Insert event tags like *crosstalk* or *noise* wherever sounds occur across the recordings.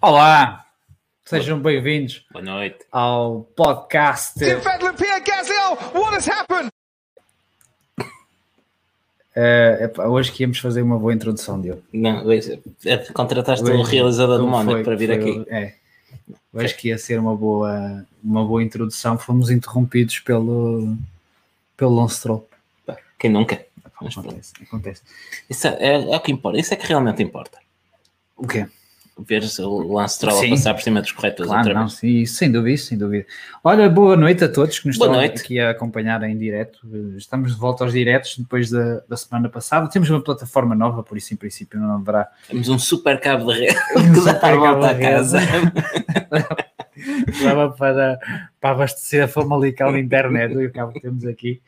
Olá, sejam bem-vindos Boa noite. ao podcast. Vettel Pierre Gasly, what has happened? Epá, hoje que íamos fazer uma boa introdução, Diogo. Não, é, contrataste o Hoje- realizador do Mónaco para vir foi- aqui. É, hoje que ia ser uma boa, uma boa introdução, fomos interrompidos pelo, pelo Lance Quem nunca? Acontece, acontece. Isso é, é, é o que importa. Isso é que realmente importa. O quê? Ver o Lance Sim. passar por cima dos corretores Claro, outra não, vez. sim, sem dúvida, sem dúvida. Olha, boa noite a todos que nos Boa estão noite. aqui a acompanhar em direto. Estamos de volta aos diretos depois da, da semana passada. Temos uma plataforma nova, por isso, em princípio, não haverá Temos um super cabo de rede Um que dá super a volta à casa. *laughs* leva para, para abastecer a Famalicão de internet e o cabo que temos aqui.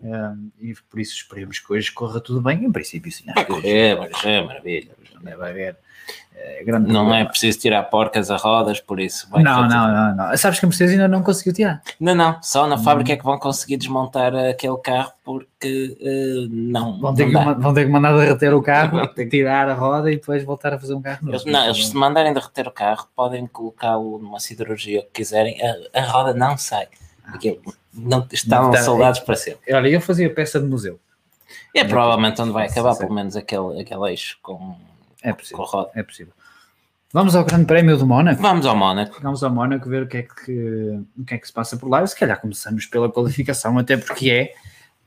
Um, e por isso esperemos que hoje corra tudo bem. Em princípio, sim. É, é maravilha. não deve haver eh, grande Não é problema. preciso tirar porcas a rodas, por isso. vai Não, não, não, não. Sabes que a Mercedes ainda não conseguiu tirar. Não, não. Só Hum. na fábrica é que vão conseguir desmontar aquele carro porque eh, não. Vão ter, não que, vão ter que mandar derreter o carro, *laughs* tirar a roda e depois voltar a fazer um carro novo. Eles, não, eles se mandarem derreter o carro, podem colocá-lo numa siderurgia que quiserem, a, a roda não sai. Aquilo, não, estão Então, soldados para sempre. Olha, eu fazia peça de museu. É provavelmente onde vai acabar, pelo menos aquele, aquele eixo com, É possível. É possível. Vamos ao Grande Prémio do Mónaco. Vamos ao Mónaco. Vamos ao Mónaco ver o que, é que, o que é que se passa por lá. E se calhar começamos pela qualificação, até porque é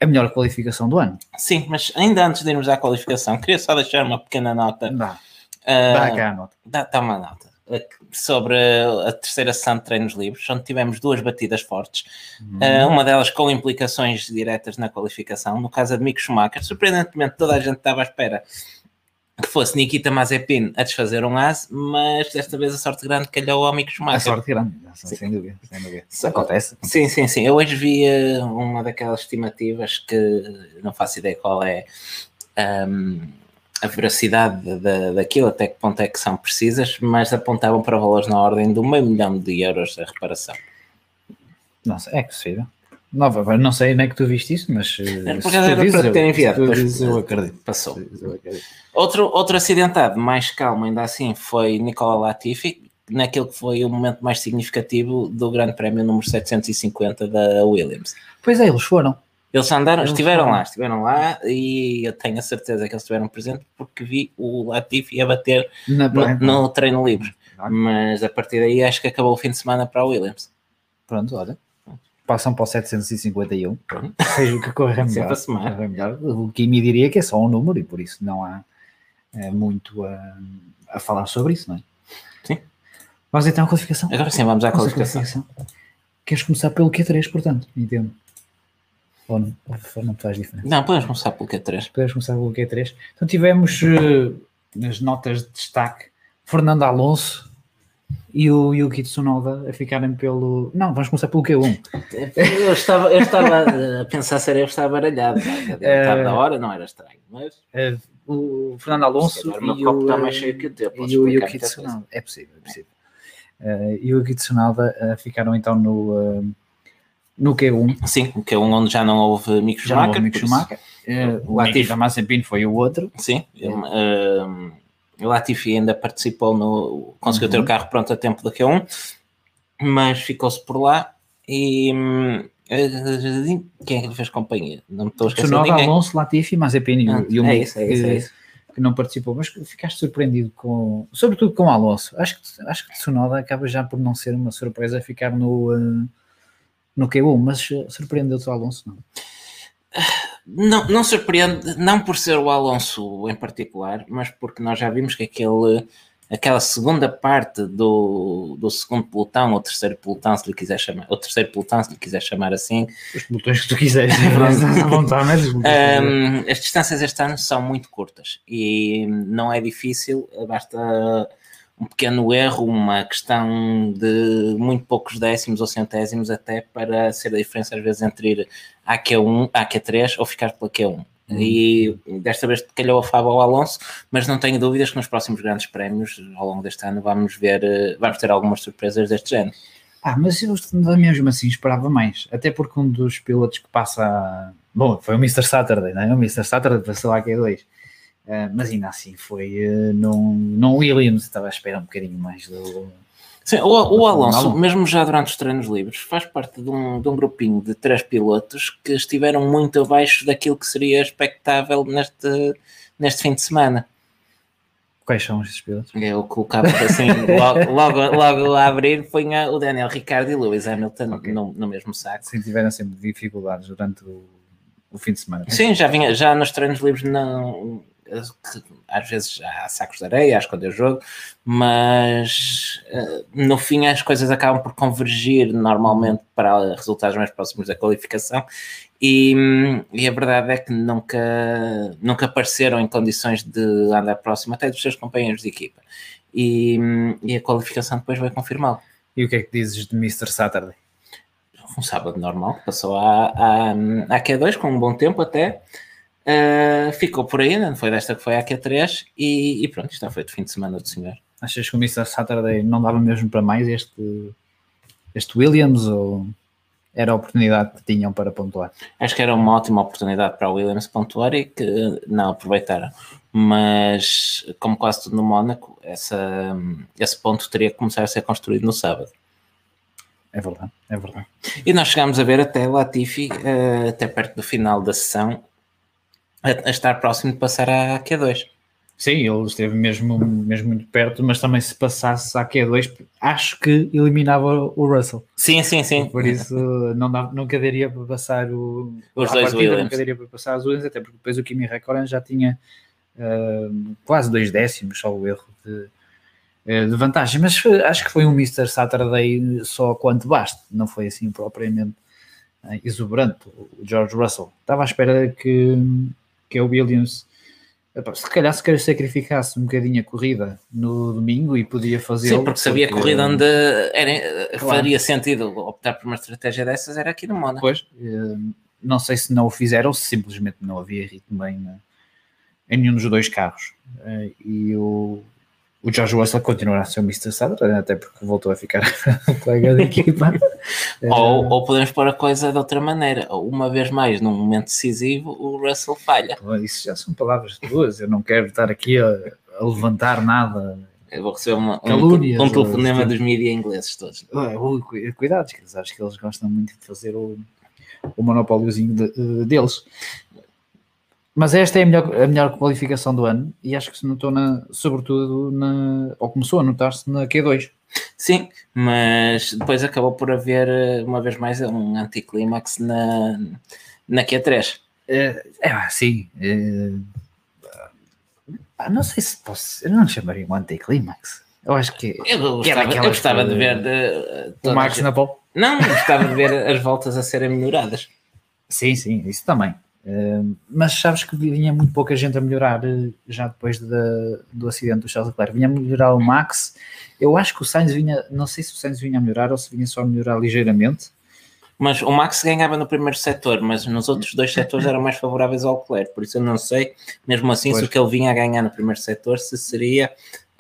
a melhor qualificação do ano. Sim, mas ainda antes de irmos à qualificação, queria só deixar uma pequena nota. Dá, ah, dá cá a nota. dá, dá uma nota. Sobre a terceira sessão de treinos livres, onde tivemos duas batidas fortes, Ah, uma delas com implicações diretas na qualificação, no caso de Mick Schumacher. Surpreendentemente, toda a gente estava à espera que fosse Nikita Mazepin a desfazer um as, mas desta vez a sorte grande calhou ao Mick A Schumacher. sorte grande, sem dúvida. Sem dúvida. Isso acontece. Sim, sim, sim. Eu hoje vi eh, uma daquelas estimativas que não faço ideia qual é ahm, a veracidade da, daquilo, até que ponto é que são precisas, mas apontavam para valores na ordem de um meio milhão de euros a reparação. Nossa, é possível. Nova, não sei nem que tu viste isso, mas. eh, Por se era dizes, para ter enviado, tu depois dizes, eu acredito. Passou. Eu. Outro, outro acidentado mais calmo, ainda assim, foi Nicola Latifi, naquele que foi o momento mais significativo do Grande Prémio número 750 da Williams. Pois é, eles foram. Eles andaram, Eles estiveram foram. lá, estiveram lá e eu tenho a certeza que eles estiveram presentes porque vi o Latifi a bater no, no treino livre. Mas a partir daí acho que acabou o fim de semana para a Williams. Pronto, olha. Passam para o 751. Seja o que Sempre melhor. melhor. O que me diria que é só um número e por isso não há eh, muito a, a falar sobre isso, não é? Sim. Vamos então à qualificação. Agora sim, vamos à Vamos à qualificação. Queres começar pelo Q3, portanto? Entendo. Ou não, ou não te faz diferença? Não, podemos começar pelo Q3. Podemos começar pelo Q3. Então tivemos eh, nas notas de destaque Fernando Alonso e o Yuki Tsunoda a ficarem pelo. Não, vamos começar pelo Q1. Eu estava, eu estava a pensar se era eu que estava baralhado. Estava da hora, não era estranho. Mas Eh, o Fernando Alonso o meu e copo o, está eh, mais cheio que o teu. podes e o Yuki. Tsunoda. É possível, é possível. Eh, e o Yuki Tsunoda eh, ficaram então no, eh, no Q1. Sim, é um onde já não houve Mick Já não houve Schumacher. Mick Schumacher. Eh, o Latifi. Mazepin foi o outro. Sim, ele, um, o Latifi ainda participou no. conseguiu ter Uhum. o carro pronto a tempo do Q1, mas ficou-se por lá e. hum, eh, quem é que lhe fez companhia? Não me estou a esquecer ninguém. Alonso, Latifi, Mazepin e, Ah, e o é isso, é isso, que, é isso. que não participou. Mas ficaste surpreendido com, sobretudo com o Alonso. Acho que, acho que Tsunoda acaba já por não ser uma surpresa ficar no, eh, no Q1, mas surpreendeu-te o Alonso, não? Não, não surpreende, não por ser o Alonso em particular, mas porque nós já vimos que aquele, aquela segunda parte do, do segundo pelotão, ou terceiro pelotão, se lhe quiser chamar, ou terceiro pelotão, se lhe quiser chamar assim, Os botões que tu quiseres, *laughs* à vontade. Um, as distâncias este ano são muito curtas e não é difícil, basta um pequeno erro, uma questão de muito poucos décimos ou centésimos até para ser a diferença às vezes entre ir à Q1, à Q3 ou ficar pela Q1. E desta vez calhou a fava ao Alonso, mas não tenho dúvidas que nos próximos grandes prémios ao longo deste ano vamos ver, eh, vamos ter algumas surpresas deste género. Ah, mas eu mesmo assim esperava mais. Até porque um dos pilotos que passa. Bom, foi o Mr. Saturday, não é? O Mr. Saturday passou à Q2. Uh, mas ainda assim foi. Uh, não, não Williams estava a esperar um bocadinho mais do. Sim, o, o Alonso, mesmo já durante os treinos livres, faz parte de um, de um grupinho de três pilotos que estiveram muito abaixo daquilo que seria expectável neste, neste fim de semana. Quais são esses pilotos? Eu colocava assim, logo, logo, logo a abrir, punha o Daniel Ricardo e Lewis Hamilton okay. no, no mesmo saco. Sim, tiveram sempre dificuldades durante o, o fim de semana. Sim, já, vinha, já nos treinos livres não, às vezes há sacos de areia a esconder o jogo, mas eh, no fim as coisas acabam por convergir normalmente para resultados mais próximos da qualificação e, e, a verdade é que nunca, nunca apareceram em condições de andar próximo até dos seus companheiros de equipa. E, e a qualificação depois vai confirmá-lo. E o que é que dizes de Mr. Saturday? Um sábado normal, passou à, à, à Q2 com um bom tempo até. Uh, ficou por aí, não foi desta que foi a Q3 e, e pronto, está feito o fim de semana do senhor. Achas que o Mr. Saturday não dava mesmo para mais este, este Williams ou era a oportunidade que tinham para pontuar. Acho que era uma ótima oportunidade para o Williams pontuar e que não aproveitaram. Mas, como quase tudo no Mónaco, essa, esse ponto teria que começar a ser construído no sábado. É verdade, é verdade. E nós chegámos a ver até Latifi, eh, até perto do final da sessão, a, estar próximo de passar à Q2. Sim, ele esteve mesmo, mesmo muito perto, mas também se passasse a Q2, acho que eliminava o Russell. Sim, sim, sim. Por isso não dá, nunca daria para passar o. Os dois partida, Williams. Nunca daria para passar os Williams, até porque depois o Kimi Räikkönen já tinha uh, quase dois décimos, só o erro de, uh, de vantagem. Mas foi, acho que foi um Mr. Saturday só quanto basta, não foi assim propriamente uh, exuberante. O George Russell estava à espera que, que o Williams se calhar se queres sacrificasse um bocadinho a corrida no domingo e podia fazer. Sim, porque sabia porque... a corrida onde era, claro. faria sentido optar por uma estratégia dessas era aqui no Mónaco. Pois, eh, não sei se não o fizeram se simplesmente não havia ritmo bem em nenhum dos dois carros. Eh, e o, o George Russell continuará a ser o Mr. Saturday, até porque voltou a ficar *laughs* colega de equipa. *laughs* ou, ou podemos pôr a coisa de outra maneira. Uma vez mais, num momento decisivo, o Russell falha. Isso já são palavras tuas. Eu não quero estar aqui a, a levantar nada. Eu vou receber uma, um, um telefonema dos mídias ingleses todos. Ui, cuidado, acho que eles gostam muito de fazer o, o monopóliozinho de, deles. Mas esta é a melhor, a melhor qualificação do ano e acho que se notou na, sobretudo na, ou começou a notar-se na Q2. Sim, mas depois acabou por haver uma vez mais um anticlímax na, na Q3. É, é sim. É, não sei se posso. Eu não chamaria um anticlímax. Eu acho que. Eu gostava, eu gostava de ver. De, o Max na pole? Não, gostava de ver as voltas a serem melhoradas. Sim, sim, isso também mas sabes que vinha muito pouca gente a melhorar eh, já depois de, do acidente do Charles Leclerc. Vinha a melhorar o Max. Eu acho que o Sainz vinha, não sei se o Sainz vinha a melhorar ou se vinha só a melhorar ligeiramente. Mas o Max ganhava no primeiro setor, mas nos outros dois setores eram mais favoráveis ao Leclerc, por isso eu não sei, mesmo assim, pois. se o que ele vinha a ganhar no primeiro setor, se seria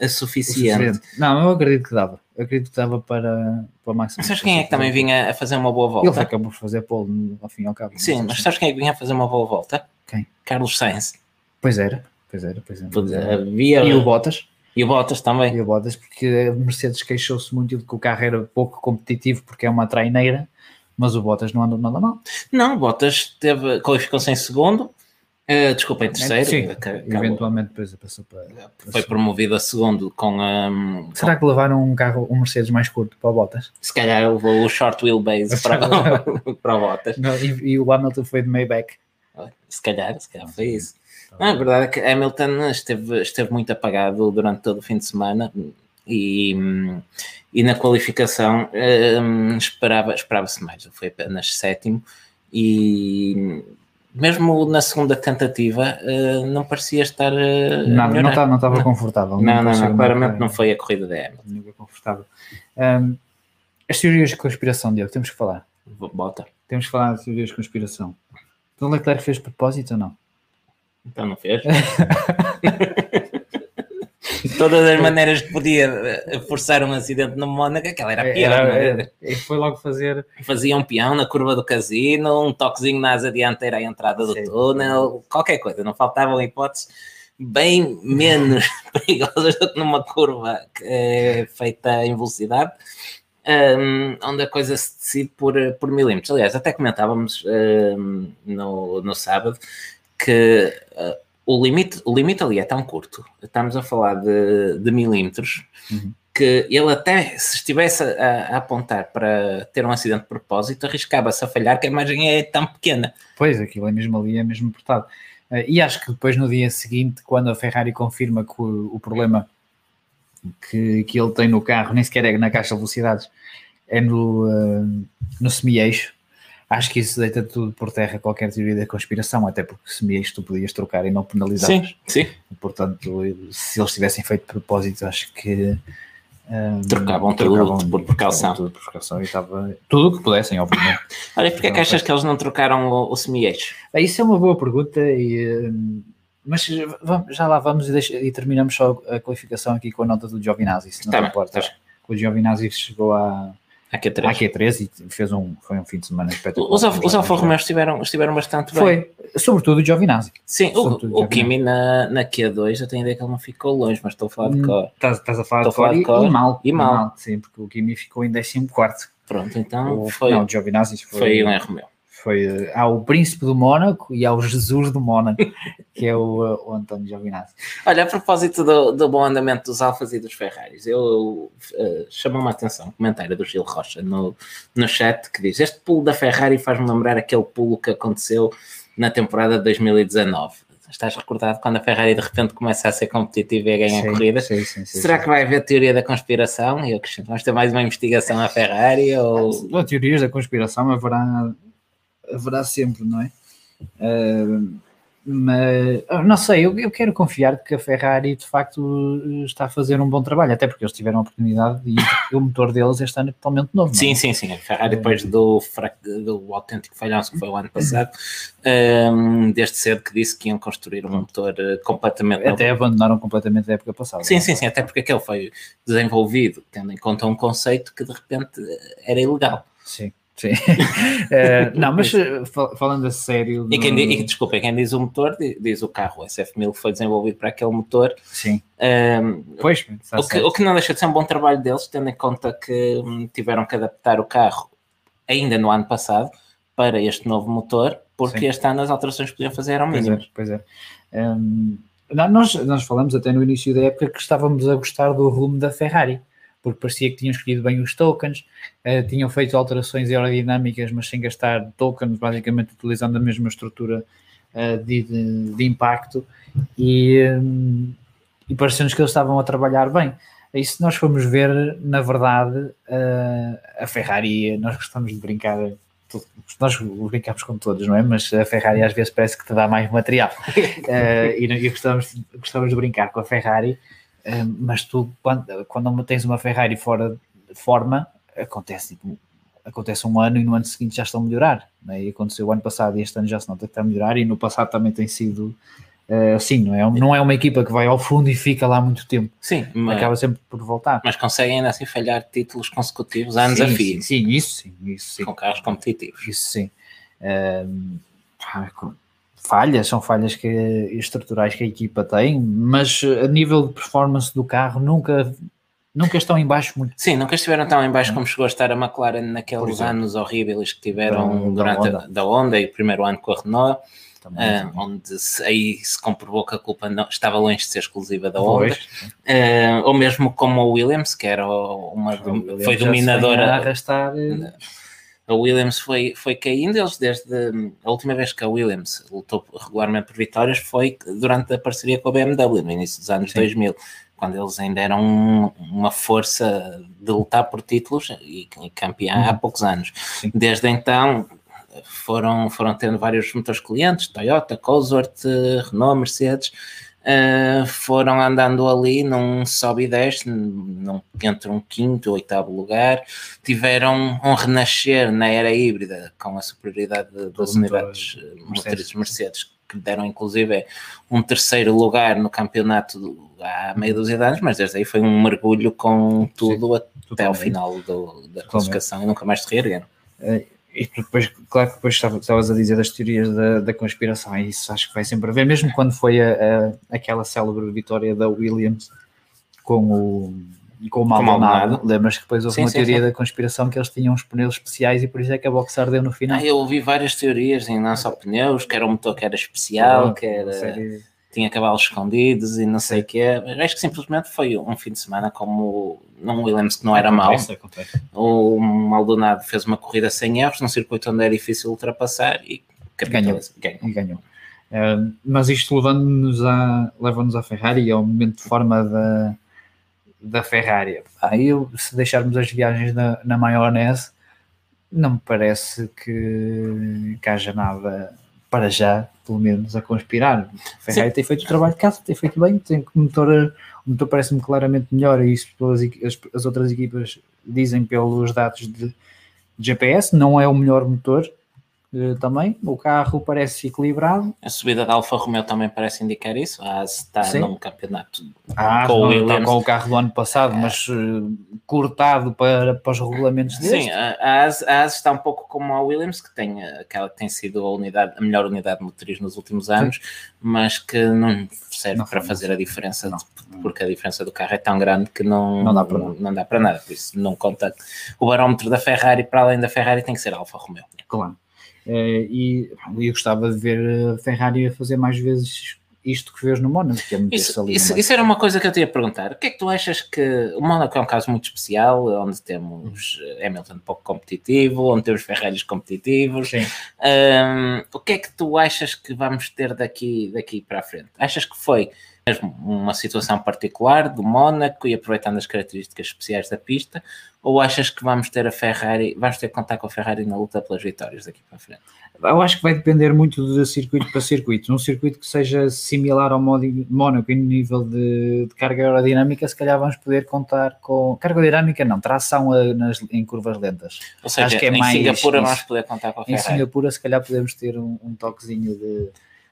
suficiente. suficiente. Não, eu acredito que dava. Acredito que dava para, para o máximo. Sabes quem é que também vinha a fazer uma boa volta? Ele acabou por fazer pole ao fim e ao cabo. Sim, mas sabes quem é que vinha a fazer uma boa volta? Quem? Carlos Sainz. Pois era, pois era, pois era. Pois era. Havia... E o Bottas. E o Bottas também. E o Bottas, porque a Mercedes queixou-se muito de que o carro era pouco competitivo porque é uma traineira, mas o Bottas não andou nada mal. Não, o Bottas teve, qualificou-se em segundo, Uh, desculpa, em terceiro. Sim, eventualmente depois passou para. Foi promovido a segundo com a. Um, Será com... que levaram um carro, um Mercedes mais curto para o Bottas? Se calhar levou o short wheelbase *laughs* para, *laughs* para o Bottas. Não, e, e, o Hamilton foi de Maybach. Se calhar, se calhar foi isso. Não, a verdade é que Hamilton esteve, esteve muito apagado durante todo o fim de semana e, e na qualificação um, esperava, esperava-se mais. Foi apenas sétimo e mesmo na segunda tentativa, uh, não parecia estar. Uh, não, não, estava, não estava confortável. Não, não, não, claramente não foi a corrida da Hamilton. Não foi confortável. Um, as teorias de conspiração, Diego, temos que falar. Bota. Temos que falar de teorias de conspiração. Então Leclerc fez propósito ou não? Então não fez. *laughs* todas as maneiras que podia eh, forçar um acidente no Mónaco, aquela era pior. Era, e foi logo fazer. Fazia um peão na curva do casino, um toquezinho na asa dianteira à entrada do Sim. túnel, qualquer coisa, não faltavam hipóteses bem menos *laughs* perigosas do que numa curva que é feita em velocidade, um, onde a coisa se decide por, por milímetros. Aliás, até comentávamos um, no, no sábado que uh, o, limite, o limite ali é tão curto, estamos a falar de, de milímetros, Uhum. que ele até, se estivesse a, a apontar para ter um acidente de propósito, arriscava-se a falhar, que a imagem é tão pequena. Pois, aquilo é mesmo ali, é mesmo apertado. Eh, E acho que depois no dia seguinte, quando a Ferrari confirma que o, o problema que, que ele tem no carro nem sequer é na caixa de velocidades, é no, eh, no semi-eixo, acho que isso deita tudo por terra qualquer teoria da conspiração, até porque semi-eixo tu podias trocar e não penalizavas. sim. Portanto, se eles tivessem feito de propósito, acho que eh, Trocavam tudo por precaução. Tudo por precaução e estava tudo o que pudessem, obviamente. *coughs* Olha, porque é que achas que eles não trocaram o, o semi-eixo? Ah, Isso é uma boa pergunta, e, hum, mas vamos- já lá vamos e, deixa- e terminamos só a qualificação aqui com a nota do Giovinazzi, se não Tá importas. tá O Giovinazzi chegou à atrás. Q3 e fez um, foi um fim de semana espetacular. Os, Alfa- os Alfa Romeo estiveram, estiveram bastante bem. Foi, sobretudo o Giovinazzi. Sim, Sobretudo, o, o. Kimi na, na Q2, eu tenho a ideia que ele não ficou longe, mas estou a falar de Hum. cor. Estás, estás a falar Estou de falar de e, cor. e mal. E mal. Sim, porque o Kimi ficou em 14 Pronto, então o, foi, Não, o Giovinazzi foi, foi um erro meu. Foi eh, há o príncipe do Mónaco e há o Jesus do Mónaco, *laughs* que é o, eh, o António Giovinazzi. Olha, a propósito do, do bom andamento dos Alfas e dos Ferraris, eu uh, chamou-me a atenção um comentário do Gil Rocha no, no chat que diz: Este pulo da Ferrari faz-me lembrar aquele pulo que aconteceu na temporada de 2019. Estás recordado quando a Ferrari de repente começa a ser competitiva e a ganhar Sim, corridas? sim, sim, sim, Será que vai haver teoria da conspiração? E eu acrescento, vamos ter mais uma investigação à Ferrari? Ou... Não, teorias da conspiração haverá, haverá sempre, não é? Ah, mas ah, não sei, eu, eu quero confiar que a Ferrari de facto está a fazer um bom trabalho, até porque eles tiveram a oportunidade e o motor deles este ano é totalmente novo. é? Sim, sim, sim. A Ferrari, depois do, do autêntico falhanço que foi o ano passado, hum, desde cedo que disse que iam construir um motor completamente novo. Até abandonaram completamente a época passada. Sim, sim, sim, até porque aquele foi desenvolvido tendo em conta um conceito que de repente era ilegal. Sim, sim. *laughs* Eh, não, mas eh, fal- falando a sério. E quem, e, desculpa, quem diz o motor, di- diz o carro. O SF1000 foi desenvolvido para aquele motor. Sim, Hum, pois, o, que, o que não deixa de ser um bom trabalho deles, tendo em conta que hum, tiveram que adaptar o carro ainda no ano passado para este novo motor, porque Sim. este ano as alterações que podiam fazer eram Pois mínimas. é, pois é. Não, nós, nós falamos até no início da época que estávamos a gostar do rumo da Ferrari, porque parecia que tinham escolhido bem os tokens, eh, tinham feito alterações aerodinâmicas, mas sem gastar tokens, basicamente utilizando a mesma estrutura eh, de, de- de impacto, e, hum, e pareceu-nos que eles estavam a trabalhar bem. E se nós formos ver, na verdade, eh, a Ferrari, nós gostamos de brincar nós brincamos com todos, não é? Mas a Ferrari às vezes parece que te dá mais material. *laughs* Eh, e e gostamos, gostamos de brincar com a Ferrari, eh, mas tu, quando, quando tens uma Ferrari fora de forma, acontece, tipo, acontece um ano e no ano seguinte já estão a melhorar. Não é? E aconteceu o ano passado e este ano já se nota que está a melhorar, e no passado também tem sido eh, assim, não é? Não é uma equipa que vai ao fundo e fica lá muito tempo, Sim, mas, acaba sempre por voltar. mas conseguem ainda assim falhar títulos consecutivos anos a fio, sim, sim, isso sim, isso sim. com carros competitivos. Isso sim. Com- falhas, são falhas que, estruturais que a equipa tem, mas a nível de performance do carro nunca, nunca estão em baixo muito. Sim, nunca estiveram tão em baixo como chegou a estar a McLaren naqueles anos horríveis que tiveram Da- da durante a, Honda. da Honda e o primeiro ano com a Renault, ah, onde se- aí se comprovou que a culpa não, estava longe de ser exclusiva da Honda. Ah, ou mesmo como o Williams, que era uma, foi a dominadora. arrastar, eh, A Williams foi, foi caindo, eles desde a última vez que a Williams lutou regularmente por vitórias foi durante a parceria com a BMW, no início dos anos Sim. 2000, quando eles ainda eram um- uma força de lutar por títulos e, e campeã há Uhum. poucos anos. Sim. Desde então foram, foram tendo vários motores clientes, Toyota, Cosworth, Renault, Mercedes, Uh, foram andando ali num sobe e desce, num, entre um quinto e oitavo lugar, tiveram um renascer na era híbrida com a superioridade de- das unidades Mercedes. motrizes Mercedes, que deram inclusive um terceiro lugar no campeonato há meia dúzia de anos, mas desde aí foi um mergulho com tudo até ao totalmente. final do- da classificação e nunca mais se reergueram. E depois, claro que depois estavas a dizer das teorias da, da conspiração, e isso acho que vai sempre haver, mesmo quando foi a, a, aquela célebre vitória da Williams com o, com o Maldonado. Lembras que depois houve sim, uma sim, teoria sim. da conspiração que eles tinham uns pneus especiais e por isso é que a box ardeu no final. Ah, eu ouvi várias teorias, em não só pneus, que era um motor que era especial, que era tinha cavalos escondidos e não sei o que é. Acho que simplesmente foi um fim de semana como não Williams que não era mau. O Maldonado fez uma corrida sem erros num circuito onde é difícil ultrapassar e ganhou. ganhou. Ganhou. Uh, mas isto levando-nos a, leva-nos à Ferrari e ao momento de forma da, da Ferrari. Aí, se deixarmos as viagens na, na maionese, não me parece que, que haja nada para já, pelo menos, a conspirar. Ferrari Sim. tem feito o trabalho de casa, tem feito bem, tem o motor, o motor parece-me claramente melhor e isso pelas, as, as outras equipas dizem pelos dados de, GPS, não é o melhor motor, também. O carro parece equilibrado. A subida da Alfa Romeo também parece indicar isso. A AS está Sim. num campeonato com, o está com o carro do ano passado, é. mas uh, cortado para, para os regulamentos deste. Sim, a AS, a está um pouco como a Williams, que tem aquela que tem sido a, unidade, a melhor unidade motriz nos últimos anos, Sim. mas que não serve não para fazer a diferença, não. porque a diferença do carro é tão grande que não, não, dá, para não, não dá para nada. Por isso, não conta. O barómetro da Ferrari, para além da Ferrari, tem que ser a Alfa Romeo. Claro. Uh, e eu gostava de ver a Ferrari a fazer mais vezes isto que vês no Mónaco, que é muito isso, isso, isso, era uma coisa que eu te ia perguntar. O que é que tu achas que o Mónaco é um caso muito especial, onde temos eh, Hamilton pouco competitivo, onde temos Ferraris competitivos. Um, o que é que tu achas que vamos ter daqui, daqui para a frente? Achas que foi mesmo uma situação particular do Mónaco e aproveitando as características especiais da pista, ou achas que vamos ter a Ferrari, vamos ter que contar com a Ferrari na luta pelas vitórias daqui para frente? Eu acho que vai depender muito de circuito para circuito. Num circuito que seja similar ao Mónaco em nível de, de, carga aerodinâmica, se calhar vamos poder contar com. Carga aerodinâmica não, tração a, nas, em curvas lentas. Ou seja, acho que é em mais Singapura vamos poder contar com a Ferrari. Em Singapura, se calhar, podemos ter um, um toquezinho de,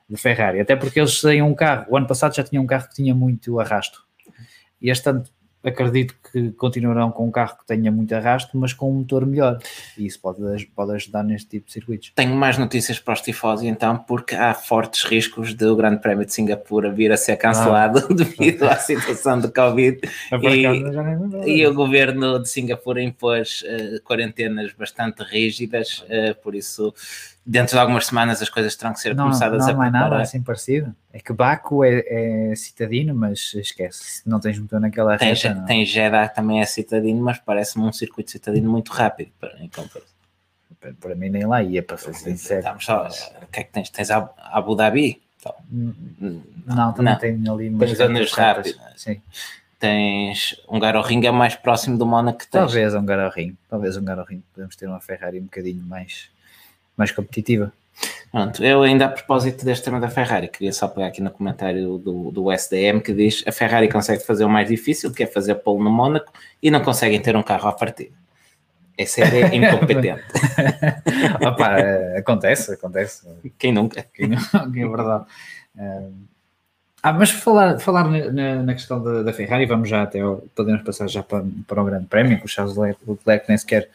de Ferrari. Até porque eles têm um carro. O ano passado já tinham um carro que tinha muito arrasto. E este ano acredito que continuarão com um carro que tenha muito arrasto, mas com um motor melhor. E isso pode, pode ajudar neste tipo de circuitos. Tenho mais notícias para os tifosi então, porque há fortes riscos do Grande Prémio de Singapura vir a ser cancelado ah. *laughs* devido à situação do Covid. *laughs* e, e o governo de Singapura impôs uh, quarentenas bastante rígidas, uh, por isso dentro de algumas semanas as coisas terão que ser não, começadas não a preparar. Não é nada assim parecido. É que Baku é, é citadino, mas esquece, não tens motor naquela tem, reta. Tem Jeddah também é citadino, mas parece-me um circuito citadino muito rápido para, em comparação. Para, para mim nem lá ia, para ser sincero. Estamos só, o que é que tens? Tens Abu Dhabi? Então, não, também não. tem ali umas zonas rápidas. Sim. Tens um Garoringa mais próximo do Mónaco que tens. Talvez um Garorinho, talvez um Garorinho. Podemos ter uma Ferrari um bocadinho mais mais competitiva. Pronto, eu ainda a propósito deste tema da Ferrari, queria só pegar aqui no comentário do, do SDM que diz a Ferrari consegue fazer o mais difícil, que é fazer pole no Mónaco, e não conseguem ter um carro à partida. Esse é incompetente. *laughs* Opa, acontece, acontece. Quem nunca? Quem nunca, *laughs* é verdade. Ah, mas falar, falar na, na questão da, da, Ferrari, vamos já até, podemos passar já para, para o Grande Prémio, que o Charles Leclerc nem sequer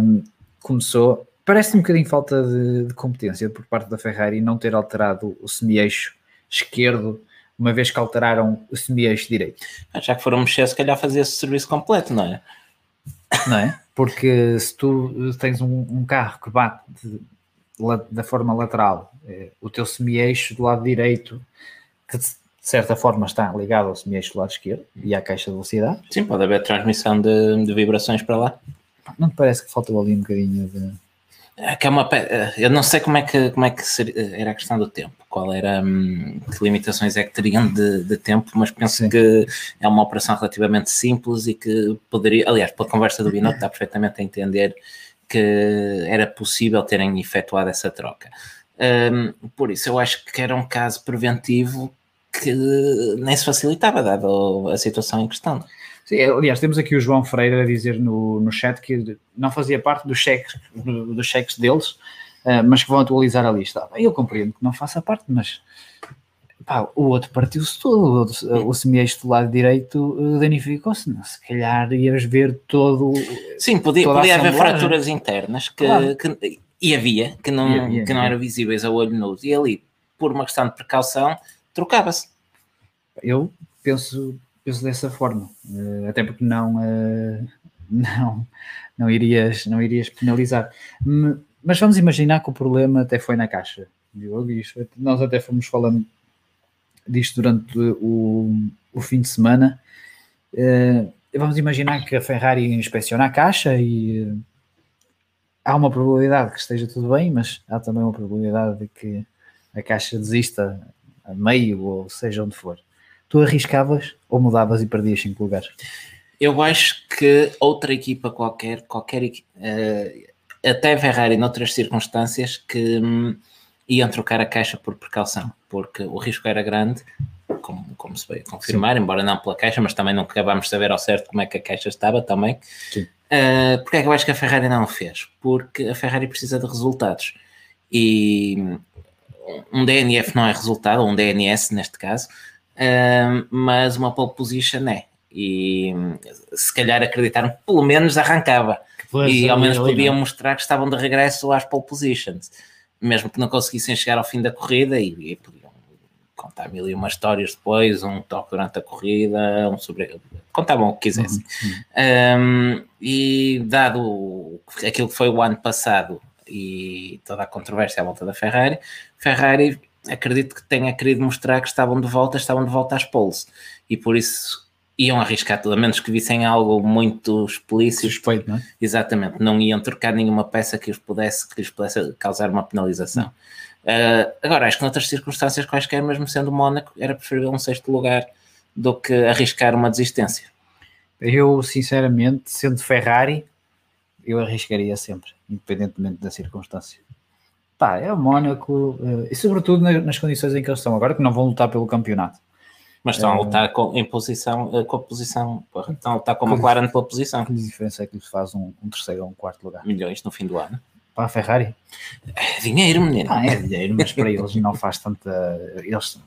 um, começou Parece-me um bocadinho falta de, de, competência por parte da Ferrari não ter alterado o semi-eixo esquerdo, uma vez que alteraram o semi-eixo direito. Ah, já que foram mexer, se calhar fazia esse serviço completo, não é? Não é? Porque se tu tens um, um carro que bate de, da forma lateral, é, o teu semi-eixo do lado direito, que de certa forma está ligado ao semi-eixo do lado esquerdo e à caixa de velocidade. Sim, pode haver transmissão de, de vibrações para lá. Não te parece que faltou ali um bocadinho de é que é uma, eu não sei como é que, como é que era a questão do tempo, qual era, hum, que limitações é que teriam de, de tempo, mas penso Sim. que é uma operação relativamente simples e que poderia, aliás, pela conversa do Binotto está perfeitamente a entender que era possível terem efetuado essa troca. Um, por isso, eu acho que era um caso preventivo que nem se facilitava, dado a situação em questão. Sim, aliás, temos aqui o João Freire a dizer no, no chat que não fazia parte dos cheques, dos cheques deles, uh, mas que vão atualizar a lista. Eu compreendo que não faça parte, mas pá, o outro partiu-se todo, o, o semi-eixo do lado direito eh, danificou-se. Não, Se calhar ias ver todo. Sim, podia, podia haver fraturas internas que, Claro. que- e havia, que não, E havia, que não eram visíveis a olho nu. E ali, por uma questão de precaução, trocava-se. Eu penso, penso dessa forma, eh, até porque não, eh, *laughs* não, não, irias, não irias penalizar. Mas vamos imaginar que o problema até foi na caixa. Diogo, isto- nós até fomos falando disto durante o, o fim de semana. Eh, vamos imaginar que a Ferrari inspeciona a caixa e há uma probabilidade que esteja tudo bem, mas há também uma probabilidade de que a caixa desista a meio ou seja onde for. Tu arriscavas ou mudavas e perdias 5 lugares? Eu acho que outra equipa qualquer, qualquer eh, até a Ferrari, noutras circunstâncias, que hum, iam trocar a caixa por precaução, porque o risco era grande, como, como se veio confirmar, embora não pela caixa, mas também não acabámos de saber ao certo como é que a caixa estava também. Sim. Uh, porque é que eu acho que a Ferrari não o fez? Porque a Ferrari precisa de resultados. E um DNF não é resultado, ou um DNS neste caso, uh, mas uma pole position é. E se calhar acreditaram que pelo menos arrancava e ao menos podiam mostrar que estavam de regresso às pole positions, mesmo que não conseguissem chegar ao fim da corrida e, e podiam contar mil e uma histórias depois, um toque durante a corrida, um sobre... contavam o que quisessem. Um, e dado aquilo que foi o ano passado e toda a controvérsia à volta da Ferrari, Ferrari acredito que tenha querido mostrar que estavam de volta, estavam de volta às poles e por isso iam arriscar tudo, a menos que vissem algo muito explícito suspeito, não é? Exatamente, não iam trocar nenhuma peça que, os pudesse, que lhes pudesse causar uma penalização. Uh, agora, acho que noutras circunstâncias quaisquer, mesmo sendo Mónaco, era preferível um sexto lugar do que arriscar uma desistência. Eu, sinceramente, sendo Ferrari, eu arriscaria sempre, independentemente da circunstância. Pá, é o Mónaco, eh, e sobretudo na- nas condições em que eles estão agora, que não vão lutar pelo campeonato. Mas estão a É. lutar com, em posição, uh, com a posição, porra, estão a lutar com a McLaren pela posição. Que diferença é que lhes faz um, um terceiro ou um quarto lugar? Milhões no fim do ano. Para a Ferrari? É dinheiro, menino. Ah, é dinheiro, mas para eles não faz tanta. Eles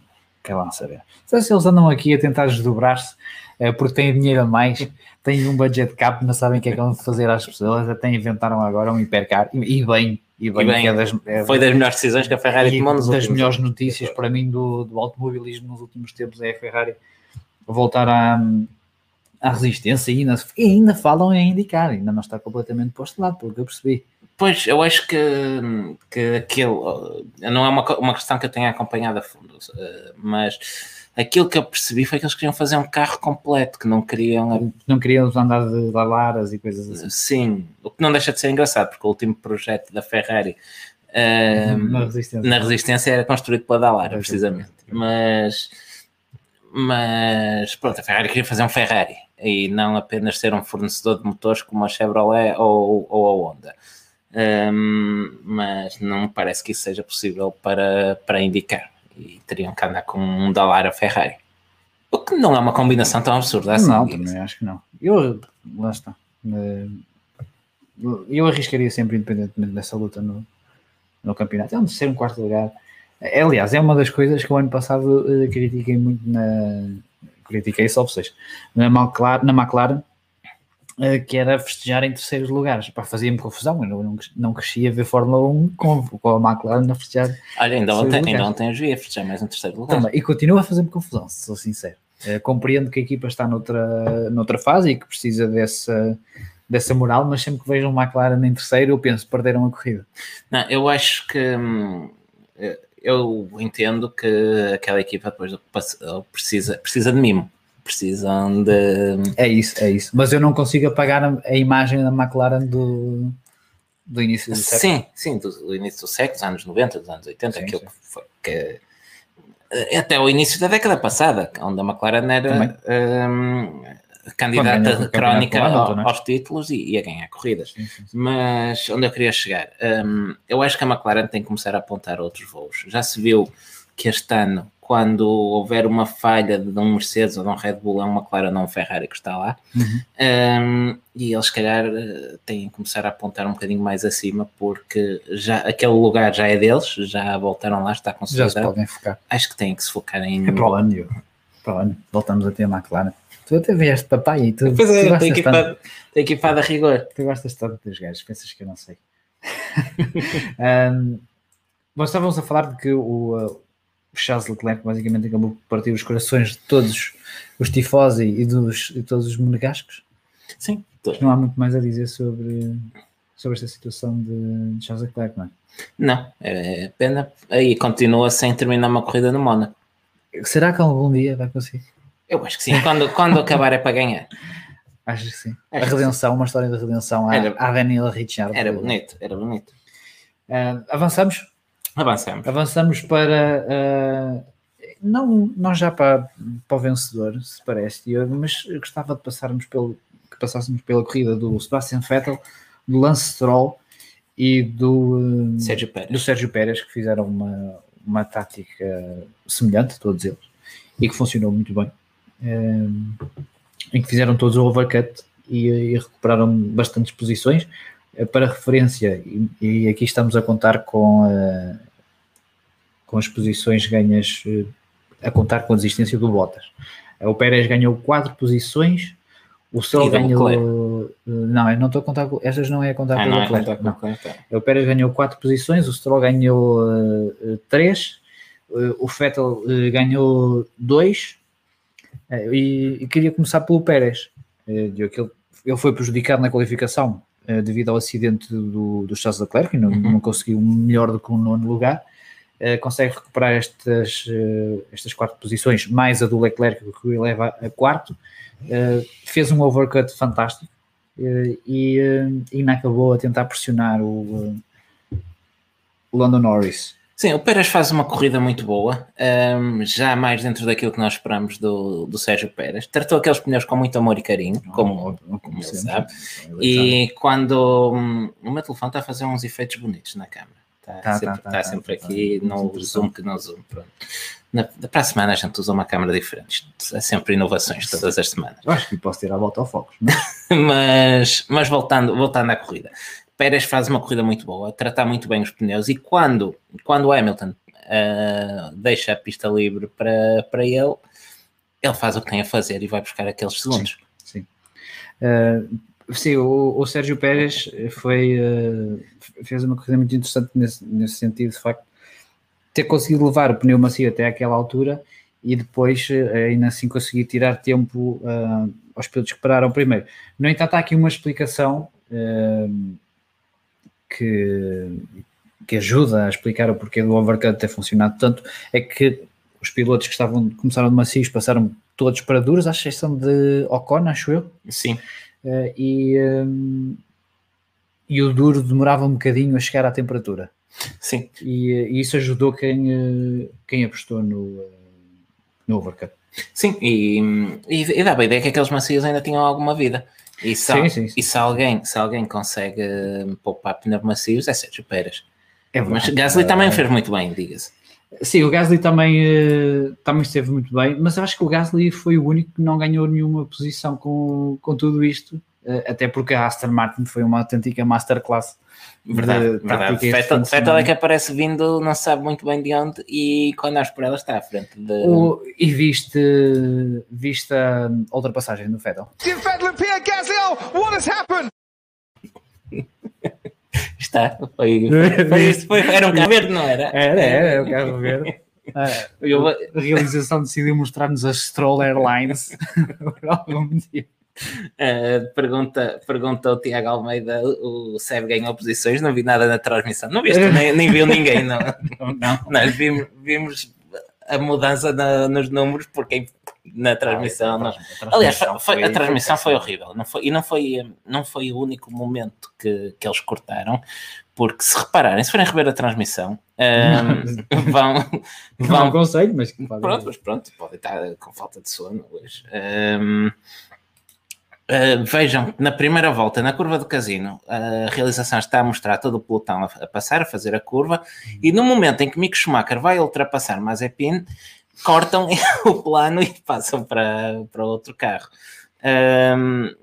querem lá saber. Então, se eles andam aqui a tentar desdobrar-se eh, porque têm dinheiro a mais, têm um budget cap, não sabem o que é que vão fazer às pessoas, até inventaram agora um hipercar e, e bem, e bem, E bem, é das, é- Foi das melhores decisões que a Ferrari tomou nos das últimos melhores notícias para mim do, do automobilismo nos últimos tempos é a Ferrari voltar à, à resistência e ainda, e ainda falam em indicar, ainda não está completamente posto de lado, pelo que eu percebi. Pois, eu acho que, que aquilo não é uma, uma questão que eu tenha acompanhado a fundo, eh, mas aquilo que eu percebi foi que eles queriam fazer um carro completo, que não queriam. Não queriam andar de laras e coisas assim. Sim, o que não deixa de ser engraçado, porque o último projeto da Ferrari eh, *laughs* na resistência. na resistência era construído pela Dallara, é. precisamente. Mas, mas pronto, a Ferrari queria fazer um Ferrari e não apenas ser um fornecedor de motores como a Chevrolet ou, ou a Honda. Hum, mas não me parece que isso seja possível para, para indicar. E teriam que andar com um Dallara Ferrari. O que não é uma combinação tão absurda assim. Não, também acho que não. Eu, lá está. Eh, Eu arriscaria sempre, independentemente dessa luta no, no campeonato. É um terceiro, um quarto lugar. É, Aliás, é uma das coisas que o ano passado eh, critiquei muito na. Critiquei só vocês. Na McLaren, na McLaren que era festejar em terceiros lugares. Fazia-me confusão. Eu não, não crescia ver Fórmula 1 com, com a McLaren a festejar Olha, ainda ontem, ainda ontem os vi a festejar mais um terceiro lugar. Também, e continua a fazer-me confusão, se sou sincero. Eh, compreendo que a equipa está noutra, noutra fase e que precisa dessa, dessa moral, mas sempre que vejo um McLaren em terceiro, eu penso perderam a corrida. Não, eu acho que hum, eu entendo que aquela equipa depois precisa, precisa de mimo. Precisam de. É isso, é isso. Mas eu não consigo apagar a, a imagem da McLaren do, do início do século. Sim, sim, do, do início do século, dos anos 90, dos anos 80, Sim, aquilo sim. que foi. Que, eh, até o início da década passada, onde a McLaren era candidata ganhou o campeonato crónica ao- é? aos títulos e, e a ganhar corridas. Sim, sim, sim. Mas onde eu queria chegar? Hum, eu acho que a McLaren tem que começar a apontar outros voos. Já se viu que este ano, quando houver uma falha de um Mercedes ou de um Red Bull, é uma McLaren ou um Ferrari que está lá. Uhum. Um, e eles, se calhar, eh, têm que começar a apontar um bocadinho mais acima, porque já, aquele lugar já é deles, já voltaram lá, está Já se consolidado. podem focar. Acho que têm que se focar em. É para o ano. Para o ano. Voltamos a ter a McLaren. Tu até vieste papai e tu, Pois é, tem equipada, tem equipada a rigor. tu gostas tanto dos gajos, pensas que eu não sei. *laughs* um, nós estávamos a falar de que o, o Charles Leclerc basicamente acabou por partir os corações de todos os tifosi e, dos, e todos os monegascos. Sim, Não há muito mais a dizer sobre, sobre esta situação de, de Charles Leclerc, não é? não, é pena. Aí continua sem terminar uma corrida no Mónaco. Será que algum dia vai conseguir? Eu acho que sim, quando, quando acabar é para ganhar. *laughs* Acho que sim. Acho a redenção, uma história de redenção à, Era- à Daniela Ricciardo. Era bonito, era bonito. Ah, avançamos? Avançamos. Avançamos para. ah, não, não já para, para o vencedor, se parece, Diogo, mas gostava de passarmos pelo, que passássemos pela corrida do Sebastian Vettel, do Lance Stroll e do, ah, Sérgio do Pérez. Sérgio Pérez, que fizeram uma, uma tática semelhante, todos eles, e que funcionou muito bem. Um, em que fizeram todos o overcut e, e recuperaram bastantes posições. Eh, Para referência, e, e aqui estamos a contar com, eh, com as posições ganhas, eh, a contar com a desistência do Bottas. O Pérez ganhou 4 posições, o Stroll ganhou. eh, Não, eu não estou a contar com. Estas não é a contar Ah, com o é Leclerc, contar com não. o Leclerc. O Pérez ganhou 4 posições, o Stroll ganhou 3, o Vettel eh, ganhou 2 e, e queria começar pelo Pérez. Ele, ele foi prejudicado na qualificação devido ao acidente do, do Charles Leclerc e não, Uhum. não conseguiu melhor do que um nono lugar. Eh, consegue recuperar estas, eh, estas quatro posições, mais a do Leclerc, que o eleva a quarto. Eh, fez um overcut fantástico e, ainda acabou a tentar pressionar o, Lando Norris. Sim, o Pérez faz uma corrida muito boa, ahm, já mais dentro daquilo que nós esperamos do, do Sérgio Pérez. Tratou aqueles pneus com muito amor e carinho, como, como ele sabe. E quando hum, o meu telefone está a fazer uns efeitos bonitos na câmera. Está Tá, sempre, tá, tá, tá tá, sempre aqui interessante. zoom que não zoom. Pronto. Na, para a semana a gente usa uma câmera diferente. Isto É sempre inovações todas as semanas. Eu acho que posso tirar a volta ao Focus. *laughs* mas- mas, voltando, voltando à corrida, Pérez faz uma corrida muito boa, tratar muito bem os pneus e quando, quando o Hamilton ah, deixa a pista livre para, para ele, ele faz o que tem a fazer e vai buscar aqueles segundos. Sim. Uh, sim, o, o Sérgio Pérez foi, uh, fez uma corrida muito interessante nesse, nesse sentido, de facto, ter conseguido levar o pneu macio até aquela altura e depois uh, ainda assim conseguir tirar tempo uh, aos pilotos que pararam primeiro. No entanto, há aqui uma explicação uh, que, que ajuda a explicar o porquê do overcut ter funcionado tanto, é que os pilotos que estavam, começaram de macios passaram todos para duros, à exceção de Ocon, acho eu, Sim, eh, e, um, e o duro demorava um bocadinho a chegar à temperatura. sim. E, eh, e isso ajudou quem, eh, quem apostou no, eh, no overcut. Sim, e, e, e dava a ideia que aqueles macios ainda tinham alguma vida. E se, Sim, sim, sim. E se alguém, se alguém consegue poupar pneus macios, é Sérgio Pérez. É Mas. Gasly Eh, também fez muito bem, diga-se. Sim, o Gasly também, eh, também esteve muito bem, mas eu acho que o Gasly foi o único que não ganhou nenhuma posição com, com tudo isto, eh, até porque a Aston Martin foi uma autêntica masterclass. de Verdade, verdade. Fettel semana. é que aparece vindo, não se sabe muito bem de onde, e quando nós por ela está à frente de. O- e viste, viste a ultrapassagem do Vettel? Vettel Pierre Gasly. Oh, what has happened? *laughs* Está, foi, foi, foi- era um carro verde, não era? Era, era, o carro verde. *laughs* Ah, Eu- a realização decidiu mostrar-nos as Stroll Airlines por algum motivo. Uh, pergunta, pergunta o Tiago Almeida, o o Seb ganhou posições, não vi nada na transmissão. Não viste, nem, nem viu ninguém, não. Não, *laughs* não. Nós vimos, vimos a mudança na- nos números, porque na transmissão. não- Aliás, foi- foi- a transmissão foi horrível. Não foi, e não foi, não foi o único momento que, que eles cortaram, porque se repararem, se forem rever a transmissão, um, *laughs* vão. Não vão aconselho, mas que pode- Pronto, mas pronto, pode estar com falta de sono hoje. Um, Uh, vejam, na primeira volta, na curva do casino, a realização está a mostrar todo o pelotão a, a passar, a fazer a curva, e no momento em que Mick Schumacher vai ultrapassar Mazepin, cortam *laughs* o plano e passam para, para outro carro. Um,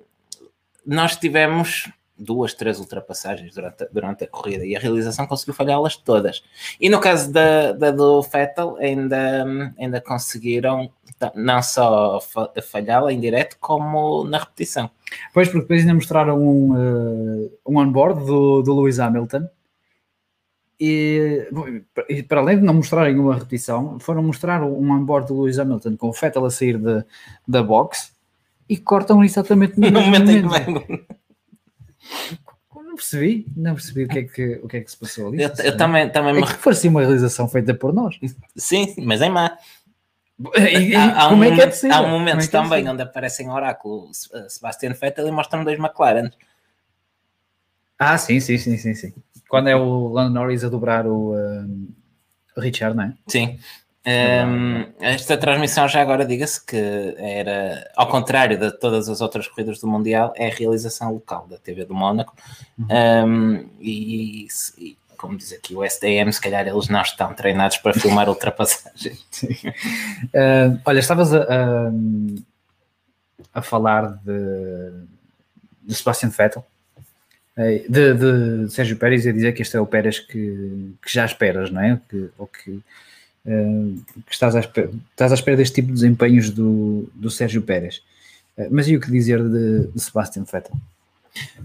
nós tivemos duas, três ultrapassagens durante, durante a corrida e a realização conseguiu falhá-las todas. E no caso da, da do Vettel, ainda, ainda conseguiram não só falhá-la em direto, como na repetição. Pois, porque depois ainda mostraram um, uh, um on-board do, do Lewis Hamilton. E, e, para além de não mostrarem uma repetição, foram mostrar um on-board do Lewis Hamilton com o Vettel a sair de, da box e cortam exatamente no, *laughs* no momento em que não percebi, não percebi o que é que, o que, é que se passou ali. Eu, eu também, também é me... parecia uma realização feita por nós. Sim, mas em má. E, há, há, um é momento, é há um momento é também onde aparecem Oráculo Sebastian Vettel e mostram dois McLaren. Ah, sim, sim, sim, sim, sim. Quando é o Lando Norris a dobrar o um, Richard, não é? Sim. Um, esta transmissão, já agora diga-se que era, ao contrário de todas as outras corridas do Mundial, é a realização local da TV do Mónaco. Uhum. Um, e, e, como diz aqui o SDM, se calhar eles não estão treinados para filmar *laughs* ultrapassagem. Uh, olha, estavas a, a, a falar de, de Sebastian Vettel, eh, de, de, Sérgio Pérez, a dizer que este é o Pérez que, que já esperas, não é? Que, ou que uh, que estás à, espera, estás à espera deste tipo de desempenhos do, do Sérgio Pérez. Uh, mas e o que dizer de, de Sebastian Vettel?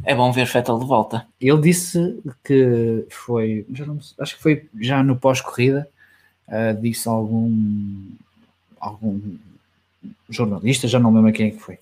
É bom ver Vettel de volta. Ele disse que foi, não, acho que foi já no pós-corrida, uh, disse algum, algum jornalista, já não lembro quem é que foi,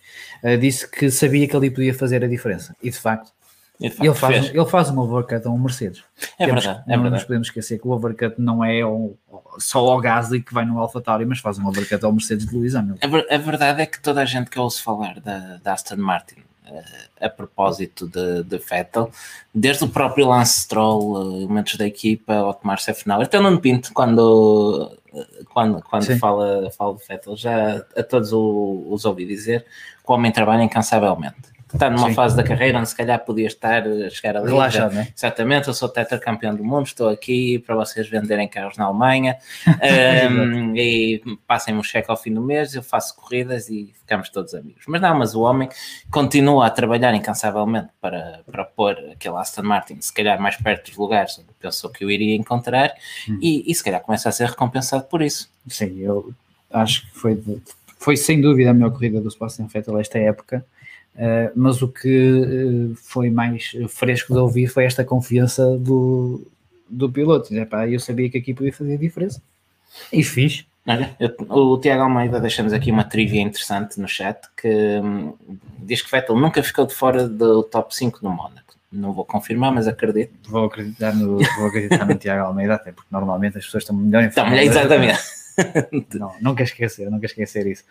disse que sabia que ali podia fazer a diferença. E de facto, ele faz, ele faz um overcut a um Mercedes. É Temos, verdade, é não verdade. nos podemos esquecer que o overcut não é o, só o Gasly que vai no AlphaTauri, mas faz um overcut ao Mercedes de Lewis Hamilton. A, a, verdade é que toda a gente que ouve falar da, da Aston Martin uh, a propósito de, de Vettel, desde o próprio Lance Stroll, uh, elementos da equipa, Otmar Sefnauer, até o Nuno Pinto, quando, uh, quando, quando fala, fala de Vettel, já a todos o, os ouvi dizer que o homem trabalha incansavelmente está numa Sim. fase da carreira onde se calhar podia estar a chegar ali. Relaxado, né? Exatamente, eu sou tetracampeão do mundo, estou aqui para vocês venderem carros na Alemanha *laughs* um, e passem-me um cheque ao fim do mês, eu faço corridas e ficamos todos amigos. Mas não, mas o homem continua a trabalhar incansavelmente para, para pôr aquele Aston Martin, se calhar mais perto dos lugares onde pensou que eu iria encontrar hum. e, e se calhar começa a ser recompensado por isso. Sim, eu acho que foi, foi sem dúvida a melhor corrida do Sebastian Vettel esta época Uh, mas o que uh, foi mais fresco de ouvir foi esta confiança do, do piloto. Epá, eu sabia que aqui podia fazer diferença e fiz. Olha, eu, o Tiago Almeida deixa-nos aqui uma trivia interessante no chat que hum, diz que Vettel nunca ficou de fora do top 5 no Mónaco. Não vou confirmar, mas acredito. Vou acreditar no, vou acreditar no Tiago Almeida, até porque normalmente as pessoas estão melhor informadas. Exatamente. *laughs* não, nunca esquecer, nunca esquecer isso.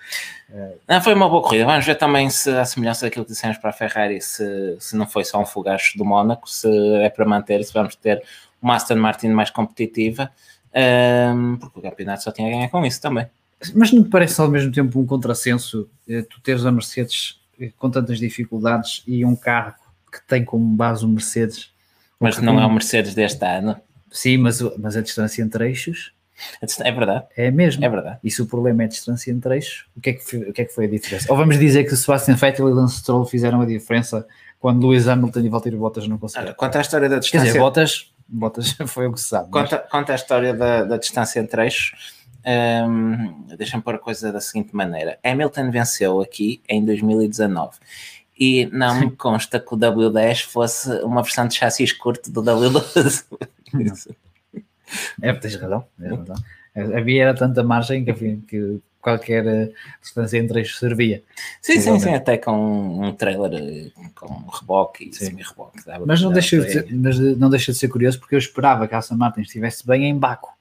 Não, foi uma boa corrida. Vamos ver também se a semelhança daquilo que dissemos para a Ferrari, se, se não foi só um fogacho do Mónaco, se é para manter, se vamos ter uma Aston Martin mais competitiva, um, porque o campeonato só tinha a ganhar com isso também. Mas não te parece ao mesmo tempo um contrassenso eh, tu teres a Mercedes eh, com tantas dificuldades e um carro que tem como base o Mercedes? Mas não é o Mercedes deste ano. Sim, mas, mas a distância entre eixos é verdade. É mesmo. É verdade. E se o problema é a distância entre eixos, o que é que foi, o que é que foi a diferença? Ou vamos dizer que Sebastian Vettel e Lance Stroll fizeram a diferença quando Lewis Hamilton e Valtteri Bottas não conseguiram? Quanto à história da distância... Quer dizer, Bottas, Bottas *laughs* foi o que se sabe. Quanto, mas... quanto à história da, da distância entre eixos, um, deixa-me pôr a coisa da seguinte maneira. Hamilton venceu aqui em 2019 e não me consta que o W10 fosse uma versão de chassis curto do W12. *laughs* É, tens razão, tens razão. Havia era tanta margem que, que qualquer eh, distância entre eixos servia. Sim, sim, sim, até com um trailer eh, com reboque e semi-reboque. Mas não, deixa de ser, mas não deixa de ser curioso porque eu esperava que a Aston Martin estivesse bem em Baco.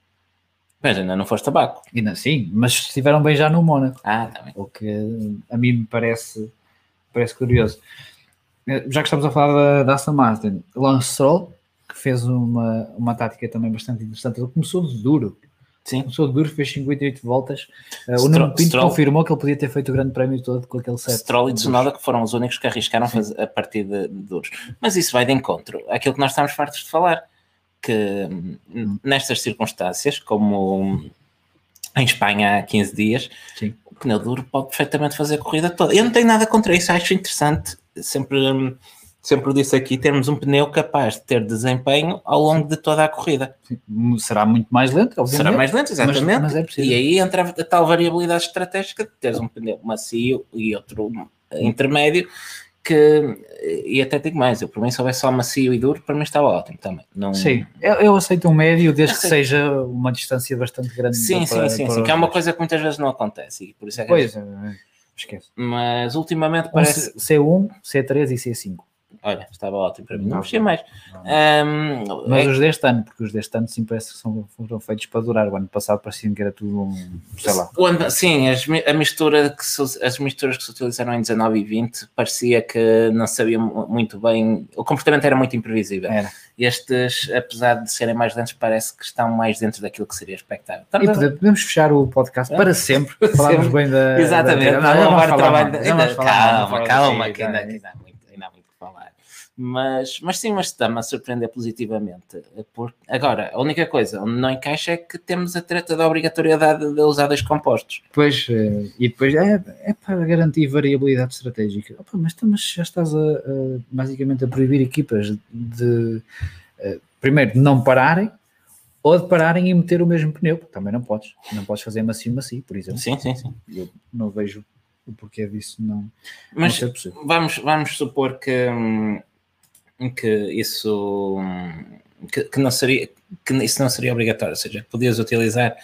Mas ainda não foste a Baco. Ainda sim, mas estiveram bem já no Mónaco. Ah, também. Tá o que a mim me parece, parece curioso. Eh, já que estamos a falar da, da Aston Martin, Lance Stroll que fez uma, uma tática também bastante interessante. Ele começou de duro Sim. Começou de duro, fez 58 voltas. Uh, o Stroll- Nuno Pinto Stroll- confirmou que ele podia ter feito o grande prémio todo com aquele set. Stroll e de Tsunoda que foram os únicos que arriscaram fazer a partir de, de duros. Mas isso vai de encontro àquilo que nós estamos fartos de falar, que hum, nestas circunstâncias, como em Espanha há 15 dias, Sim. o pneu duro pode perfeitamente fazer a corrida toda. Eu não tenho nada contra isso, acho interessante, sempre, hum, sempre disse aqui, termos um pneu capaz de ter desempenho ao longo de toda a corrida. Sim. Será muito mais lento, obviamente. Será mais lento, exatamente. mas é possível. e aí entra a tal variabilidade estratégica de teres um pneu macio e outro intermédio que, e até digo mais, eu para mim se houvesse só macio e duro, para mim estava ótimo também. Não... Sim, eu, eu aceito um médio desde que seja uma distância bastante grande. Sim, sim, para- sim, para sim, que é uma coisa que muitas vezes não acontece e por isso é que Pois, é, esquece. mas ultimamente Um parece, C- C1, C3 e C5. Olha, estava ótimo para mim, não Não. mexia mais. Ahm, Mas é- os deste ano, porque os deste ano sim parece que são, foram feitos para durar. O ano passado parecia que era tudo um, sei lá. Ano- sim, as, a mistura que se- as misturas que se utilizaram em 19 e 20 parecia que não sabiam mu- muito bem, o comportamento era muito imprevisível. Era. Estes, apesar de serem mais lentos, parece que estão mais dentro daquilo que seria expectável. E pode- podemos fechar o podcast Ah. para sempre. *laughs* Falarmos sempre. bem da. Exatamente, da- não, ainda há muito, ainda há muito que falar. Mas, mas sim, mas está-me a surpreender positivamente. Porque, agora, a única coisa onde não encaixa é que temos a treta da obrigatoriedade de usar dois compostos. Depois, eh, e depois é, é para garantir variabilidade estratégica. Opa, mas, então, mas já estás a, a, basicamente a proibir equipas de eh, primeiro de não pararem ou de pararem e meter o mesmo pneu, também não podes. Não podes fazer macio-macio, por exemplo. Sim, sim, sim. Eu não vejo o porquê disso não, Mas não ser possível. vamos, vamos supor que, hum, que isso hum, que, que não seria que isso não seria obrigatório, ou seja, que podias utilizar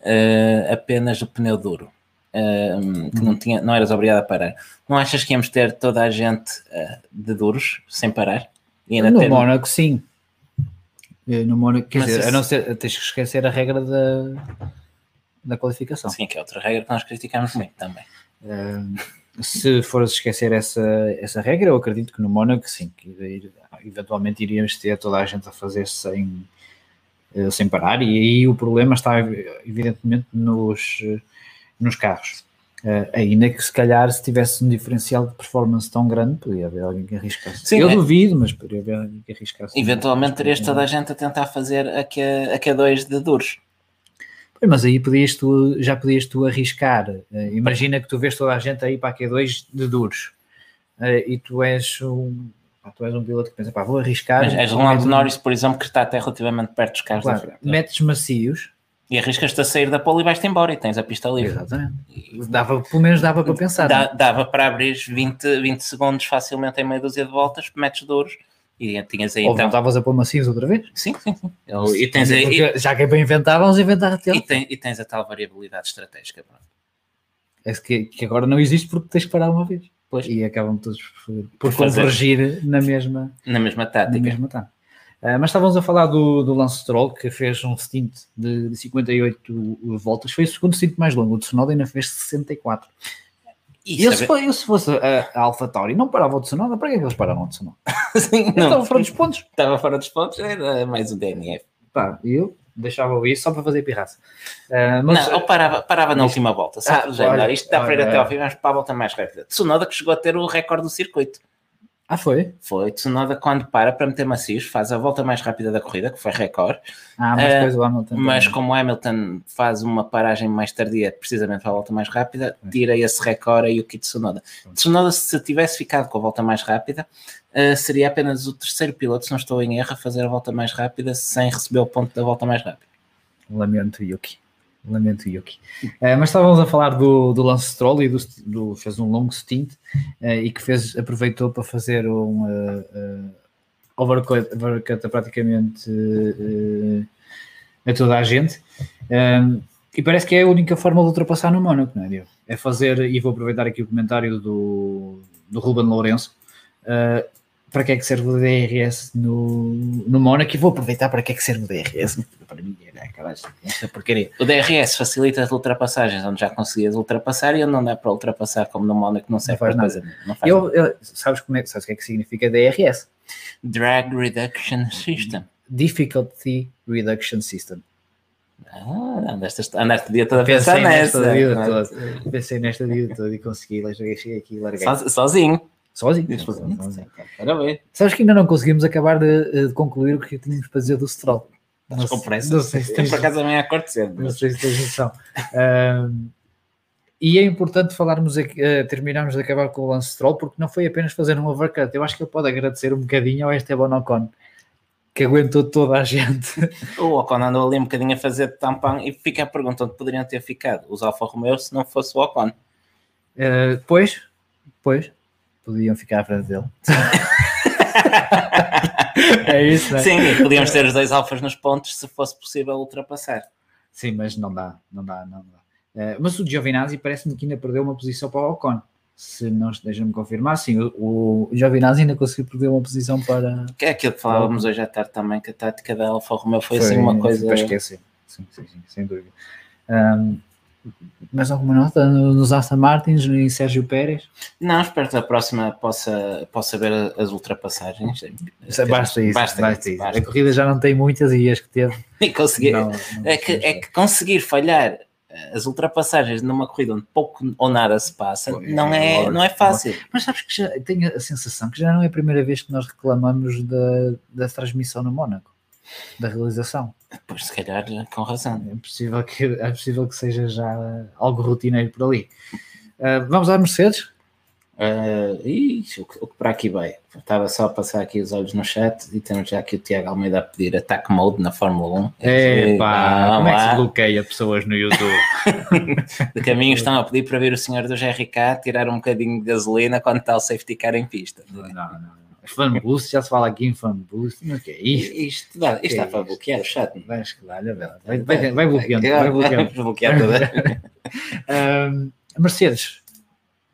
eh, apenas o pneu duro, hum, que não, tinha, não eras obrigado a parar. Não achas que íamos ter toda a gente eh, de duros sem parar? No ter- Mónaco, sim. No Mónaco, quer Mas dizer, a não ser, tens que esquecer a regra da, da qualificação. Sim, que é outra regra que nós criticamos muito também. Se fores esquecer essa, essa regra, eu acredito que no Mónaco sim, que eventualmente iríamos ter toda a gente a fazer sem, eh, sem parar, e aí o problema está evidentemente nos, nos carros. Uh, ainda que se calhar se tivesse um diferencial de performance tão grande, poderia haver alguém que arriscasse. Sim, eu é. duvido, mas poderia haver alguém que arriscasse. Eventualmente terias toda a gente a tentar fazer a Q2 de duros. Mas aí podias tu, já podias tu arriscar. Eh, imagina que tu vês toda a gente aí para a Q2 de duros Eh, e tu és um, pá, tu és um piloto que pensa, pá, vou arriscar. Mas és Ronaldo metes- Norris, por exemplo, que está até relativamente perto dos carros da Claro, frente. metes macios. E arriscas-te a sair da pole e vais-te embora e tens a pista livre. Exatamente. Dava, pelo menos dava para pensar. É? dava para abrir 20, 20 segundos facilmente em meia dúzia de voltas, metes duros e tinhas aí Ou então. voltavas a pôr macios outra vez. Sim, sim, sim. E tens, aí, e, já que é para inventar, vamos inventar até. e tem- e tens a tal variabilidade estratégica. pronto. É que, que agora não existe porque tens que parar uma vez. Pois. E acabam todos por, Por convergir na mesma. Na mesma na tática. mesma tá. Ah, mas estávamos a falar do, do Lance Stroll, que fez um stint de, de 58 voltas. Foi o segundo stint mais longo. O Tsunoda ainda fez 64. E eu, se, sabe- fo- eu, se fosse a, a Alpha Tauri, não parava o Tsunoda, para que é que eles pararam o Tsunoda? *laughs* Sim, Não, não, Estava fora dos pontos. estava fora dos pontos, era mais um DNF. Pá, eu deixava-o ir só para fazer pirraça. Ah, mas, não, ou parava, parava na Isto- última volta, só Ah, para olha, isto dá para ir até ao fim, vamos para a volta mais rápida. Tsunoda que chegou a ter o recorde do circuito. Ah, foi? Foi Tsunoda quando para para meter macios, faz a volta mais rápida da corrida, que foi recorde, Ah, mas depois o Hamilton. mas também. como o Hamilton faz uma paragem mais tardia, precisamente para a volta mais rápida, tira esse recorde e o Kit Tsunoda. Tsunoda, se tivesse ficado com a volta mais rápida, eh, seria apenas o terceiro piloto, se não estou em erro, a fazer a volta mais rápida sem receber o ponto da volta mais rápida. Lamento, Yuki. Lamento, Yuki. Eh, mas estávamos a falar do, do Lance Stroll e do, do- fez um longo stint eh, e que fez, aproveitou para fazer um eh, eh, overcut, overcut praticamente a toda a gente. Um, e parece que é a única forma de ultrapassar no Mónaco, não é, Diogo? É fazer, e vou aproveitar aqui o comentário do, do Ruben Lourenço, para que é que serve o DRS no, no Mónaco, e vou aproveitar para que é que serve o DRS, esta porcaria. O DRS facilita as ultrapassagens, onde já conseguias ultrapassar e onde não dá para ultrapassar, como no Mónaco, não serve faz para nada. coisa nenhuma, não Eu, eu- sabes, como é, sabes o que é que significa DRS? Drag Reduction System. Difficulty Reduction System. Ah, andaste, andaste o dia todo a pensar Pensei nesta nessa. vida toda. Pensei nesta vida toda e consegui. Cheguei, cheguei aqui e larguei. So- sozinho. Sozinho. Sozinho. Sozinho. Parabéns. Sabes que ainda não conseguimos acabar de, de concluir o que tínhamos para dizer do Stroll. Estás com pressa? Não sei se tens, por acaso também acordo cedo. não mas- sei se tens noção. Ahm, e é importante falarmos aqui, eh, terminarmos de acabar com o Lance Stroll, porque não foi apenas fazer um overcut. Eu acho que ele pode agradecer um bocadinho ao Esteban Ocon, que aguentou toda a gente. O Ocon andou ali um bocadinho a fazer de tampão e fica a pergunta onde poderiam ter ficado os Alfa Romeo se não fosse o Ocon. Eh, pois, pois, podiam ficar à frente dele. *laughs* *laughs* é isso, não é? Sim, podíamos ter os dois Alfas nos pontos se fosse possível ultrapassar. Sim, mas não dá, não dá, não dá. Eh, mas o Giovinazzi parece-me que ainda perdeu uma posição para o Ocon. Se não deixa-me confirmar, sim, o, o Giovinazzi ainda conseguiu perder uma posição para. Que é aquilo que falávamos hoje à tarde também, que a tática da Alfa Romeo foi, assim uma coisa. Para esquecer. Sim, sim, sim, sem dúvida. Ahm, mais alguma nota no- nos Aston Martins e Sérgio Pérez? Não, espero que a próxima possa, possa ver as ultrapassagens. Basta isso, basta, Basta, isso. basta. A corrida já não tem muitas e as que teve. *laughs* E conseguir, não- não é, que, é que conseguir falhar as ultrapassagens numa corrida onde pouco ou nada se passa Pô, é não é, lógico, não é fácil. Mas sabes que já tenho a sensação que já não é a primeira vez que nós reclamamos da, da transmissão no Mónaco, da realização. Pois se calhar com razão. É possível que, é possível que seja já algo rotineiro por ali. Ah, vamos à Mercedes? Uh, o, que, o que para aqui vai? Estava só a passar aqui os olhos no chat e temos já aqui o Tiago Almeida a pedir ataque mode na Fórmula 1. Epá, Vamos como é que se lá. bloqueia pessoas no YouTube? *laughs* De caminho estão a pedir para ver o senhor do GRK tirar um bocadinho de gasolina quando está o safety car em pista. não, não, não. Fan boost, já se fala aqui em fan boost, mas o que é isto? Isto, dá, isto Que está é para isto? bloquear o chat. não é? Vai vai, vai, vai bloqueando, vai bloqueando. bloquear toda. *laughs* Ahm, Mercedes,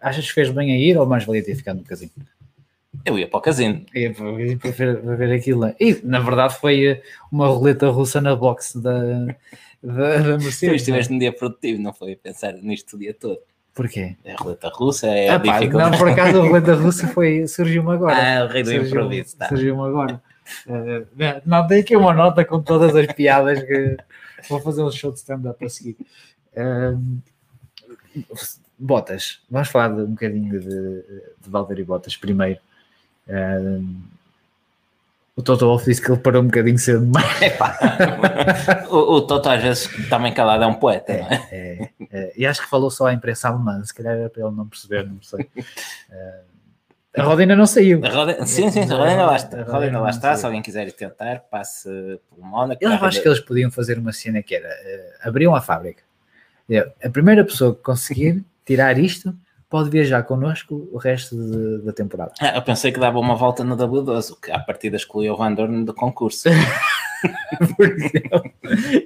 achas que fez bem a ir ou mais valia ter ficado no casino? Eu ia para o casino. É, para ver, para ver- para ver aquilo. E, na verdade, foi eh, uma roleta russa na box da, da, da Tu Mercedes. estiveste num dia produtivo, não foi pensar nisto o dia todo. Porquê? É a roleta russa, é a Ah, pá, dificuldade. não, por acaso, a *laughs* roleta russa foi, surgiu-me agora. Ah, o rei do Surgiu- improviso. Tá. Surgiu-me agora. Eh, não, tem aqui uma nota com todas as piadas que vou fazer um show de stand-up a seguir. Eh, Botas, vamos falar de, um bocadinho de, de Valtteri Bottas primeiro. Eh, o Toto Wolff disse que ele parou um bocadinho cedo demais. *laughs* Epá. o, o Toto às vezes também calado é um poeta, não é? É, é, e acho que falou só à imprensa alemã, se calhar era para ele não perceber, não sei. Eh, a roda ainda não saiu. A roda- sim, sim, a roda ainda lá está. A A roda roda ainda não lá está. Se alguém quiser tentar, passe pelo Mónaco. Eu acho que eles podiam fazer uma cena que era eh, abriam a fábrica. É, A primeira pessoa que conseguir tirar isto pode viajar connosco o resto de- da temporada. Ah, eu pensei que dava uma volta no W12, o que à partida excluiu o Van Dorn do concurso. *laughs*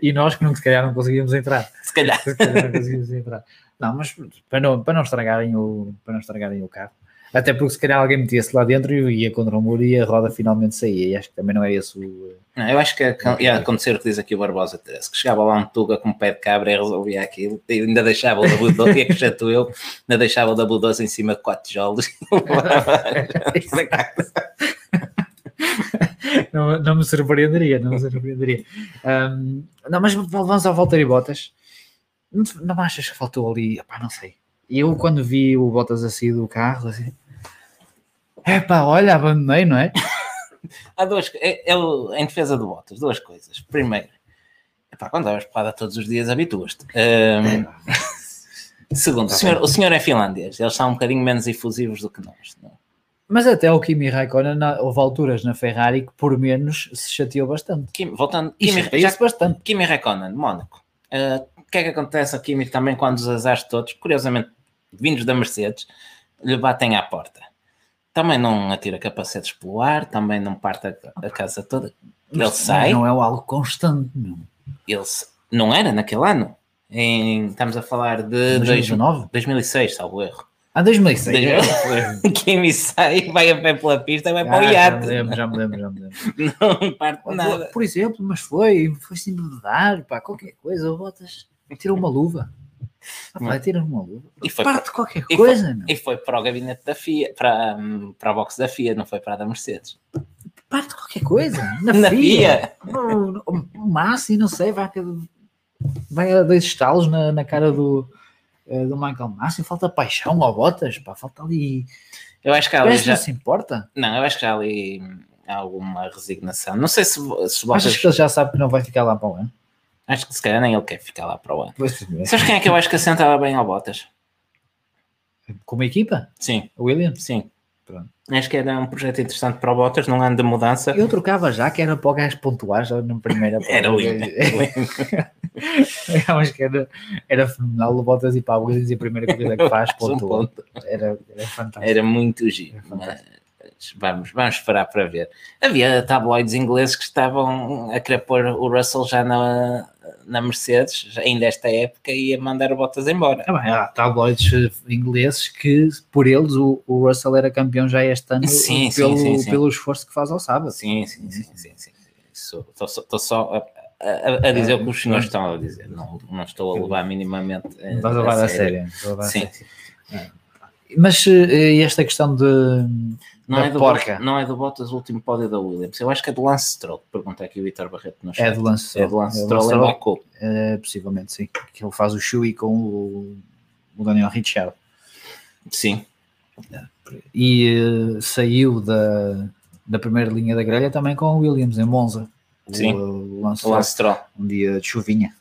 E nós que não, se calhar não conseguíamos entrar. Se calhar. Se calhar não conseguíamos entrar. Não, mas para não, para não, estragarem, o, para não estragarem o carro. Até porque se calhar alguém metia-se lá dentro e ia contra o muro e a roda finalmente saía. E acho que também não é esse o. Não, eu acho que ia acontecer o que diz aqui o Barbosa que chegava lá um Tuga com um pé de cabra e resolvia aquilo, e ainda deixava o W12, e acrescento eu, ainda deixava o W12 em cima de quatro tijolos. *laughs* não, não me surpreenderia, não me surpreenderia. Ahm, não, mas vamos ao Valtteri Bottas. Não, não achas que faltou ali? Epá, não sei. Eu, quando vi o Bottas assim do carro, assim, epá, olha, abandonei, não é? *laughs* Há duas, é- eu, em defesa do Bottas, duas coisas. Primeiro, epá, quando davas porrada todos os dias, habituas-te. Ahm, *laughs* segundo, o senhor, o senhor é finlandês, eles são um bocadinho menos efusivos do que nós. não é? Mas até o Kimi Raikkonen, na- houve alturas na Ferrari que por menos se chateou bastante. Kim, voltando, E Kimi, já, bastante. Kimi Räikkönen, Mónaco. Ah, o que é que acontece ao Kimi também quando os azares todos, curiosamente vindos da Mercedes, lhe batem à porta? Também não atira capacetes pelo ar, também não parte a, a casa toda. Ele sai, Não é algo constante, não. ele não era naquele ano. Em- estamos a falar de dois- 2019? 2006, salvo erro. Ah, 2006. Kimi *laughs* sai, vai a pé pela pista e vai para o Ah, já iate. me lembro, já me lembro, já me lembro. *laughs* Não parte nada. Por exemplo, mas foi, foi sim de dar, pá, qualquer coisa, Botas tirou uma luva. Ah, pá, tira uma luva. E foi Parte qualquer e coisa, meu. E foi para o gabinete da FIA, para, hum, para a box da FIA, não foi para a da Mercedes. Parte qualquer coisa. Na, Na FIA. No Massi, não sei, vai vai a dois estalos na, na cara do, eh, do Michael Massa, falta paixão ao Bottas, pá, falta ali. Eu acho que ali já... não se importa. Não, eu acho que há ali alguma resignação. Não sei se, se o Achas Bottas... que ele já sabe que não vai ficar lá para o ano? Acho que se calhar nem ele quer ficar lá para o ano. Pois, Sabes quem é que eu acho que assentava bem ao Bottas? Como equipa? Sim, O Williams? sim. Pronto. Acho que era um projeto interessante para o Bottas, num ano de mudança. Eu trocava já, que era para o gajo pontuar já na primeira *laughs* Era lindo. *laughs* Eu acho que era, era fenomenal o Bottas e para a Williams e a primeira corrida que faz *laughs* pontua. Era, era fantástico. Era muito giro. É. Mas vamos, vamos esperar para ver. Havia tabloides ingleses que estavam a querer pôr o Russell já na, na Mercedes, ainda esta época, e a mandar o Bottas embora. Ah, bem, há tabloides eh, ingleses que, por eles, o, o Russell era campeão já este ano Sim, pelo, sim, sim. pelo esforço que faz ao sábado. Sim, sim, sim, sim. sim. Estou só, estou só a, a- a dizer o que os senhores estão a dizer. Não, não estou a levar minimamente. eh, estás a levar a sério. a Sim. sério. Mas eh, esta questão de. Não é, do porca. Não é do Bottas o último pódio da Williams. Eu acho que é do Lance Stroll. Pergunta aqui o Vitor Barreto no chat. É do Lance É do Lance É do Stroll Lance em Stroll. Baku. Eh, possivelmente, sim. Que ele faz o Shui com o, o Daniel Ricciardo. Sim. E eh, saiu da, da primeira linha da grelha também com o Williams em Monza. Sim. O, o Lance O Lance Stroll. um dia de chuvinha.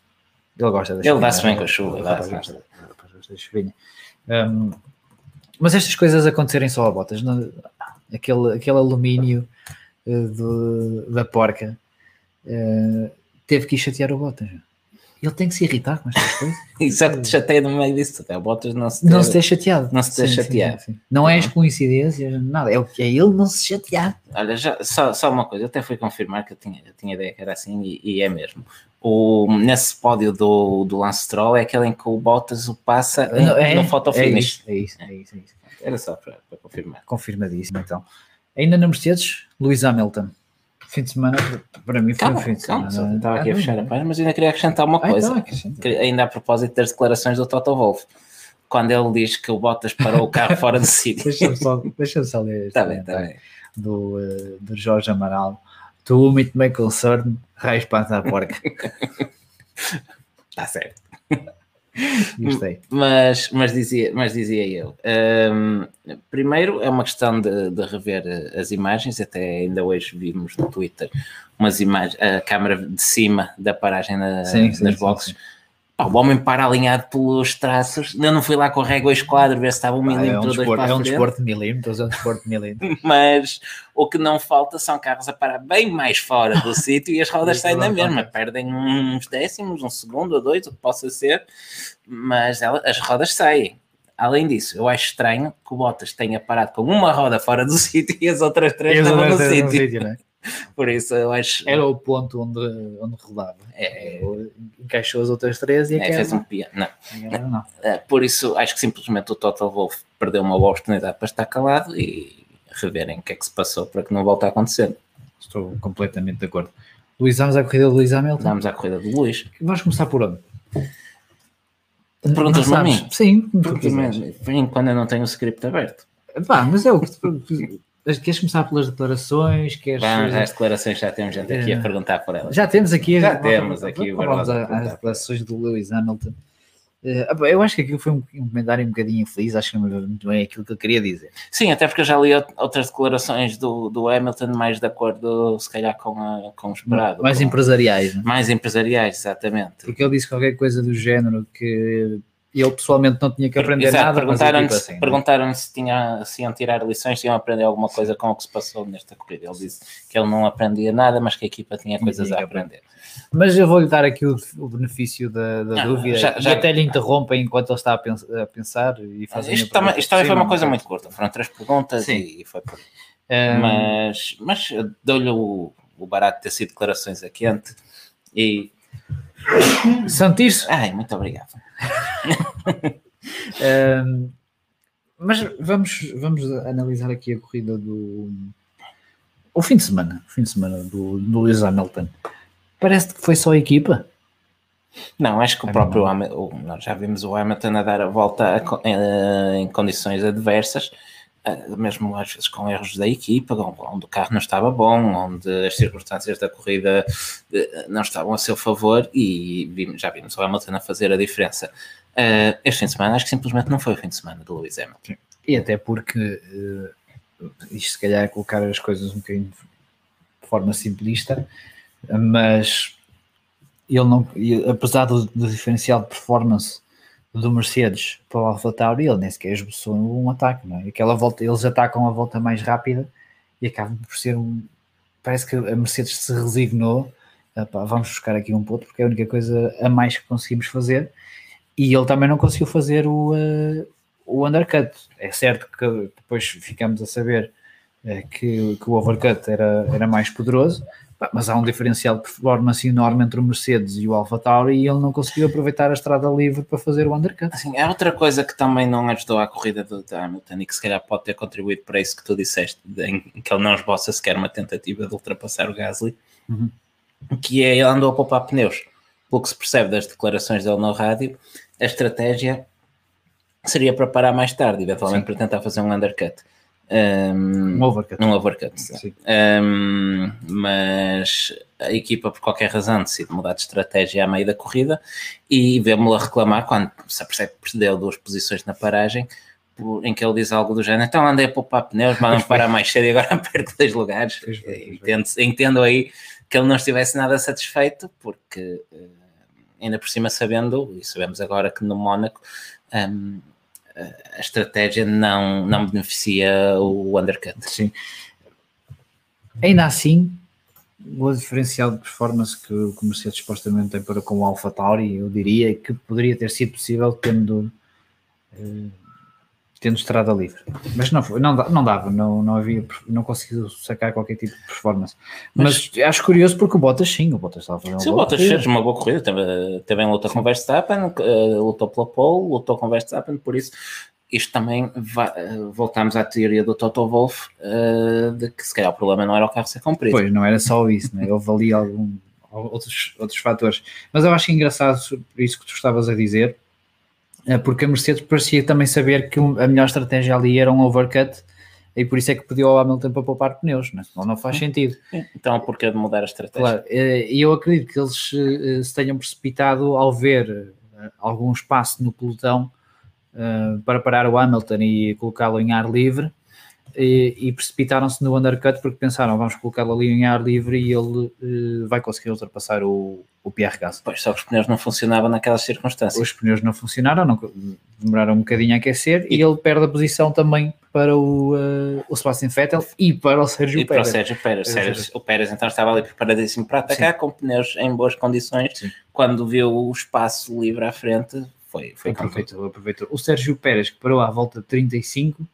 Ele gosta da Ele chuvinha. dá-se bem com a chuva, Ele ele gosta da chuvinha. Um, mas estas coisas acontecerem só a botas, não- aquele, aquele alumínio eh, do- da porca eh, teve que ir chatear o Bottas. Ele tem que se irritar com estas coisas. *laughs* E só que te chateia no meio disso. É o Bottas não se Não ter- se ter chateado. Não se ter Sim, chateado. sim, sim. Não é as coincidências, nada. É o que é ele não se chatear. Olha, já, só, só uma coisa, eu até fui confirmar que eu tinha, eu tinha ideia que era assim e, e é mesmo. O, nesse pódio do, do Lance Stroll é aquele em que o Bottas o passa em, Não, é, no photo é finish. isso, é isso, é isso, é isso. Era só para, para confirmar. Confirmadíssimo, então. Ainda na Mercedes, Lewis Hamilton. Fim de semana, para mim, foi Calma, um fim de calma, semana. só estava aqui a Ah, fechar a página, mas ainda queria acrescentar uma Ah, coisa. então, acrescenta. Que- ainda a propósito das declarações do Toto Wolff. Quando ele diz que o Bottas parou o carro *laughs* fora do sítio. Deixa-me só, deixa só ler este Está bem, está comentário bem. do, eh, do Jorge Amaral. To whom it may concern, raios para a porca. Está *laughs* certo. *laughs* *laughs* Gostei. Mas, mas, dizia, mas dizia eu, hum, primeiro é uma questão de, de rever eh, as imagens, até ainda hoje vimos no Twitter umas imagens, a câmara de cima da paragem na- sim, nas sim, boxes. sim. Pá, o homem para alinhado pelos traços, eu não fui lá com a régua esquadro ver se estava um Pá, é milímetro um ou dois desporto, para é um desporto de milímetros, é um desporto de milímetros. *laughs* mas o que não falta são carros a parar bem mais fora do *laughs* sítio e as rodas saem na mesma, perdem uns décimos, um segundo ou dois, o que possa ser, mas ela- as rodas saem. Além disso, eu acho estranho que o Bottas tenha parado com uma roda fora do *laughs* sítio e as outras três estavam no um sítio. sítio, né? *laughs* Por isso, eu acho. Era o ponto onde, onde rodava. É. Encaixou as outras três e É, aquela. fez um piano. Não. aquela não. *laughs* Eh, Por isso, acho que simplesmente o Total Wolff perdeu uma boa oportunidade para estar calado e reverem o que é que se passou para que não volte a acontecer. Estou completamente de acordo. Luís, vamos à corrida do Luís Hamilton. Vamos à corrida do Luís. Vamos começar por onde? Perguntas-me Não a mim? Sim, Porque, quiseres. mas, por enquanto eu não tenho o script aberto. Pá, mas é o que. Queres começar pelas declarações? Queres... Vamos às declarações, já temos gente aqui a É. perguntar por elas. Já temos aqui. Já temos aqui Vamos às declarações do Lewis Hamilton. Eh, ah, eu acho que aquilo foi um, comentário um bocadinho infeliz, acho que não é aquilo que eu queria dizer. Sim, até porque eu já li out- outras declarações do, do Hamilton mais de acordo, se calhar, com, a, com o esperado. Mais com- empresariais, não é? mais empresariais, exatamente. porque ele disse qualquer coisa do género que ele pessoalmente não tinha que aprender Exato, nada. perguntaram-lhe se, assim, é? perguntaram se, tinha, se iam tirar lições, se iam aprender alguma coisa com o que se passou nesta corrida. Ele disse que ele não aprendia nada, mas que a equipa tinha coisas Tinha a aprender. Mas eu vou-lhe dar aqui o, o benefício da, da Ah, dúvida já- e já- até lhe interrompem enquanto ele está a, pens- a pensar e faz a minha Isto também, isto também foi uma coisa muito curta, foram três perguntas Sim. e, e foi por é? mas, mas eu dou-lhe o, o barato de ter sido declarações a quente e Um, Santirce, ai, muito obrigado. Um, mas vamos, vamos analisar aqui a corrida do. O fim de semana, o fim de semana do, do Lewis Hamilton. Parece que foi só a equipa. Não, acho que o próprio Hamilton, nós já vimos o Hamilton a dar a volta a eh, em condições adversas mesmo às vezes com erros da equipa, onde o carro não estava bom, onde as circunstâncias da corrida uh, não estavam a seu favor e já vimos o Hamilton a fazer a diferença. Uh, este fim de semana acho que simplesmente não foi o fim de semana do Lewis Hamilton. E até porque isto se calhar é colocar as coisas um bocadinho de forma simplista, mas ele não, apesar do diferencial de performance do Mercedes para o AlphaTauri, ele nem sequer esboçou um ataque, não é? Aquela volta, eles atacam a volta mais rápida e acabam por ser um. Parece que a Mercedes se resignou. Epá, vamos buscar aqui um ponto porque é a única coisa a mais que conseguimos fazer. E ele também não conseguiu fazer o, uh, o undercut. É certo que depois ficamos a saber uh, que, que o overcut era, era mais poderoso, mas há um diferencial de performance enorme entre o Mercedes e o AlphaTauri e ele não conseguiu aproveitar a estrada livre para fazer o undercut. Assim, é outra coisa que também não ajudou à corrida do Hamilton e que se calhar pode ter contribuído para isso que tu disseste, em que ele não esboça sequer uma tentativa de ultrapassar o Gasly, uhum. que é ele andou a poupar pneus. Pelo que se percebe das declarações dele no rádio, a estratégia seria para parar mais tarde, eventualmente Sim. para tentar fazer um undercut. Um, um overcut. Um overcut. Um, mas a equipa, por qualquer razão, decide mudar de estratégia à meio da corrida e vemos-la reclamar quando se apercebe que perdeu duas posições na paragem. Por, em que ele diz algo do género, então andei a poupar pneus, mas não parar mais cedo e agora *laughs* perco dois lugares. Entendo, entendo aí que ele não estivesse nada satisfeito, porque uh, ainda por cima sabendo, e sabemos agora que no Mónaco um, a estratégia não, não beneficia o undercut. Sim. Ainda assim, o diferencial de performance que o Mercedes supostamente tem para com o Alpha Tauri, eu diria que poderia ter sido possível tendo uh, tendo estrada livre. Mas não, foi, não, não dava, não, não havia, não conseguiu sacar qualquer tipo de performance. Mas, Mas acho curioso porque o Bottas sim, o Bottas estava a fazer uma sim, boa o Bottas fez uma boa corrida, teve, teve em luta sim. com Verstappen, uh, lutou pela pole, lutou com Verstappen, por isso isto também vai, uh, voltamos à teoria do Toto Wolff uh, de que se calhar o problema não era o carro ser comprido. Pois, não era só isso, né? houve ali algum, outros, outros fatores. Mas eu acho engraçado isso que tu estavas a dizer, porque a Mercedes parecia também saber que a melhor estratégia ali era um overcut e por isso é que pediu ao Hamilton para poupar pneus, mas não, não faz sentido. Então, porquê de mudar a estratégia? Claro, eh, e eu acredito que eles eh, se tenham precipitado ao ver eh, algum espaço no pelotão para parar o Hamilton e colocá-lo em ar livre e, e precipitaram-se no undercut porque pensaram vamos colocá-lo ali em ar livre e ele uh, vai conseguir ultrapassar o, o Pierre Gasly. Pois, só que os pneus não funcionavam naquelas circunstâncias. Os pneus não funcionaram, não, demoraram um bocadinho a aquecer e, e ele perde a posição também para o, uh, o Sebastian Vettel e para o Sérgio e Pérez. Para o Sérgio Pérez. Sérgio, o Pérez então estava ali preparadíssimo para atacar Sim. com pneus em boas condições. Sim. Quando viu o espaço livre à frente, foi, foi aproveitou, aproveitou. O Sérgio Pérez, que parou à volta de 35, uh,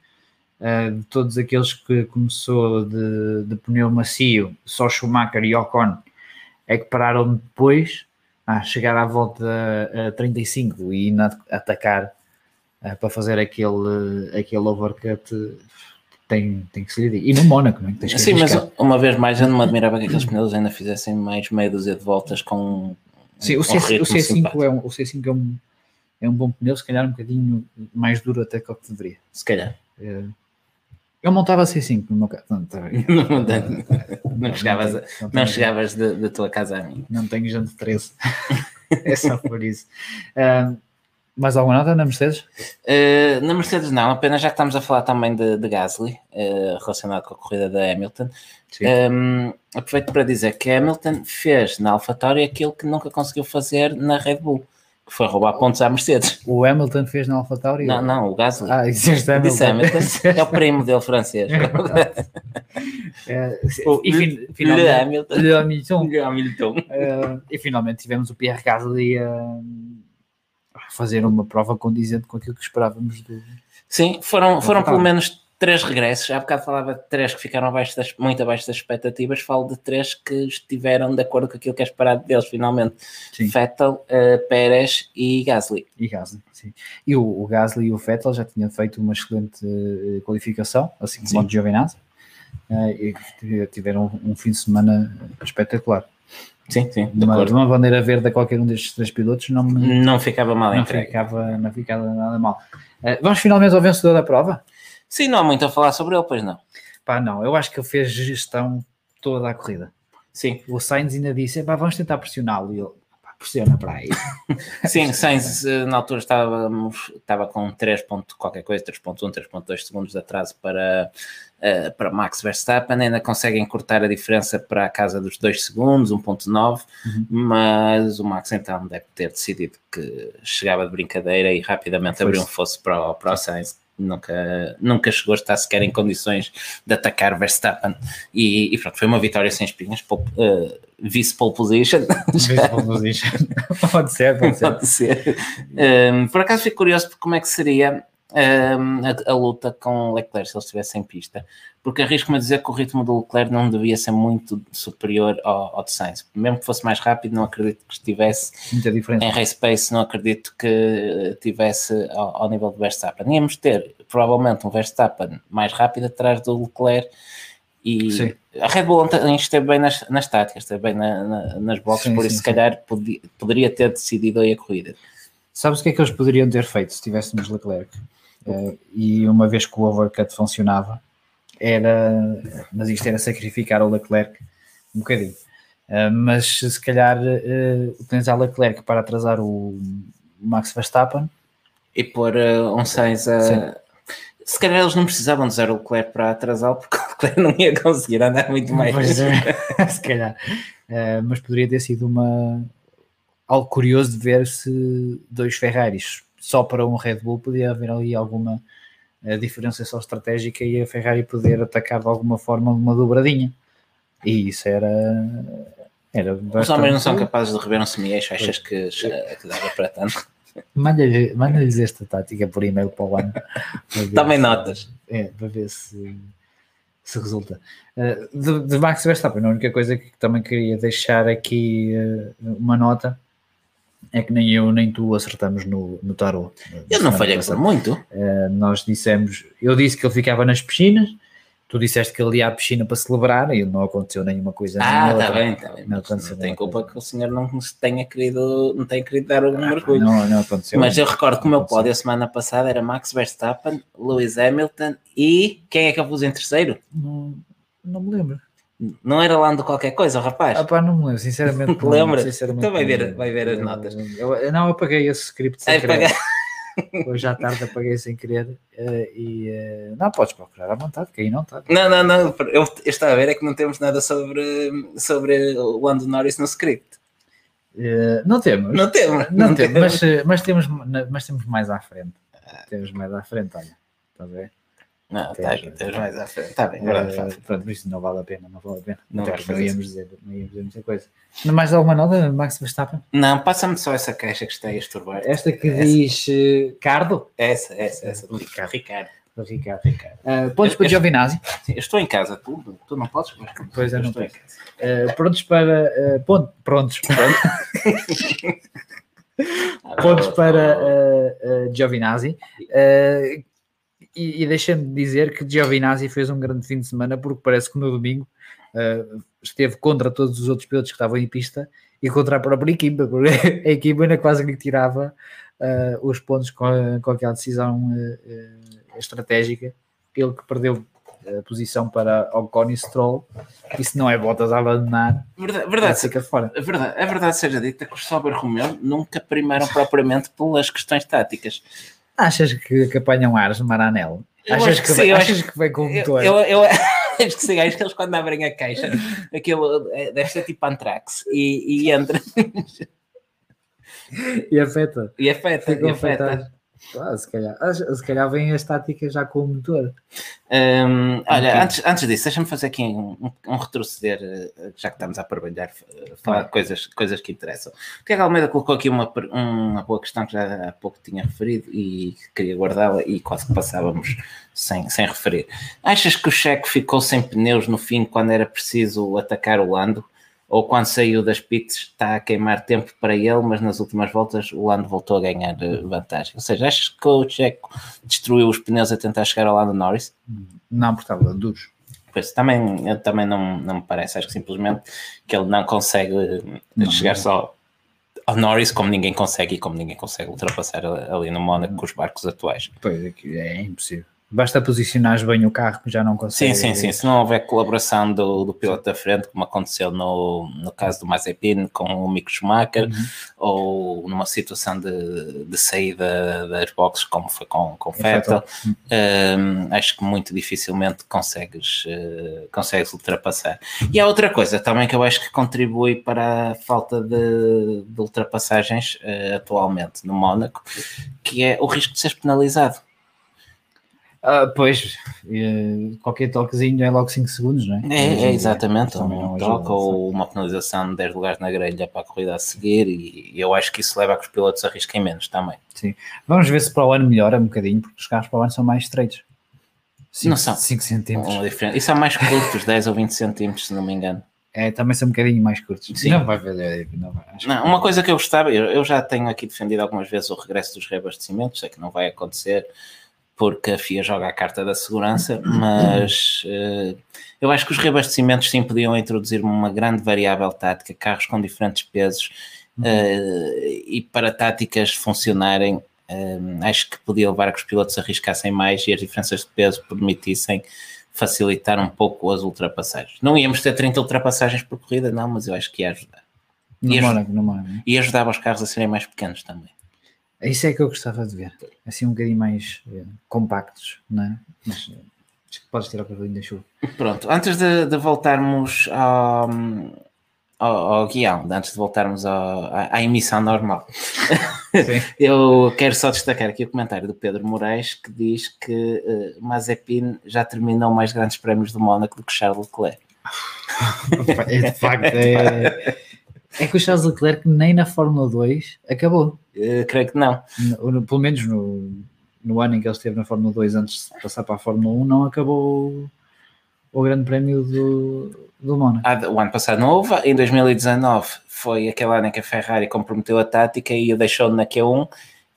de todos aqueles que começou de, de pneu macio, só Schumacher e Ocon é que pararam depois a chegar à volta a 35 e atacar uh, para fazer aquele, aquele overcut tem, tem que se lhe E no Mónaco, não é? Sim, mas uma vez mais eu não me admirava que aqueles pneus ainda fizessem mais meia dúzia de voltas com Sim, o, C, o C5, é um, o C5 é um, é um bom pneu, se calhar um bocadinho mais duro até que o que deveria. Se calhar. É, eu montava C5 no meu caso. Não, tá *laughs* não, não, não, chegavas, não, não chegavas da tua casa a mim. Não tenho gente 13. *laughs* é só por isso. Uh, mais alguma nota na Mercedes? Uh, na Mercedes não, apenas já que estamos a falar também de, de Gasly, uh, relacionado com a corrida da Hamilton. Um, aproveito para dizer que Hamilton fez na AlphaTauri aquilo que nunca conseguiu fazer na Red Bull que foi roubar pontos à Mercedes. O Hamilton fez na AlphaTauri? Não, não, o Gasly. Ah, existe Hamilton. Disse Hamilton. é o primo dele francês. *laughs* é, *laughs* o, e fin, finalmente, Le Hamilton. Le Hamilton. Le Hamilton. Uh, *laughs* e finalmente tivemos o Pierre Gasly a fazer uma prova condizente com aquilo que esperávamos do. Sim, foram, foram pelo menos três regressos. Há bocado falava de três que ficaram abaixo das, muito abaixo das expectativas. Falo de três que estiveram de acordo com aquilo que é esperado deles, finalmente. Sim. Vettel, uh, Pérez e Gasly. E Gasly, sim. E o, o, Gasly e o Vettel já tinham feito uma excelente uh, qualificação, assim como o Giovinazzi. Uh, e tiveram um fim de semana espetacular. Sim, sim. De uma, de uma, bandeira verde a qualquer um destes três pilotos não, me, não ficava mal não ficava, não ficava nada mal. Uh, vamos finalmente ao vencedor da prova? Sim, não há muito a falar sobre ele, pois não. Pá, não, eu acho que ele fez gestão toda a corrida. Sim, O Sainz ainda disse, pá, vamos tentar pressioná-lo. E ele, pá, pressiona para aí. *laughs* sim, Sainz eh, na altura estávamos, estava com 3 ponto qualquer coisa, 3.1, 3.2 segundos de atraso para, eh, para Max Verstappen, ainda conseguem cortar a diferença para a casa dos 2 segundos, 1.9, Uhum. mas o Max então deve ter decidido que chegava de brincadeira e rapidamente Foi-se. abriu um fosso para para o Sainz. Nunca, nunca chegou a estar sequer em condições de atacar Verstappen e, e pronto, foi uma vitória sem espinhas, pole- eh, vice pole position, *laughs* pode ser, pode ser. Pode ser. Um, por acaso fico curioso por como é que seria a, a luta com Leclerc se ele estivesse em pista, porque arrisco-me a dizer que o ritmo do Leclerc não devia ser muito superior ao, ao de Sainz. Mesmo que fosse mais rápido, não acredito que estivesse em race pace, não acredito que tivesse ao, ao nível do Verstappen. Íamos ter provavelmente um Verstappen mais rápido atrás do Leclerc. E Sim. a Red Bull ontem esteve bem nas, nas táticas, esteve bem na- na- nas boxes, Sim, por sim, isso se sim. calhar podi- poderia ter decidido aí a corrida. Sabes o que é que eles poderiam ter feito se tivéssemos Leclerc? Eh, e uma vez que o overcut funcionava, era, mas isto era sacrificar o Leclerc um bocadinho. Eh, mas se calhar eh, utilizar Leclerc para atrasar o Max Verstappen, E pôr uh, um Sainz a. Sim. Se calhar eles não precisavam de usar o Leclerc para atrasá-lo, *laughs* porque o Leclerc não ia conseguir andar muito mais. Pois é, *laughs* se calhar. Eh, mas poderia ter sido uma algo curioso de ver se dois Ferraris só para um Red Bull podia haver ali alguma eh, diferenciação estratégica e a Ferrari poder atacar de alguma forma uma dobradinha. E isso era. era Os homens não são capazes de rever um semi-eixo, achas que, que dava para tanto? *laughs* Manda-lhe- Manda-lhes esta tática por e-mail para o ano. *laughs* Também se- notas. É, para ver se, se resulta. Uh, de, de Max Verstappen, a única coisa que também queria deixar aqui uh, uma nota é que nem eu nem tu acertamos no, no tarot. Eu não falhei por muito. Uh, nós dissemos, eu disse que ele ficava nas piscinas, tu disseste que ele ia à piscina para celebrar e não aconteceu nenhuma coisa. Ah, está bem, está bem. Não aconteceu Não tem culpa que o senhor não se tenha querido, não tenha querido dar um mergulho. Não, não aconteceu. Mas eu recordo que o meu pódio a semana passada era Max Verstappen, Lewis Hamilton e quem é que eu pus em terceiro? Não, não me lembro. Não era Lando qualquer coisa, rapaz? Ah, pá, não me lembro, sinceramente. *laughs* não Lembra? sinceramente, Então vai não ver- vai ver as Eu- notas. Eu, eu não apaguei esse script sem querer. Hoje à tarde apaguei sem querer. eh, e eh, não, podes procurar à vontade, que aí não está. Não, não, não. Eu, eu estava a ver é que não temos nada sobre, sobre o Lando Norris no script. Eh, não temos. Não temos. Não temos, mas, eh, mas, temos, mas temos mais à frente. Temos mais à frente, olha. Estás a ver? Não, tá tens mais à frente. Está bem, agora Eh, faz. pronto, isso não vale a pena, não vale a pena. Não porque não íamos dizer, não íamos dizer muita coisa. Não mais alguma nota, Max Verstappen? Não, passa-me só essa caixa que está aí a estorbar. Esta que Essa. diz eh, Cardo? Essa, essa, essa. Do Ricardo. Ricardo. Do Ricardo. Ricardo. Eh, pontos Eu- para eu- Giovinazzi. Sim, eu estou em casa, tu, tu não podes? Mas, Pois é, não estou em casa. Eh, prontos para. eh, pon- prontos. pontos *laughs* *laughs* para uh, uh, Giovinazzi. E e deixa-me dizer que Giovinazzi fez um grande fim de semana porque parece que no domingo uh, esteve contra todos os outros pilotos que estavam em pista e contra a própria equipa, porque *laughs* a equipa ainda quase lhe tirava uh, os pontos com, com aquela decisão uh, estratégica. Ele que perdeu a posição para Ocon e Stroll, e se não é botas a abandonar, Verdade, verdade, fica fora. a verdade, a verdade seja dita que os Sauber Romeo nunca primaram propriamente pelas questões táticas. Achas que, que apanham ares no Maranello? Eu Achas que, que vem, sim, eu achas acho- que vem com o Eu, motor? eu, eu *laughs* acho que sim, acho que eles quando abrem a caixa, aquilo é, deve ser tipo Antrax e, e entra E afeta. e afeta, Ficam e afeta. afetados. Ah, se, calhar, ah, se calhar vêm as táticas já com o motor. Hum, olha, Ok. antes, antes disso, deixa-me fazer aqui um, um- um retroceder, eh, já que estamos a trabalhar, falar de coisas, coisas que interessam. O Tiago Almeida colocou aqui uma, uma boa questão que já há pouco tinha referido e queria guardá-la e quase que passávamos sem, sem referir. Achas que o Checo ficou sem pneus no fim quando era preciso atacar o Lando? Ou quando saiu das pits está a queimar tempo para ele, mas nas últimas voltas o Lando voltou a ganhar eh, vantagem? Ou seja, achas que o Checo destruiu os pneus a tentar chegar ao Lando Norris? Não, porque estava duros. Pois, também, eu também não, não me parece. Acho que simplesmente que ele não consegue eh, Não, chegar não. só ao Norris como ninguém consegue e como ninguém consegue ultrapassar ali no Mónaco com os barcos atuais. Pois, aqui é impossível. Basta posicionares bem o carro que já não consegue. Sim, sim, sim. Se não houver colaboração do, do piloto da frente, como aconteceu no, no caso do Mazepin com o Mick Schumacher, Uhum. ou numa situação de, de saída das boxes, como foi com, com Vettel. Vettel, hum, acho que muito dificilmente consegues, eh, consegues ultrapassar. E há outra coisa também que eu acho que contribui para a falta de, de ultrapassagens eh, atualmente no Mónaco, que é o risco de seres penalizado. Ah, pois, qualquer toquezinho é logo 5 segundos, não é? É, é exatamente, Também um ajuda, troca ou uma penalização de 10 lugares na grelha para a corrida a seguir e eu acho que isso leva a que os pilotos arrisquem menos também. Vamos ver se para o ano melhora um bocadinho, porque os carros para o ano são mais estreitos. Não são. 5 centímetros. E são mais curtos, 10 ou 20 centímetros, se não me engano. É, também são um bocadinho mais curtos. Sim. Não vai ver, não vai. Não, uma coisa que eu gostava, eu, eu já tenho aqui defendido algumas vezes o regresso dos reabastecimentos, sei que não vai acontecer porque a FIA joga a carta da segurança, mas eh, eu acho que os reabastecimentos sim podiam introduzir uma grande variável tática, carros com diferentes pesos eh, e para táticas funcionarem, eh, acho que podia levar a que os pilotos arriscassem mais e as diferenças de peso permitissem facilitar um pouco as ultrapassagens. Não íamos ter 30 ultrapassagens por corrida, não, mas eu acho que ia ajudar. No E as- Mónaco, no Mónaco. né? Ajudava os carros a serem mais pequenos também. Isso é que eu gostava de ver. Assim um bocadinho mais eh, compactos, não é? Mas eh, acho que podes tirar o cavalinho da chuva. Pronto, antes de, de voltarmos ao, ao, ao guião, antes de voltarmos ao- à, à emissão normal, Sim. *laughs* eu quero só destacar aqui o comentário do Pedro Moraes que diz que eh, Mazepin já terminou mais grandes prémios do Mónaco do que Charles Leclerc. *laughs* É, de facto, é, *laughs* é que o Charles Leclerc nem na Fórmula 2 acabou. Eh, creio que não. No- pelo menos no, no ano em que ele esteve na Fórmula 2 antes de passar para a Fórmula 1, não acabou o, o grande prémio do, do Mónaco. Ah, O ano passado não houve, em 2019 foi aquele ano em que a Ferrari comprometeu a tática e o deixou na Q1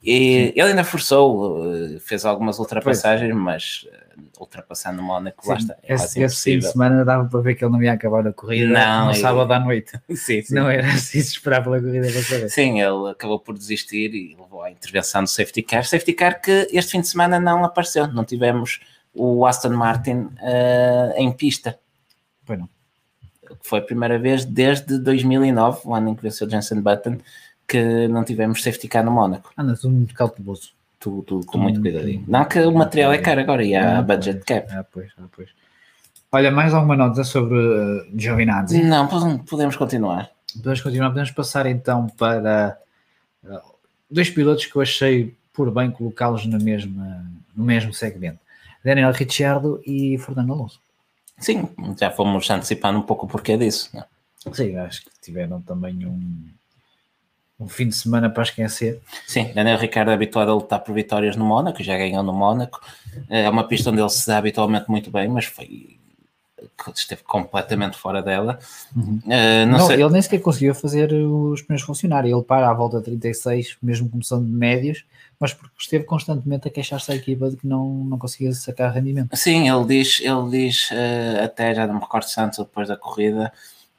e ele ainda forçou, eh, fez algumas ultrapassagens, mas eh, ultrapassar no Mónaco, lá Sim, está, é esse, esse fim de semana dava para ver que ele não ia acabar a corrida Não, no sábado à noite. *laughs* Sim, sim. Não era assim se esperar pela corrida para saber. Sim, ele acabou por desistir e levou à intervenção do safety car. Safety car que este fim de semana não apareceu, não tivemos o Aston Martin eh, em pista. Pois não. Foi a primeira vez desde 2009, o ano em que venceu Jensen Button, que não tivemos safety car no Mónaco. Anda tudo muito cauteloso. Tudo, tudo com muito muito- cuidadinho. Não que o material é caro agora e há Ah, budget cap. Ah, pois, ah, pois. Olha, mais alguma nota sobre uh, Giovinazzi? Não, podem- podemos continuar. Podemos continuar, podemos passar então para uh, dois pilotos que eu achei por bem colocá-los no mesmo segmento. Daniel Ricciardo e Fernando Alonso. Sim, já fomos antecipando um pouco o porquê disso. não é? Sim, acho que tiveram também um, um fim de semana para esquecer. Sim, Daniel Ricardo é habituado a lutar por vitórias no Mónaco, já ganhou no Mónaco. É uma pista onde ele se dá habitualmente muito bem, mas foi esteve completamente fora dela. Eh, não, Não, sei. ele nem sequer conseguiu fazer os pneus funcionar. Ele para à volta 36, mesmo começando de médios, mas porque esteve constantemente a queixar-se à equipa de que não, não conseguia sacar rendimento. Sim, ele diz, ele diz eh, até já não me recordo ou depois da corrida,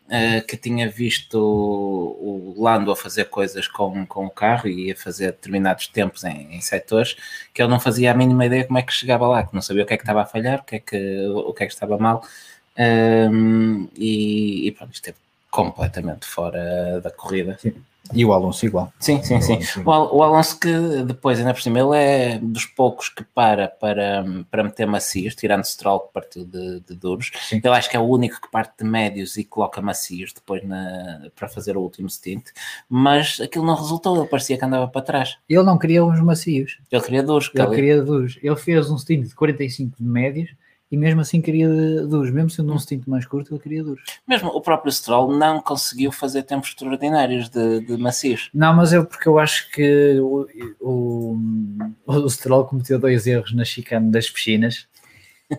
eh, que tinha visto o, Lando a fazer coisas com, com o carro e a fazer determinados tempos em, em setores que ele não fazia a mínima ideia como é que chegava lá, que não sabia o que é que estava a falhar, o que é que, o que, é que estava mal. Ehm, e, e pronto, esteve completamente fora da corrida. E o Alonso igual. Sim, sim, sim. O, Al- o Alonso que depois, ainda por cima, ele é dos poucos que para para, para meter macios, tirando Stroll que partiu de, de duros. Sim. Ele acho que é o único que parte de médios e coloca macios depois na, para fazer o último stint, mas aquilo não resultou, ele parecia que andava para trás. Ele não queria uns macios, Ele queria duros, ele- queria duros. Ele fez um stint de 45 de médios e mesmo assim queria duros. Mesmo sendo um stint mais curto, ele queria duros. mesmo o próprio Stroll não conseguiu fazer tempos extraordinários de, de macios. Não, mas eu porque eu acho que o, o, o Stroll cometeu dois erros na chicane das piscinas. *laughs*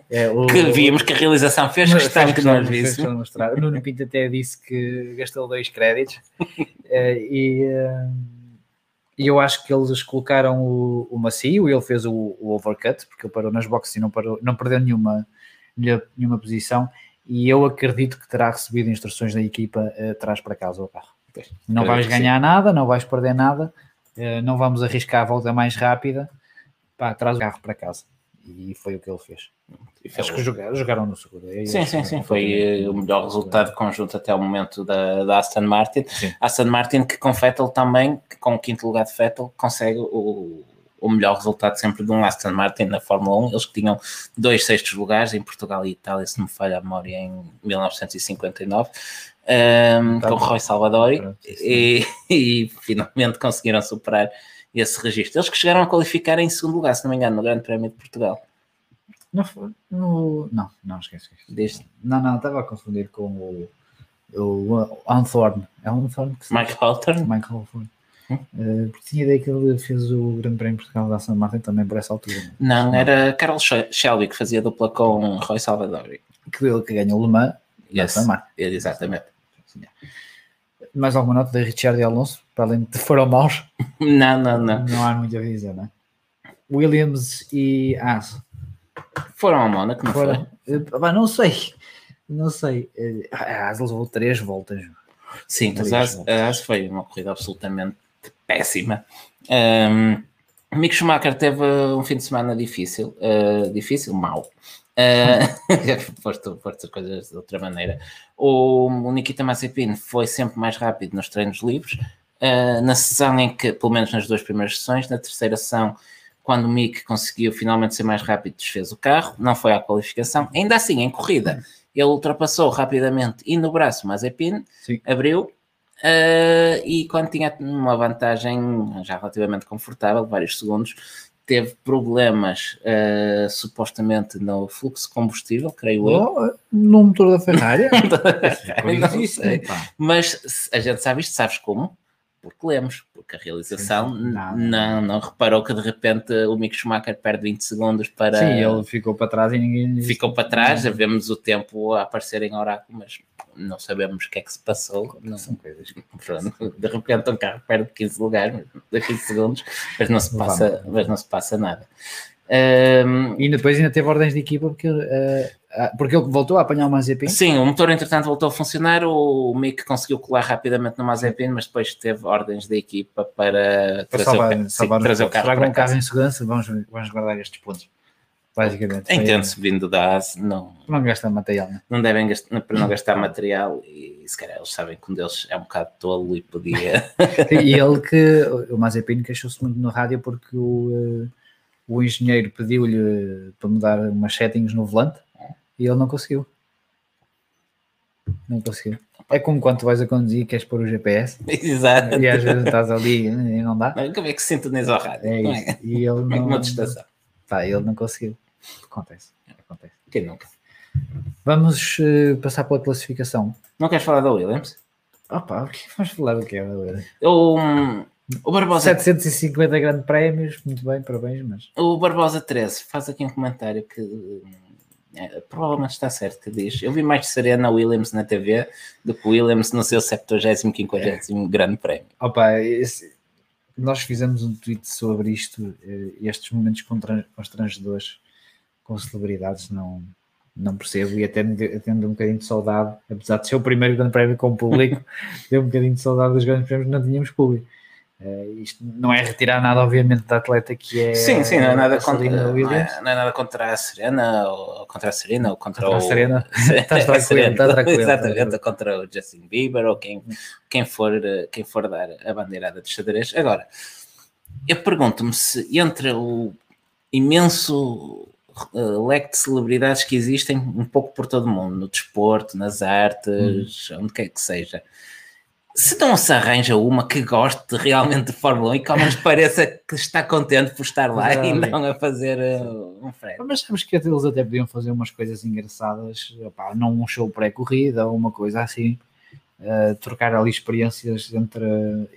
É, o- Que víamos que a realização fez questão que nós víssemos. Nuno Pinto até disse que gastou dois créditos *laughs* Eh, e, eh, e eu acho que eles colocaram o, o macio, ele fez o, o overcut, porque ele parou nas boxes e não, parou, não perdeu nenhuma, nenhuma, posição. E eu acredito que terá recebido instruções da equipa eh, atrás para casa o carro. Não vais ganhar nada, não vais perder nada, eh, não vamos arriscar a volta mais rápida, pá, traz o carro para casa. E foi o que ele fez. E foi Acho que jogaram, jogaram no seguro. É Sim, sim, sim. Foi eh, o melhor resultado conjunto até o momento da, da Aston Martin. Sim. Aston Martin que com Vettel também, que com o quinto lugar de Vettel, consegue o, o melhor resultado sempre de um Aston Martin na Fórmula 1. Eles que tinham dois sextos lugares em Portugal e Itália, se não me falha a memória, em 1959, ehm, Tá com bom. Roy Salvadori. E, *laughs* e finalmente conseguiram superar esse registro. Eles que chegaram a qualificar em segundo lugar, se não me engano, no Grande Prémio de Portugal. Não, foi- no- não, não, esquece. Não, não, estava a confundir com o, o Anthorn. É Anthorn que se Mike Hawthorne. Michael Anthorn. Hum? Eh, porque tinha ideia que ele fez o Grande Prémio de Portugal da Aston Martin também por essa altura. Não, era Carol Sh- Shelby que fazia dupla com Roy Salvadori. Que ele que ganhou o Le Mans da Yes, Aston Martin. exatamente. Sim, é. Mais alguma nota de Richard e Alonso? Para além de foram maus, Não, não, não. *laughs* não há muito a dizer, não é? Williams e Haas. Foram ao Mónaco, não Foram, foi? não sei, não sei. Eh, A Haas levou três voltas. Sim, mas Três a As- voltas. a As foi uma corrida absolutamente péssima. Um, Mick Schumacher teve um fim de semana difícil, uh, difícil, mau. *laughs* Uh, foste, foste as coisas de outra maneira. O, o Nikita Mazepin foi sempre mais rápido nos treinos livres. Uh, na sessão em que, pelo menos nas duas primeiras sessões, na terceira sessão, quando o Mick conseguiu finalmente ser mais rápido, desfez o carro, não foi à qualificação. Ainda assim, em corrida, ele ultrapassou rapidamente e no braço Mazepin, Sim. abriu eh, e quando tinha uma vantagem já relativamente confortável, vários segundos, teve problemas eh, supostamente no fluxo de combustível, creio eu. Oh, no motor da Ferrari? *laughs* Não sei. Mas a gente sabe isto, sabes como? Porque lemos, porque a realização Sim. Não, não, não. reparou que de repente o Mick Schumacher perde 20 segundos para. Sim, ele ficou para trás e ninguém. ficou para trás, já vemos o tempo a aparecer em oráculo, mas não sabemos o que é que se passou. Não, São coisas. pronto, de repente um carro perde 15 lugares, de 15 segundos, mas não se passa, mas não se passa nada. Ahm, E depois ainda teve ordens de equipa porque, ah, porque ele voltou a apanhar o Mazepin. sim, o motor entretanto voltou a funcionar, o Mick conseguiu colar rapidamente no Mazepin, mas depois teve ordens da equipa para Para trazer, o, salvar, sim, salvar trazer o carro para o carro em segurança, vamos, vamos guardar estes pontos. Basicamente. Entende-se vindo da AS, não, Não gasta material, né? não devem gastar, para não gastar material e se calhar eles sabem que um deles é um bocado tolo e podia *laughs* E ele que, o Mazepin queixou-se muito no rádio porque o, eh, o engenheiro pediu-lhe para mudar umas settings no volante e ele não conseguiu. Não conseguiu. É como quando tu vais a conduzir e queres pôr o GPS *laughs* Exato. e às vezes estás ali e não dá. Como é que se sintoniza o rádio? É não isso. é? E ele Como é não, uma distração? pá, ele não conseguiu. Acontece. acontece. Quem nunca? Vamos eh, passar pela classificação. Não queres falar da Williams? Opa, o que vamos falar do que é? O, hum, o, Barbosa, 750 grandes prémios, muito bem, parabéns, mas o Barbosa 13 faz aqui um comentário que hum, é, provavelmente está certo que diz. Eu vi mais Serena Williams na TV do que Williams no seu 75 50 grande prémio. Opa, esse- nós fizemos um tweet sobre isto, eh, estes momentos constrangedores com celebridades, não, não percebo e até me deu um bocadinho de saudade, apesar de ser o primeiro grande prémio com público, *laughs* deu um bocadinho de saudade dos grandes prémios, não tínhamos público. Eh, isto não é retirar nada, obviamente, da atleta que é Sim, sim, não é nada contra, não é, não é nada contra a Serena ou contra a Serena ou contra, Contra a o Serena. *laughs* Estás tranquilo, Serena, estás tranquilo, Exatamente, contra o Justin Bieber ou quem, quem, for, quem for dar a bandeirada de xadrez. Agora, eu pergunto-me se entre o imenso eh, leque de celebridades que existem um pouco por todo o mundo, no desporto, nas artes, onde quer que seja, se não se arranja uma que goste realmente de Fórmula 1 e que ao menos *laughs* pareça que está contente por estar lá e não a fazer eh, um frete. Mas sabes que eles até podiam fazer umas coisas engraçadas, opá, não um show pré-corrida ou uma coisa assim, eh, trocar ali experiências entre,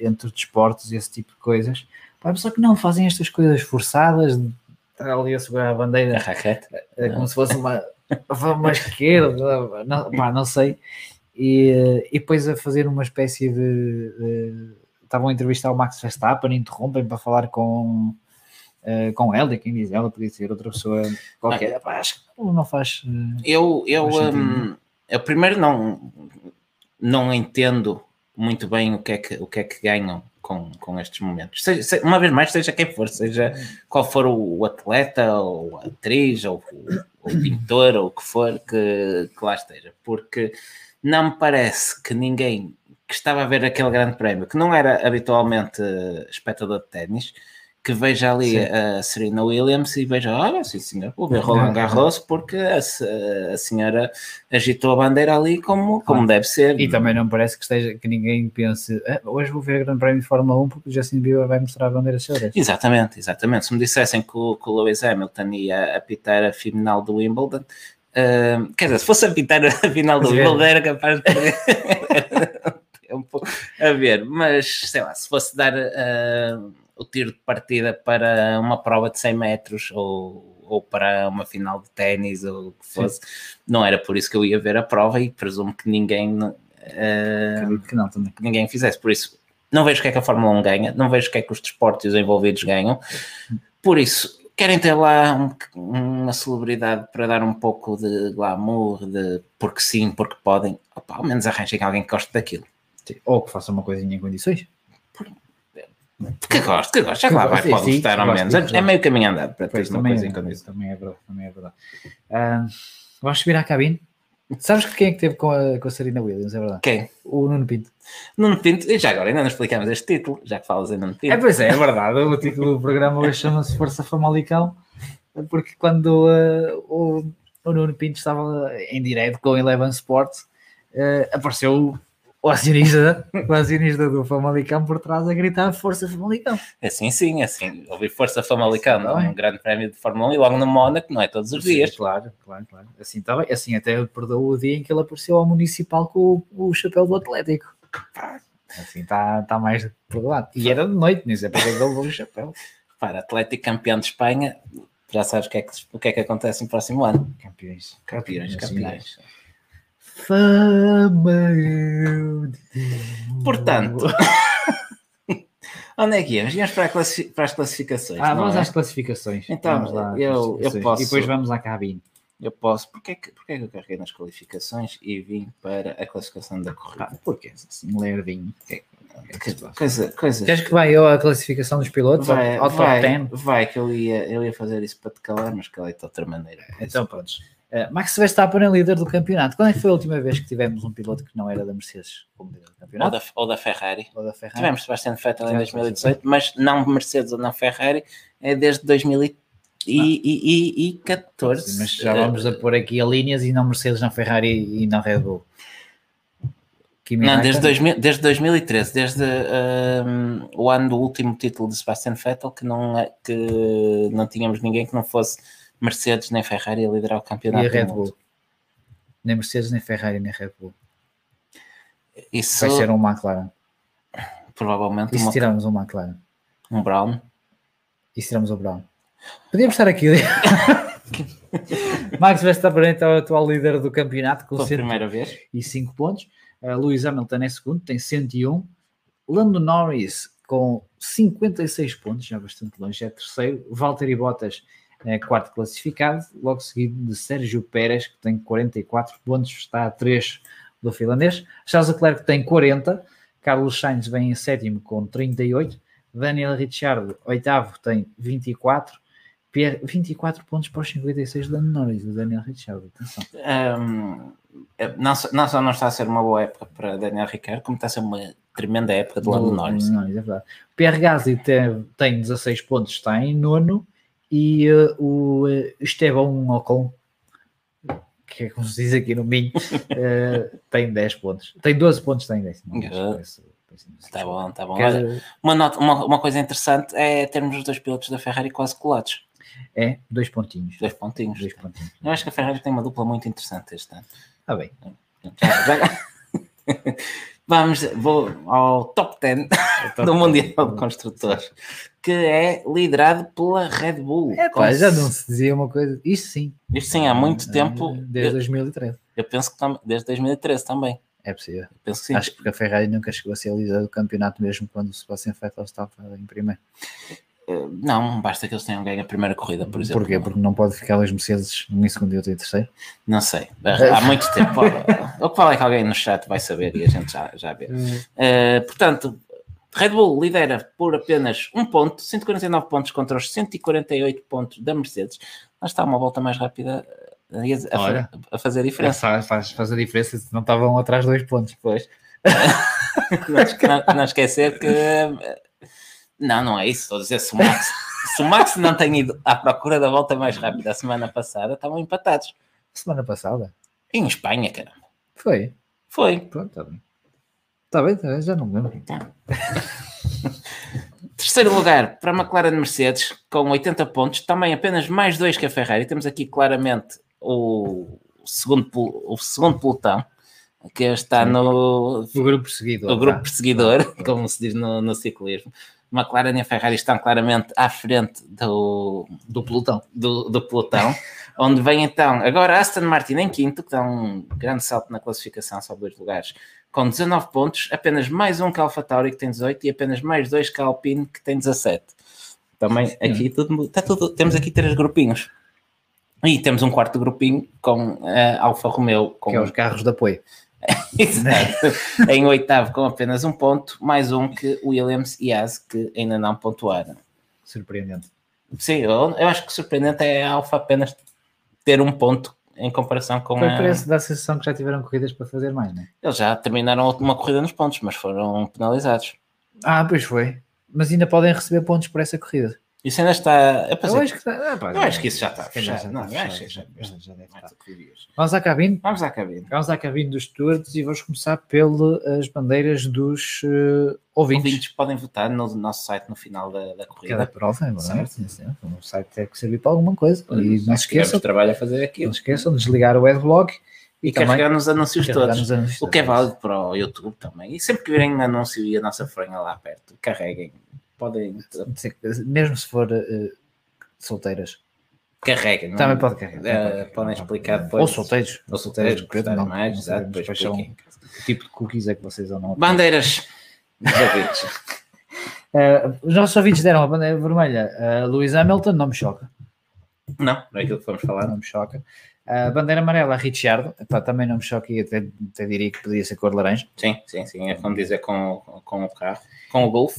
entre desportos e esse tipo de coisas. Pá, só que não, fazem estas coisas forçadas, de estar ali a segurar a A bandeira raquete. eh, como se fosse uma, uma esquerda, não, pá, não sei. E, e depois a fazer uma espécie de. de- estavam a entrevistar o Max Verstappen, interrompem para falar com, eh, com ela, quem diz ela podia ser outra pessoa qualquer. Pá, acho que não não faz. eh, Eu, eu, Faz sentido, hum, eu primeiro não, não entendo muito bem o que é que, o que, é que ganham com, com estes momentos. Seja, se- uma vez mais, seja quem for, seja qual for o, o atleta, ou a atriz, ou o, o pintor, ou o que for que, que lá esteja. Porque não me parece que ninguém que estava a ver aquele grande prémio, que não era habitualmente eh, espectador de ténis, que veja ali Sim. a Serena Williams e veja, olha, sim senhor, vou ver Roland Garros porque a, a senhora agitou a bandeira ali como, como Claro. deve ser. E também não parece que, esteja, que ninguém pense "Ah, hoje vou ver o Grande Prémio de Fórmula 1 porque o Justin Bieber vai mostrar a bandeira de Exatamente, exatamente. Se me dissessem que o, que o Lewis Hamilton ia apitar a final do Wimbledon, ah, quer dizer, se fosse apitar a final do é. Wimbledon era capaz de perder *laughs* tempo a ver, mas sei lá, se fosse dar ah, o tiro de partida para uma prova de 100 metros ou, ou para uma final de ténis ou o que fosse, não era por isso que eu ia ver a prova e presumo que ninguém. Acredito que não também. que ninguém fizesse. Por isso, não vejo o que é que a Fórmula 1 ganha, não vejo o que é que os desportos envolvidos ganham. Por isso, querem ter lá um- uma celebridade para dar um pouco de glamour, de porque sim, porque podem, Opa, ao menos arranjem alguém que goste daquilo. Sim. Ou que faça uma coisinha em condições. Que gosto, que gosto, já que lá vai, pode gostar ao menos. É meio caminho andado para teres uma coisa é, em condições. também é verdade. Também é verdade. Ah, vamos subir à cabine. Sabes quem é que teve com a, com a Serena Williams? É verdade. Quem? O Nuno Pinto. Nuno Pinto, e já agora ainda não explicamos este título, já que falas em Nuno Pinto. É, pois é, é verdade. O título do programa hoje chama-se Força Famalicão, porque quando eh, o, o Nuno Pinto estava em direto com o Eleven Sports, eh, apareceu o acionista, o acionista do Famalicão por trás a gritar Força Famalicão. Assim sim, assim, ouvir Força Famalicano, Está bem. um grande prémio de Fórmula 1 e logo no Mónaco, não é todos os dias. Sim, claro, claro, claro. Assim está bem. Assim até perdoou o dia em que ele apareceu ao Municipal com o, o chapéu do Atlético. Assim está está mais perdoado. E era de noite, nem sei porque é que ele levou o chapéu. Para Atlético campeão de Espanha, já sabes o que é que, o que, é que acontece no próximo ano. Campeões. Campeões, campeões. Fama. Portanto, *laughs* onde é que íamos? Íamos para, classi- para as classificações. Ah, vamos é? às classificações. Então, Vamos lá eu- eu classificações. posso- E depois vamos à cabine. Eu posso. Porquê que, porquê que eu carreguei nas qualificações e vim para a classificação da corrida? Ah, porque assim, lerdinho. Que- Coisa, coisa. Queres que vai eu à classificação dos pilotos? ao- Vai, ao top vai, 10? vai, que eu ia, eu ia fazer isso para te calar, mas calei de outra maneira. Então, pronto. Uh, Max Verstappen é líder do campeonato. Quando é que foi a última vez que tivemos um piloto que não era da Mercedes como líder do Ou campeonato? da, ou da Ferrari. Ou da Ferrari? Tivemos Sebastian Vettel em Tivemos 2018, mas não Mercedes ou não Ferrari, é desde 2014. Mas já vamos a pôr aqui a linhas e não Mercedes, não Ferrari e não Red Bull. Kimi Não, desde, 2000 desde 2013, desde hum, o ano do último título de Sebastian Vettel, que não, é- que não tínhamos ninguém que não fosse Mercedes nem Ferrari a liderar o e campeonato. a Red mundo. Bull. Nem Mercedes, nem Ferrari, nem Red Bull. Isso Vai ser um McLaren. provavelmente E se uma- tirarmos um McLaren? um Brown. E se tirarmos o Brown? Podíamos estar aqui. *laughs* Max Verstappen então é o atual líder do campeonato com Pela 105 primeira vez. pontos. Uh, Lewis Hamilton é segundo, tem 101. Lando Norris com 56 pontos, já bastante longe, é terceiro. Valtteri Bottas é quarto classificado, logo seguido de Sérgio Pérez, que tem 44 pontos, está a 3 do finlandês. Charles Leclerc tem 40. Carlos Sainz vem em sétimo com 38. Daniel Ricciardo, oitavo, tem 24. Pierre, 24 pontos para os 56 de Norris, o Daniel Ricciardo. Atenção. Hum, é- não, só, não só não está a ser uma boa época para Daniel Ricciardo, como está a ser uma tremenda época de Lando Do- Norris. do Norris, é verdade. Pierre Gasly tem, tem 16 pontos, está em nono. E eh, o eh, Estevão Ocon, que é como se diz aqui no Minho, *laughs* eh, tem 10 pontos. Tem 12 pontos, tem 10. Não, Good. parece- parece- Está bom, está bom. Quer- Olha, uma, nota- uma, uma coisa interessante é termos os dois pilotos da Ferrari quase colados. É, dois pontinhos. Dois pontinhos. Dois pontinhos. Eu acho que a Ferrari tem uma dupla muito interessante este ano. Ah, bem. Já- já- *laughs* Vamos vou ao top 10 *laughs* do Mundial de Construtores, que é liderado pela Red Bull. É, pá, já não se dizia uma coisa. Isto sim. Isto sim, há muito Eh, tempo. Desde Eu, 2013. eu penso que tam- desde 2013 também. É possível. Eu penso que sim. Acho que porque a Ferrari nunca chegou a ser líder do campeonato, mesmo quando o Sebastian Vettel estava em primeiro. Eh, Não, basta que eles tenham ganho a primeira corrida, por exemplo. Porquê? Porque não pode ficar os Mercedes um em segundo e outro em terceiro. Não sei. Há muito tempo. O que vale é que alguém no chat vai saber e a gente já, já vê. Eh, portanto, Red Bull lidera por apenas um ponto, 149 pontos contra os 148 pontos da Mercedes. Lá está uma volta mais rápida a, a- Olha. a fazer a diferença. Faz, faz, faz a diferença se não estavam atrás dois pontos. Pois. *laughs* *laughs* não- não esquecer que. Não, não é isso. Estou a dizer, se o Max, se o Max não tem ido à procura da volta mais rápida a semana passada, estavam empatados. Semana passada. Em Espanha, cara. Foi. Foi. Pronto, está bem. Está bem, tá bem, já não me lembro. Terceiro lugar para a McLaren Mercedes, com 80 pontos, também apenas mais dois que a Ferrari. Temos aqui claramente o segundo, o segundo pelotão, que está no, O grupo seguido. o grupo tá? perseguidor, como se diz no, no ciclismo. McLaren e a Ferrari estão claramente à frente do, do pelotão. do, do pelotão, onde vem então agora Aston Martin em quinto, que dá um grande salto na classificação, só dois lugares, com 19 pontos, apenas mais um que a AlphaTauri, que tem 18, e apenas mais dois que a Alpine, que tem 17. Também aqui tudo, está tudo, temos aqui três grupinhos. E temos um quarto grupinho com a Alfa Romeo, com Que é os carros de apoio. *laughs* Exato. em oitavo com apenas um ponto, mais um que Williams e Haas que ainda não pontuaram. Surpreendente. Sim, eu, eu acho que surpreendente é a Alfa apenas ter um ponto em comparação com Foi a... parece da sensação que já tiveram corridas para fazer mais, não é? Eles já terminaram a última corrida nos pontos, mas foram penalizados. Ah, pois foi. Mas ainda podem receber pontos por essa corrida. Isso ainda está... Pensei- Eu acho que, está- pá, eu acho que isso já está fechado. já Não, fechado, já, já- já deve estar. Vamos à cabine. Vamos à cabine. Vamos à cabine dos stewards e vamos começar pelas bandeiras dos eh, ouvintes. Ouvintes podem votar no nosso site no final da, da Cada corrida. prova, é verdade. O site tem que servir para alguma coisa. E não se esqueçam, trabalho a fazer não aquilo. se esqueçam de desligar o adblock E, também carregar nos anúncios todos. nos anúncios O que é válido para o YouTube também. E sempre que virem um anúncio e a nossa fronha lá perto, carreguem. Podem. Mesmo se for eh, solteiras. Carreguem. não- Também pode carregar. Pode podem carregar. explicar depois. Ou solteiros. Ou solteiros, gostarem não- mais, não exato, depois expliquem. Que tipo de cookies é que vocês ou não? Bandeiras. dos ouvintes. *laughs* Eh, os nossos ouvintes deram a bandeira vermelha a Lewis Hamilton, não me choca. não, não é aquilo que vamos falar. Não me choca. A bandeira amarela a Ricciardo, epá, também não me choca e até, até diria que poderia ser cor laranja. Sim, sim, sim. É como dizer com, com o carro. Com o Golf.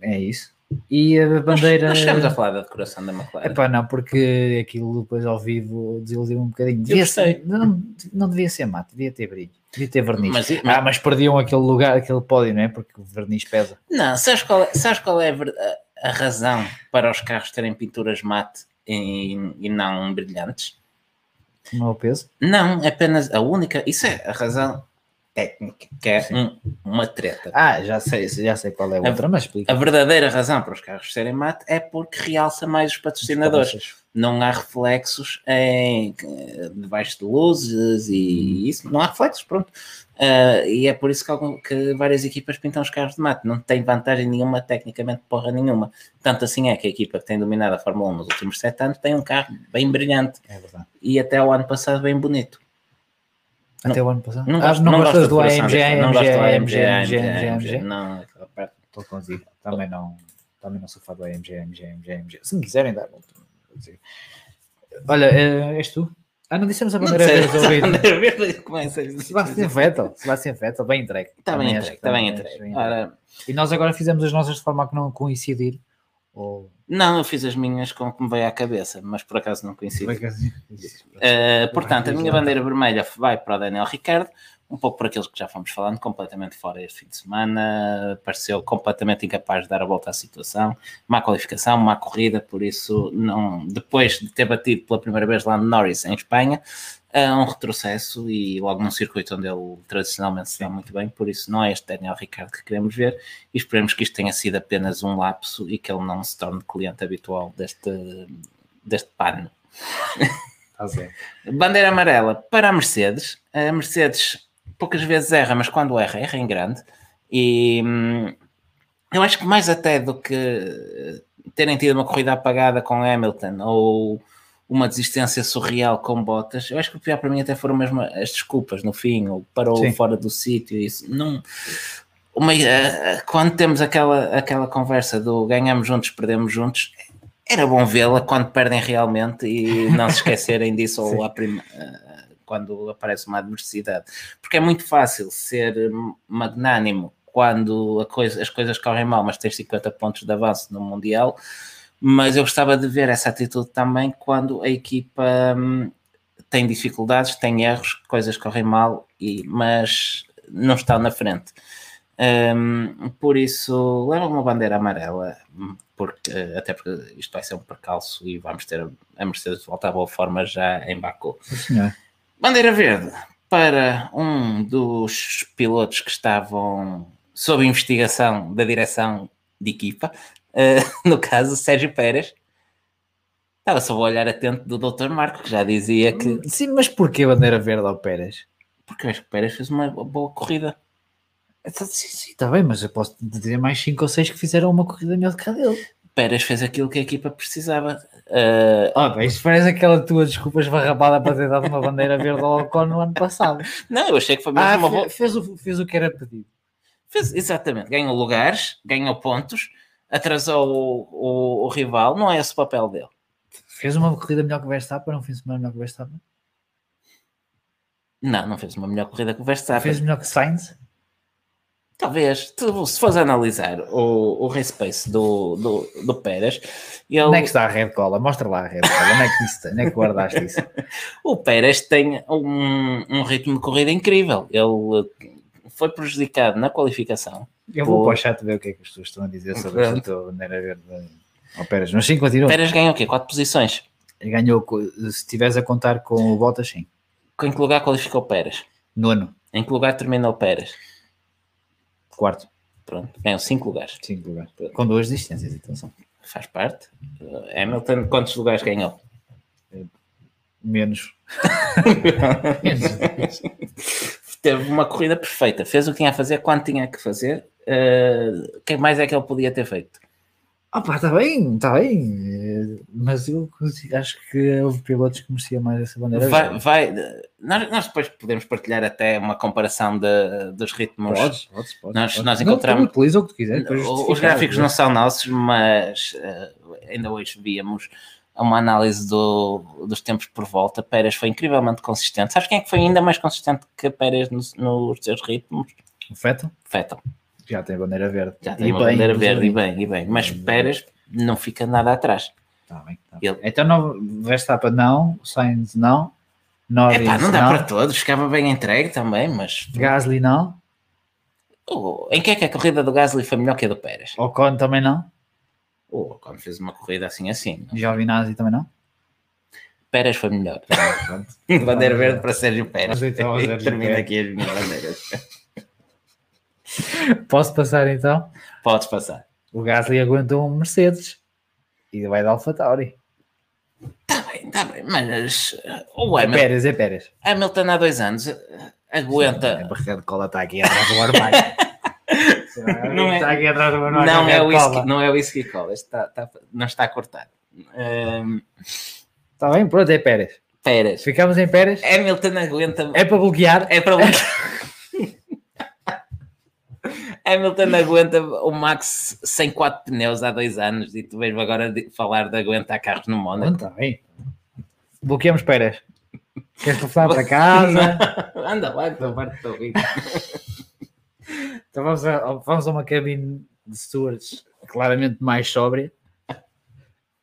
É isso. E a bandeira. Nós chegamos a falar da decoração da McLaren. Epá, não, porque aquilo depois ao vivo desiludiu um bocadinho. Devia ser, não, não devia ser mato, devia ter brilho, devia ter verniz. Mas- ah, mas perdiam aquele lugar, aquele pódio, não é? Porque o verniz pesa. Não, sabes qual é, sabes qual é a, a- razão para os carros terem pinturas mate e, e não brilhantes? Não é o peso? Não, apenas a única. Isso é a razão técnica, que é um- uma treta. Ah, já sei, já sei qual é a outra, mas explica. A verdadeira razão para os carros serem mate é porque realça mais os patrocinadores. Não há reflexos em, debaixo de luzes e isso. Não há reflexos, pronto. Ah, e é por isso que, algum- que várias equipas pintam os carros de mate. Não tem vantagem nenhuma, tecnicamente, porra nenhuma. Tanto assim é que a equipa que tem dominado a Fórmula 1 nos últimos sete anos tem um carro bem brilhante É e até o ano passado bem bonito. Até o ano passado. Não ah, não não gostas do AMG, AMG, AMG, AMG, AMG. Não. Estou contigo. Também não, também não sou fã do AMG, AMG, AMG, AMG. Se me quiserem dar, vou dizer. Olha, eh, és tu? Ah, não dissemos a bandeira verde a- Sebastian Vettel, Sebastian Vettel, bem entregue. Está bem entregue, está bem entregue. E nós agora fizemos as nossas de forma a que não coincidir. Ou... não, eu fiz as minhas com o que me veio à cabeça, mas por acaso não coincide. Uh, portanto, a minha bandeira vermelha vai para o Daniel Ricardo, um pouco por aqueles que já fomos falando, completamente fora este fim de semana, pareceu completamente incapaz de dar a volta à situação, má qualificação, má corrida, por isso, não, depois de ter batido pela primeira vez lá no Norris, em Espanha, é um retrocesso e logo num circuito onde ele tradicionalmente se dá muito bem, por isso não é este Daniel Ricardo que queremos ver e esperemos que isto tenha sido apenas um lapso e que ele não se torne cliente habitual deste, deste pano. Estás a ver. Bandeira amarela para a Mercedes. A Mercedes poucas vezes erra, mas quando erra, erra em grande. E hum, eu acho que mais até do que terem tido uma corrida apagada com Hamilton ou uma desistência surreal com Bottas, eu acho que o pior para mim até foram mesmo as desculpas no fim, ou parou Sim. fora do sítio. Isso não. Uma, eh, quando temos aquela, aquela conversa do ganhamos juntos, perdemos juntos, era bom vê-la quando perdem realmente e não se esquecerem disso *laughs* ou prima- eh, quando aparece uma adversidade. Porque é muito fácil ser magnânimo quando coisa, as coisas correm mal, mas tens 50 pontos de avanço no Mundial. Mas eu gostava de ver essa atitude também quando a equipa hum, tem dificuldades, tem erros, coisas correm mal, e, mas não está na frente. Um, por isso, leva uma bandeira amarela, porque, até porque isto vai ser um percalço e vamos ter a Mercedes de volta à boa forma já em Baku. Bandeira verde para um dos pilotos que estavam sob investigação da direção de equipa, uh, *laughs* no caso Sérgio Pérez. Estava sob o olhar atento do Dr. Marco, que já dizia que. Sim, mas porquê bandeira verde ao Pérez? Porque eu acho que o Pérez fez uma boa corrida. Sim, sim, está bem, mas eu posso dizer mais 5 ou 6 que fizeram uma corrida melhor do que a dele. Pérez fez aquilo que a equipa precisava. Uh, Oh, bem, isto parece aquela tua desculpa esfarrapada para ter dado uma bandeira verde ao Ocon no ano passado. *laughs* não, eu achei que foi mesmo Ah, uma boa. fez, o, fez o que era pedido. Fez, exatamente, ganhou lugares, ganhou pontos, atrasou o, o, o rival, não é esse o papel dele. Fez uma corrida melhor que o Verstappen, um fim de semana melhor que o Verstappen. Não, não fez uma melhor corrida que o Verstappen. Fez melhor que Sainz. Talvez, se fores analisar o, o race pace do, do, do Pérez, ele, Onde é que está a red cola? Mostra lá a red cola. Onde é que, isso, onde é que guardaste isso? *laughs* o Pérez tem um, um ritmo de corrida incrível. Ele foi prejudicado na qualificação. Eu vou para o chat ver o que é que as pessoas estão a dizer sobre Pronto. esta bandeira verde ao Pérez. Mas sim, continua. O Pérez ganhou o quê? Quatro posições. Ganhou, se estiveres a contar com o Bottas, sim. Em que lugar qualificou o Pérez? Nono, Em que lugar terminou o Pérez? quarto, Pronto, ganhou cinco lugares. cinco lugares. Com duas distâncias, atenção. Faz parte. Hamilton, quantos lugares ganhou? Menos. *laughs* *laughs* Teve uma corrida perfeita, fez o que tinha a fazer, quando tinha que fazer. Uh, quem mais é que ele podia ter feito? Ah pá, está bem, está bem. Eh, Mas eu acho que houve pilotos que mereciam mais essa bandeira Vai, vai- nós, nós depois podemos partilhar até uma comparação de- dos ritmos. Podes, podes, podes. Nós- podes. nós Não, encontramos- tu Utiliza o que quiser. Os gráficos não são nossos, mas uh, ainda hoje víamos uma análise do- dos tempos por volta. Pérez foi incrivelmente consistente. Sabes quem é que foi ainda mais consistente que Pérez nos, nos seus ritmos? O Fettel Vettel. Já tem bandeira verde. Já tem E uma bem, bandeira verde e bem, e bem. Mas Pérez não fica nada atrás. Tá bem, tá bem. Ele- Então não, Verstappen não, Sainz não, Norris Epá, não dá não, para todos, ficava bem entregue também, mas Gasly não, Oh, em que é que a corrida do Gasly foi melhor que a do Pérez? Ocon também não, Oh, quando fez uma corrida assim assim, Giovinazzi também não. Pérez foi melhor. *laughs* Bandeira verde para Sérgio Pérez. Então Sérgio *laughs* Termina Pérez. aqui as minhas bandeiras. Posso passar então? Podes passar. O Gasly aguentou um Mercedes e vai dar AlphaTauri. Está bem, está bem, mas uh, o É Hamilton, Pérez, é Pérez. Hamilton há dois anos uh, A aguenta. barriga de cola está aqui atrás do armário. *laughs* Não é- Está aqui atrás do armário. Não a é, whisky, não é whisky cola, está, está- não está cortado. Um, Está bem, pronto, é Pérez. Pérez. Ficamos em Pérez. Hamilton aguenta. É para bloquear. É para *laughs* Hamilton aguenta o Max sem quatro pneus há dois anos e tu vês agora de- falar de aguentar carros no Mónaco. Está bem. Bloqueamos Pérez. Queres telefonar para *laughs* casa? Anda lá que eu parto do rico. Então vamos a, vamos a uma cabine de stewards claramente mais sóbria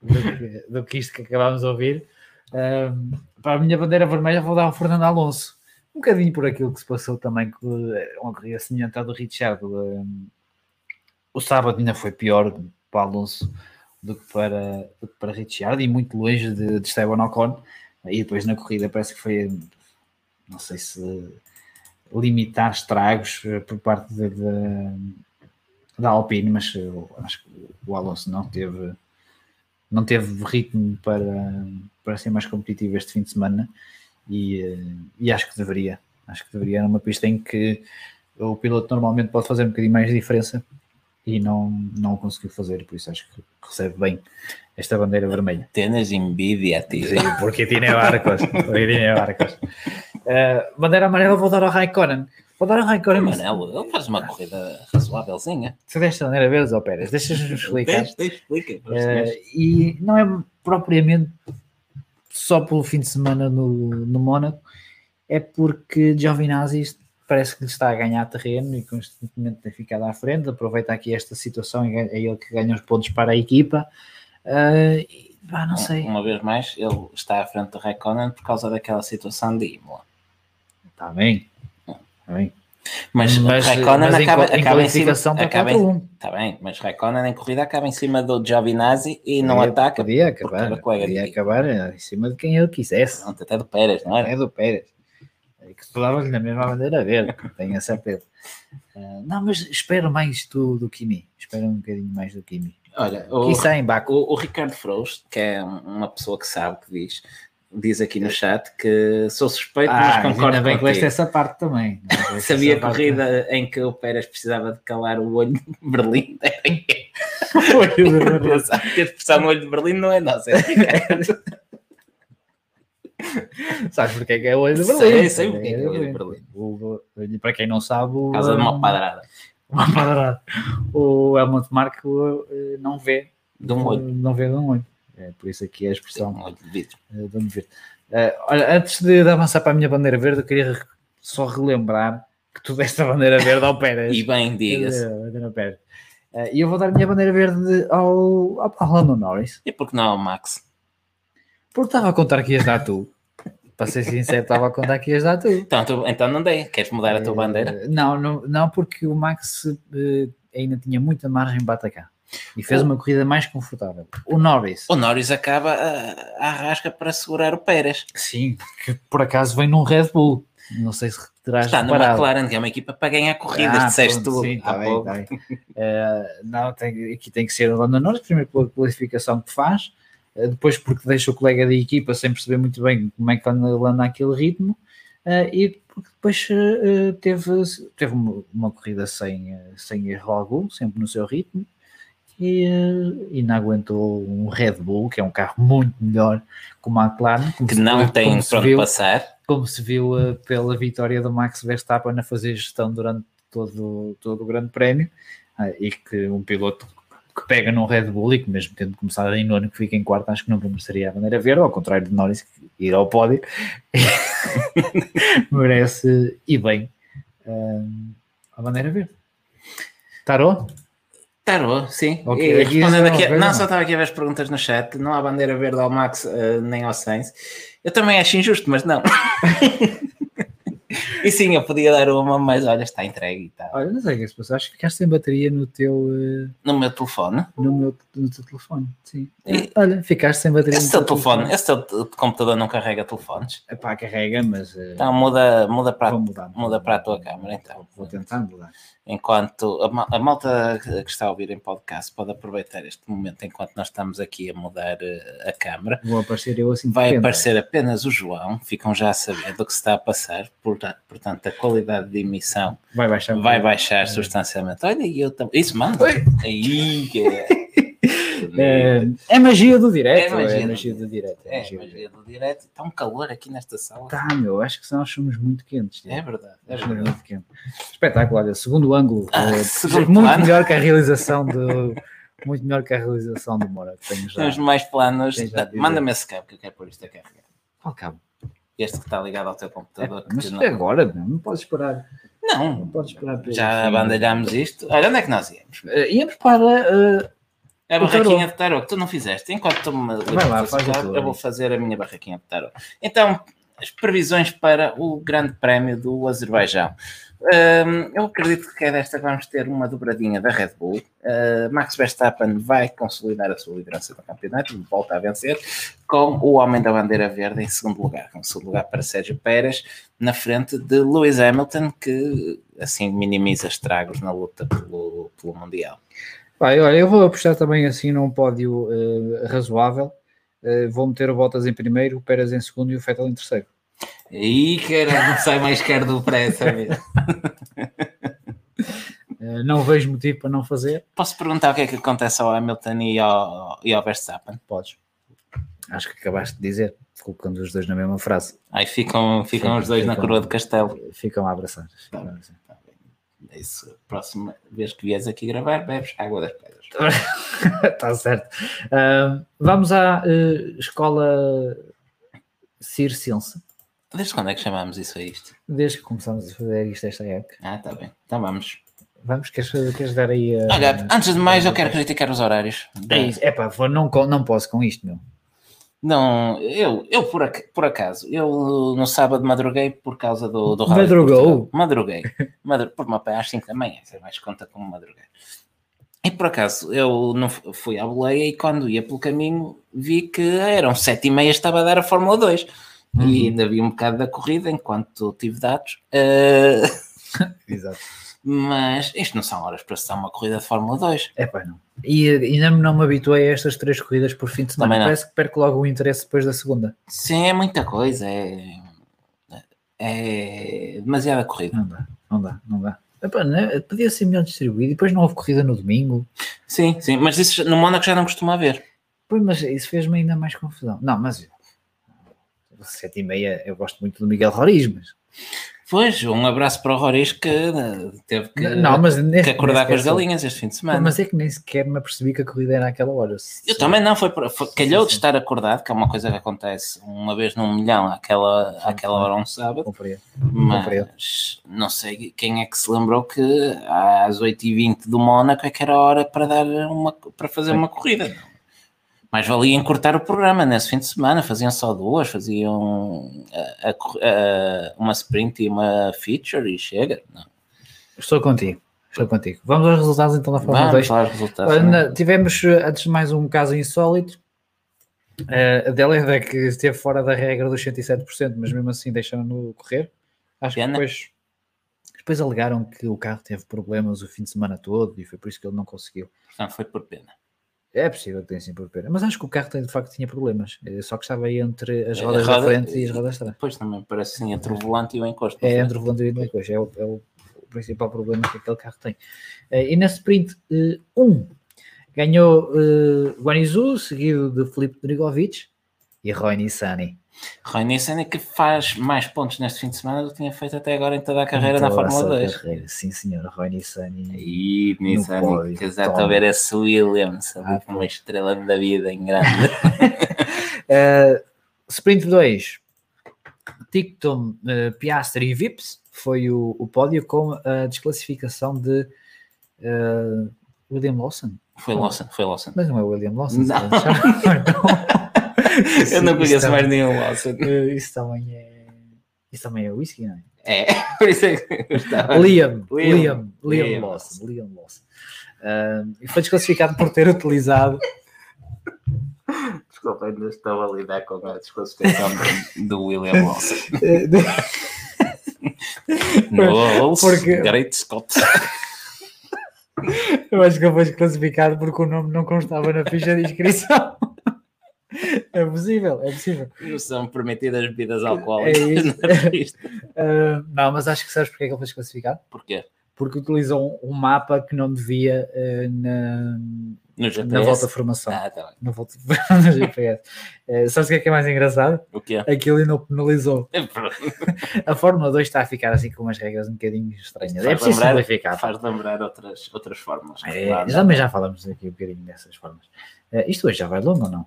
do que, do que isto que acabámos de ouvir. Ahm, para a minha bandeira vermelha vou dar ao Fernando Alonso. Um bocadinho por aquilo que se passou também com eh, semelhante à do Richard. Ahm, o sábado ainda foi pior para Alonso do que para, do que para Richard e muito longe de, de Esteban Ocon. E depois na corrida parece que foi, não sei se limitar estragos eh, por parte de- de- da Alpine, mas acho que o Alonso não teve não teve ritmo para, para ser mais competitivo este fim de semana e, eh, e acho que deveria. Acho que deveria numa pista em que o piloto normalmente pode fazer um bocadinho mais de diferença e não, não conseguiu fazer, por isso acho que recebe bem esta bandeira vermelha. Tens envidia, tio. Sí, porque tiene barcos. Porque tiene barcos. Eh, bandeira amarela vou dar ao Raikkonen. Vou dar ao Raikkonen. mas ele faz uma corrida razoávelzinha. Se deste a bandeira verde ou Pérez, deixas-nos explicar. Deixa, deixa, explica. senhores. e não é propriamente só pelo fim de semana no, no Mónaco, é porque Giovinazzi parece que lhe está a ganhar terreno e constantemente tem ficado à frente. Aproveita aqui esta situação e é ele que ganha os pontos para a equipa. Uh, e, pá, não sei. Uma vez mais, ele está à frente do Reconan por causa daquela situação de Imola. Está bem. Está bem. Mas, Mas, Raikkonen mas acaba, em acaba em cima. Acaba em, 4-1. tá bem, mas Raikkonen em corrida acaba em cima do Giovinazzi e não Podia- ataca. Podia acabar. Podia de- acabar eh, em cima de quem ele quisesse. Pronto, até do Pérez, não era? É do Pérez. É que davas-lhe na mesma bandeira verde, tenho a certeza. Ah, não, mas espero mais do, do Kimi. Espero um bocadinho mais do Kimi. Olha, o, Quem sai em Baco? o, o Ricardo Frost, que é um- uma pessoa que sabe que diz, diz aqui no chat que sou suspeito, Ah, mas concordo ainda bem que contigo. leste essa parte também. Que *laughs* Sabia parte- corrida em que o Pérez precisava de calar o olho de Berlim? *laughs* A expressão *laughs* olho de Berlim não é nossa, é. Sabes porque é que é o olho de Sei, Berlim? sei porque é que é o olho de Berlim. O- o- para quem não sabe, o, causa de uma padrada. uma padrada. O Helmut Marko eh, não vê De um olho. não vê de um olho. É por isso aqui a expressão Um olho de vidro. Eh, Vamos ver. Eh, olha, antes de, de avançar para a minha bandeira verde, eu queria só relembrar que tu deste a bandeira verde ao Pérez. *laughs* E bem, diga-se. Eh, E eu vou dar a minha bandeira verde ao, ao, ao Lando Norris. E por que não ao Max? Porque estava a contar que ias dar tu. Para ser sincero, estava a contar que ias dar tu. Então, tu- então não dei. Queres mudar a tua bandeira? Não, não, não, porque o Max ainda tinha muita margem para atacar. E fez Oh. uma corrida mais confortável. O Norris, O Norris acaba a, a arrasca para segurar o Pérez. sim, que por acaso vem num Red Bull. Não sei se terás Está reparado. McLaren, que é uma equipa para ganhar corridas, Ah, disseste tu. Sim, tá bem, tá bem. *laughs* Eh, não, tem- aqui tem que ser o Lando Norris, primeiro pela qualificação que faz, eh, depois porque deixa o colega de equipa sem perceber muito bem como é que anda, ele anda aquele ritmo, eh, e porque depois teve, teve uma, uma corrida sem, sem erro algum, sempre no seu ritmo, e, eh, e não aguentou um Red Bull, que é um carro muito melhor que o McLaren, Que não tem para onde passar. como se viu eh, pela vitória do Max Verstappen a fazer gestão durante todo, todo o Grande Prémio ah, e que um piloto que pega num Red Bull e que mesmo tendo começado em nono que fica em quarto acho que nunca mereceria a bandeira verde, ao contrário de Norris que ir ao pódio *laughs* merece e bem ah, a bandeira verde Tarô? Tarô, sim. Ok, E respondendo não, aqui, não, só estava aqui a ver as perguntas no chat. Não há bandeira verde ao Max eh, nem ao Sainz. Eu também acho injusto, mas não. *laughs* e sim, eu podia dar uma, mas olha, está entregue e tal. Olha, não sei o que é se passou, acho que ficaste sem bateria no teu, eh, No meu telefone. no meu no teu telefone sim. E- olha, ficaste sem bateria Esse no teu telefone, esse teu computador não carrega telefones. Epá, carrega, mas eh, Então muda, muda, para, vou mudar. muda para a tua câmara, então. Vou tentar mudar. Enquanto a, a malta que está a ouvir em podcast pode aproveitar este momento enquanto nós estamos aqui a mudar eh, a câmara. Vou aparecer eu assim. Vai aparecer apenas o João, ficam já a saber do que se está a passar, porta- portanto, a qualidade de emissão Vai baixar. vai baixar substancialmente. Olha, e eu também. Isso manda. Aí, que é. É, é magia do direto. É magia É do- magia do direto. É É, magia do magia do direto. Está um calor aqui nesta sala. Tá, meu, acho que nós somos muito quentes. É verdade. É verdade. muito quentes. Espetáculo, olha, segundo ângulo, Ah, eh, segundo muito plano. melhor que a realização do muito melhor que a realização do Tenho já. Temos mais planos. Manda-me esse cabo que eu quero pôr isto a carregar. Qual cabo? Este que está ligado ao teu É, computador. que mas não... agora, não, não podes esperar. Não não, podes esperar. já fim. abandalhámos isto. Olha, onde é que nós íamos? Eh, íamos para. eh, A barraquinha de tarô que tu não fizeste. Enquanto tu me Vai lá, faz eu vou Luís. fazer a minha barraquinha de tarô. Então, as previsões para o Grande Prémio do Azerbaijão. Hum, eu acredito que é desta que vamos ter uma dobradinha da Red Bull. Uh, Max Verstappen vai consolidar a sua liderança do campeonato, volta a vencer, com o homem da bandeira verde em segundo lugar. Com segundo lugar para Sérgio Pérez, na frente de Lewis Hamilton, que assim minimiza estragos na luta pelo, pelo Mundial. Vai, olha, eu vou apostar também assim num pódio eh, razoável. Eh, vou meter o Bottas em primeiro, o Pérez em segundo e o Vettel em terceiro. Ih, cara, não sai mais caro do preço, amigo. *laughs* *laughs* Eh, não vejo motivo para não fazer. Posso perguntar o que é que acontece ao Hamilton e ao, e ao Verstappen? Podes. Acho que acabaste de dizer, colocando os dois na mesma frase. Aí ficam, ficam Sim, os dois na ficam. coroa de castelo. Ficam a abraçar. Ficam a abraçar. É Isso, próxima vez que vieres aqui gravar, bebes água das pedras. Está *laughs* Tá certo. Ah, vamos à eh, escola circense. Desde quando é que chamámos isso a isto? Desde que começámos a fazer isto esta época. Ah, tá bem. Então vamos. Vamos, queres, queres dar aí a. Olha, antes de mais, eu quero criticar os horários. É isso. Epá, não, não posso com isto, meu. Não, eu, eu por, ac- por acaso, eu no sábado madruguei por causa do, do Madrugou? Madruguei. *laughs* Madru, por uma às 5 da manhã, você mais conta como madruguei. E por acaso, eu não fu- fui à boleia e quando ia pelo caminho vi que eram 7 e meia, estava a dar a Fórmula 2. Uhum. E ainda vi um bocado da corrida enquanto tive dados. Eh, *laughs* Exato. mas isto não são horas para se dar uma corrida de Fórmula 2. Epá, não. E ainda não me habituei a estas três corridas por fim de semana. Parece que perco logo o interesse depois da segunda. Sim, é muita coisa. É, é demasiada corrida. Não dá, não dá, não dá. Epá, né? Podia ser melhor distribuído. E depois não houve corrida no domingo. Sim, sim, mas isso no Mónaco já não costuma haver. Pois, mas isso fez-me ainda mais confusão. Não, mas sete e meia eu gosto muito do Miguel Roriz, mas Pois, um abraço para o Roriz que teve que, não, mas que acordar com as galinhas este fim de semana. Mas é que nem sequer me apercebi que a corrida era àquela hora. Eu também não, foi, foi calhou de Sim, sim. estar acordado, que é uma coisa que acontece uma vez num milhão àquela, Sim, àquela hora um sábado, Compreendo. mas não sei quem é que se lembrou que às 8h20 do Mónaco é que era a hora para, dar uma, para fazer uma corrida. Mais valia encurtar o programa nesse fim de semana, faziam só duas, faziam a- a cor- a- uma sprint e uma feature e chega. Não. Estou contigo. Estou contigo. Vamos aos resultados então da Fórmula Vamos 2. falar os resultados. Né? tivemos, eh, antes de mais, um caso insólito. Uh, a é que esteve fora da regra dos 107%, mas mesmo assim deixaram-no correr. Acho Pena. que depois, depois alegaram que o carro teve problemas o fim de semana todo e foi por isso que ele não conseguiu. Portanto, foi por pena. É possível que tenha sempre pena, mas acho que o carro tem- de facto tinha problemas, eh, só que estava aí entre as É, rodas roda- da frente e as rodas de trás. Depois também parece assim entre o volante e o encosto. É entre o volante e a coisa, é o, é o- o principal problema que aquele carro tem. Eh, e na sprint 1 um, ganhou uh, Guanizu, seguido de Filipe Drigovic e Roy Nissani. Roy Nissan é que faz mais pontos neste fim de semana do que tinha feito até agora em toda a carreira na Fórmula essa 2. carreira, Sim, senhor, Roy Nissani. E Nissan, toma. a ver esse Williams, Ah, uma estrela da vida em grande. Uh, *laughs* sprint 2, Ticton, uh, Piastri e Vips foi o, o pódio com a desclassificação de uh, William Lawson. Foi Lawson, foi Lawson. Mas não é William Lawson. Não. *laughs* Isso- *laughs* Eu não conheço também- mais nenhum Lawson. *laughs* Isso também é. Isso também é whisky, não é? É, *laughs* por isso é que eu estava. Liam, Liam. Liam, Liam, Liam Lawson. Liam Lawson. Ah, e foi desclassificado por ter utilizado. Desculpa, ainda estou a lidar com a desclassificação do, William Lawson. eh, No Porque- Great Scott. Eu acho que ele foi desclassificado porque o nome não constava na ficha de inscrição. É possível, é possível. Não são permitidas bebidas É alcoólicas isso. na pista. *laughs* Ah, não, mas acho que sabes porque é que ele foi desclassificado? Porquê? Porque utilizou um, um mapa que não devia eh, na, na volta de formação. Ah, tá. Na volta *laughs* no GPS. Eh, sabes o que é que é mais engraçado? O quê? Aquilo ainda o penalizou. É. A Fórmula 2 está a ficar assim com umas regras um bocadinho estranhas. É preciso lembrar- simplificar. Faz lembrar outras, outras formas. É, já, mas já falamos aqui um bocadinho dessas formas. Eh, isto hoje já vai longo ou não?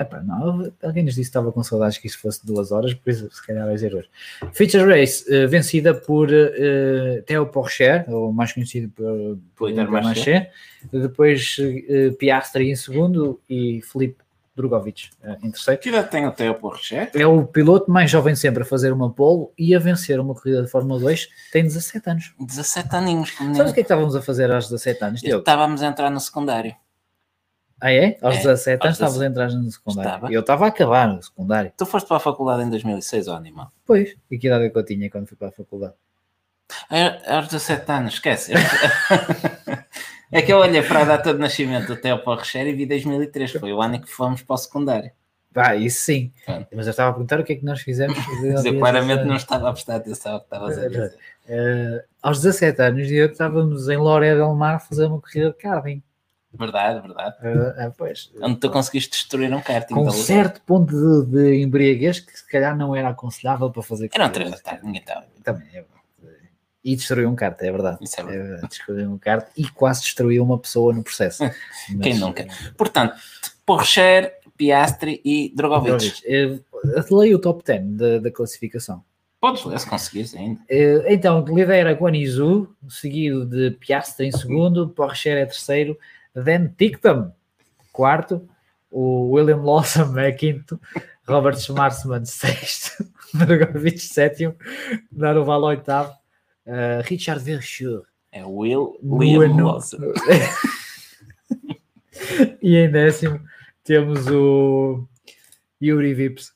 Epá, não, alguém nos disse que estava com saudades que isto fosse duas horas, por isso se calhar vai ser hoje. Feature Race, eh, vencida por eh, Theo Porcher, ou mais conhecido por, por Intermarché. Depois eh, Piastri em segundo e Felipe Drogovic em terceiro. Que idade tem o Theo Porcher? É o piloto mais jovem sempre a fazer uma pole e a vencer uma corrida de Fórmula 2. Tem 17 anos. 17 aninhos. Sabes o que é que estávamos a fazer aos 17 anos? Estávamos a entrar no secundário. Ah, é? Aos É, 17 anos estavas a entrar no secundário. Estava. Eu estava a acabar no secundário. Tu foste para a faculdade em 2006, ó animal. Pois, e que idade é que eu tinha quando fui para a faculdade? É, Aos 17 anos, esquece. *laughs* É que eu olhei para a data de nascimento do Theo Porcher e vi 2003. Foi o ano em que fomos para o secundário. Ah, isso sim. Pronto. Mas eu estava a perguntar o que é que nós fizemos. *laughs* Mas eu claramente não estava a prestar atenção ao que estavas a dizer. Eh, aos 17 anos, eu estávamos em Loré del Mar a fazer uma corrida de karting. Verdade, verdade. Eh, pois, Onde tu conseguiste destruir um karting. com um certo ponto de, de embriaguez que se calhar não era aconselhável para fazer Eram. 3 da tarde, ninguém estava. Também, é verdade. E destruiu um kart, é verdade. Isso é verdade. destruiu um kart e quase destruiu uma pessoa no processo. *laughs* Quem nunca? Portanto, Porcher, Piastri e Drogovic. Drogovic. Leio o top 10 da, da classificação. Podes ler se conseguires ainda. Então, lidera Guanizu, seguido de Piastre em segundo, Porsche é terceiro, Dan Tictum, quarto, o William Lawson é quinto, Robert Schwarzman sexto, *laughs* Drogovic sétimo, Naruval oitavo, eh, Richard Verschure É Will Liam Bueno. Lawson. *laughs* e em décimo temos o Yuri Vips.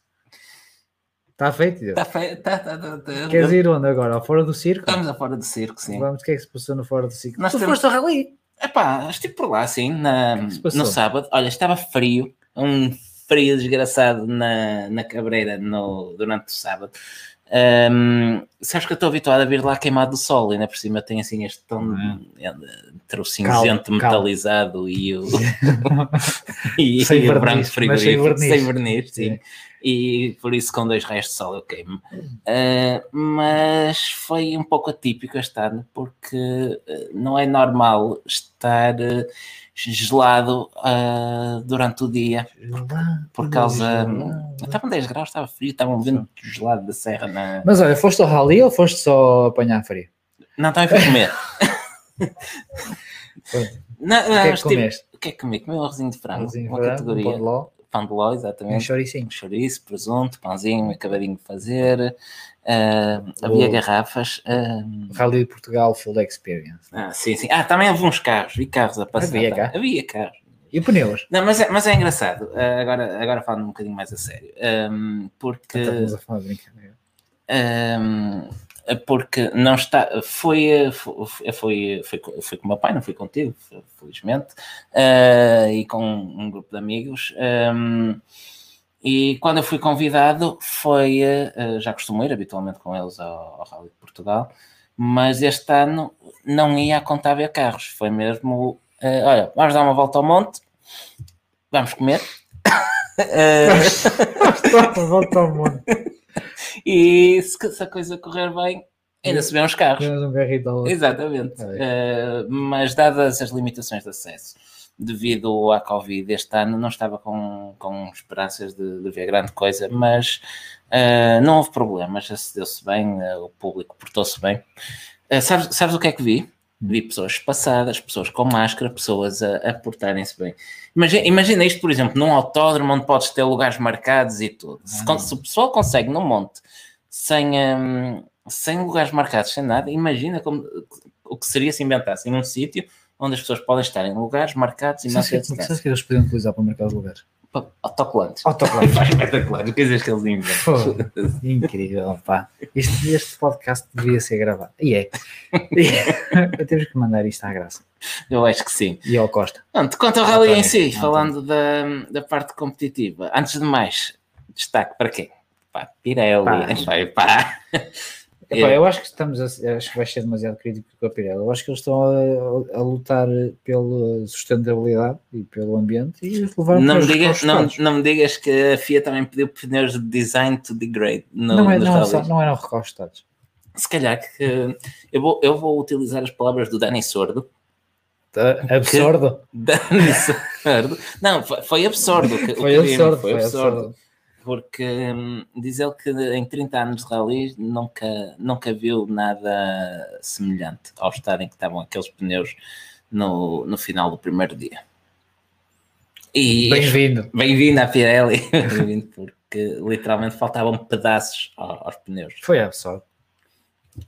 Está feito? Deus? Tá fe- tá- tá- tá- tá- Queres ir onde agora? Ao Fora do Circo? Estamos a fora do circo, sim. Vamos, o que é que se passou no Fora do Circo? Nós tu temos- foste ao rally? Epá, estive por lá, sim, na- passou? no sábado. Olha, estava frio, um frio desgraçado na, na cabreira no, durante o sábado. Ahm, sabes que eu estou habituado a vir lá queimado do sol, ainda por cima tem assim este tom É. entre o cinzento metalizado e o, *laughs* *laughs* e, Sem e o branco mas sem frigorífico, verniz. sem verniz, sim. Sim. E por isso com dois raios de sol eu queimo. Ah, mas foi um pouco atípico este ano porque ah, não é normal estar ah, gelado ah, durante o dia por causa. Estavam 10 graus, estava frio, estava um vento gelado da serra na. Mas olha, foste ao rally ou foste só apanhar frio? Não, estava a comer. *laughs* não, O que não, é que estive- comeste? O que é que comi? Comi um arrozinho de frango, Arrozinho uma frango, um categoria. Pão de ló, ló, um exatamente. choricinho. chouriço, presunto, pãozinho, acabadinho de fazer. ah, havia garrafas. ah, Rally de Portugal Full Experience. ah, sim, sim. Ah, também havia uns carros. Vi carros a passar. Havia cá? Havia carros. E pneus? Não, mas é, mas é engraçado. ah, agora, agora falando um bocadinho mais a sério. ah, porque. Estamos a falar de brincadeira. Ahm, porque não está foi foi, foi, foi, foi com o meu pai, não fui contigo, felizmente, ah, e com um grupo de amigos. ahm, e quando eu fui convidado, foi ah, já costumo ir habitualmente com eles ao, ao Rally de Portugal, mas este ano não ia a contar ver carros, foi mesmo ah, olha, vamos dar uma volta ao monte, vamos comer. *laughs* Ah, Volta ao mundo. E se, se a coisa correr bem, ainda se vê uns carros. Um. Exatamente. Eh, mas dadas as limitações de acesso devido à Covid este ano, não estava com, com esperanças de, de ver grande coisa, mas eh, não houve problemas, acedeu-se bem, eh, o público portou-se bem. Sabes, sabes o que é que vi? Vi pessoas passadas, pessoas com máscara, pessoas a, a portarem-se bem. Imagina, imagina isto, por exemplo, num autódromo onde podes ter lugares marcados e tudo. Se, Ah, se o pessoal consegue num monte sem, hum, sem lugares marcados, sem nada, imagina como, o que seria se inventassem um sítio onde as pessoas podem estar em lugares marcados e não sabes distância. que eles podiam utilizar para marcar os lugares? Autocolantes. Autocolantes. *laughs* Espetacular, coisas que eles inventam. Incrível, pá. Este, este podcast devia ser gravado. E é. E- *laughs* Temos que mandar isto à graça. Eu acho que sim. E ao Costa. Pronto, quanto ao rally em si, António. falando da, da parte competitiva, antes de mais, destaque para quem? Pá, Pirelli, Pá. pá, pá. Epá, eu acho que estamos a, acho que vai ser demasiado crítico com a Pirelli. Eu acho que eles estão a, a lutar pela sustentabilidade e pelo ambiente e levar Não me, digas, não, não me digas que a FIA também pediu pneus de design to degrade no, não, é, não, não eram recostados. Se calhar que eu vou, eu vou utilizar as palavras do Dani Sordo. Absurdo. *laughs* Dani Sordo. Não, foi, foi absurdo. que- Foi que absurdo. Foi Foi absurdo. absurdo. Porque hum, diz ele que em 30 anos de rally nunca, nunca viu nada semelhante ao estado em que estavam aqueles pneus no, no final do primeiro dia. Bem-vindo. bem-vindo à Pirelli, *laughs* bem-vindo porque literalmente faltavam pedaços ao- aos pneus. Foi absurdo.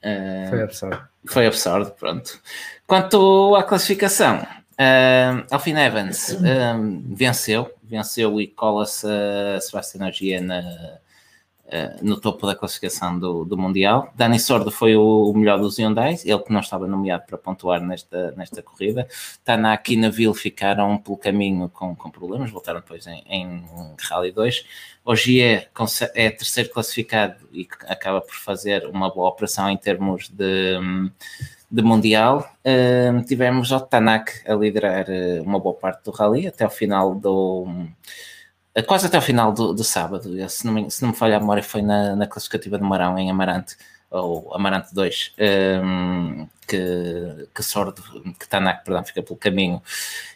Ah, Foi absurdo. foi absurdo, pronto. Quanto à classificação, ah, Alfine Evans ah, venceu, venceu e cola-se a Sebastian Ogier na, ah, no topo da classificação do, do Mundial. Dani Sordo foi o, o melhor dos Hyundai, ele que não estava nomeado para pontuar nesta, nesta corrida. Tanaka e Neville ficaram pelo caminho com, com problemas, voltaram depois em, em Rally 2. Ogier conse- é terceiro classificado e acaba por fazer uma boa operação em termos de, hum, de Mundial. Hum, tivemos o Tanak a liderar eh, uma boa parte do Rally até ao final do. eh, Quase até ao final do, do sábado, se não, me, se não me falha a memória, foi na, na classificativa de Marão, em Amarante. ou Amarante 2, um, que, que Sordo, que Tanak, perdão, fica pelo caminho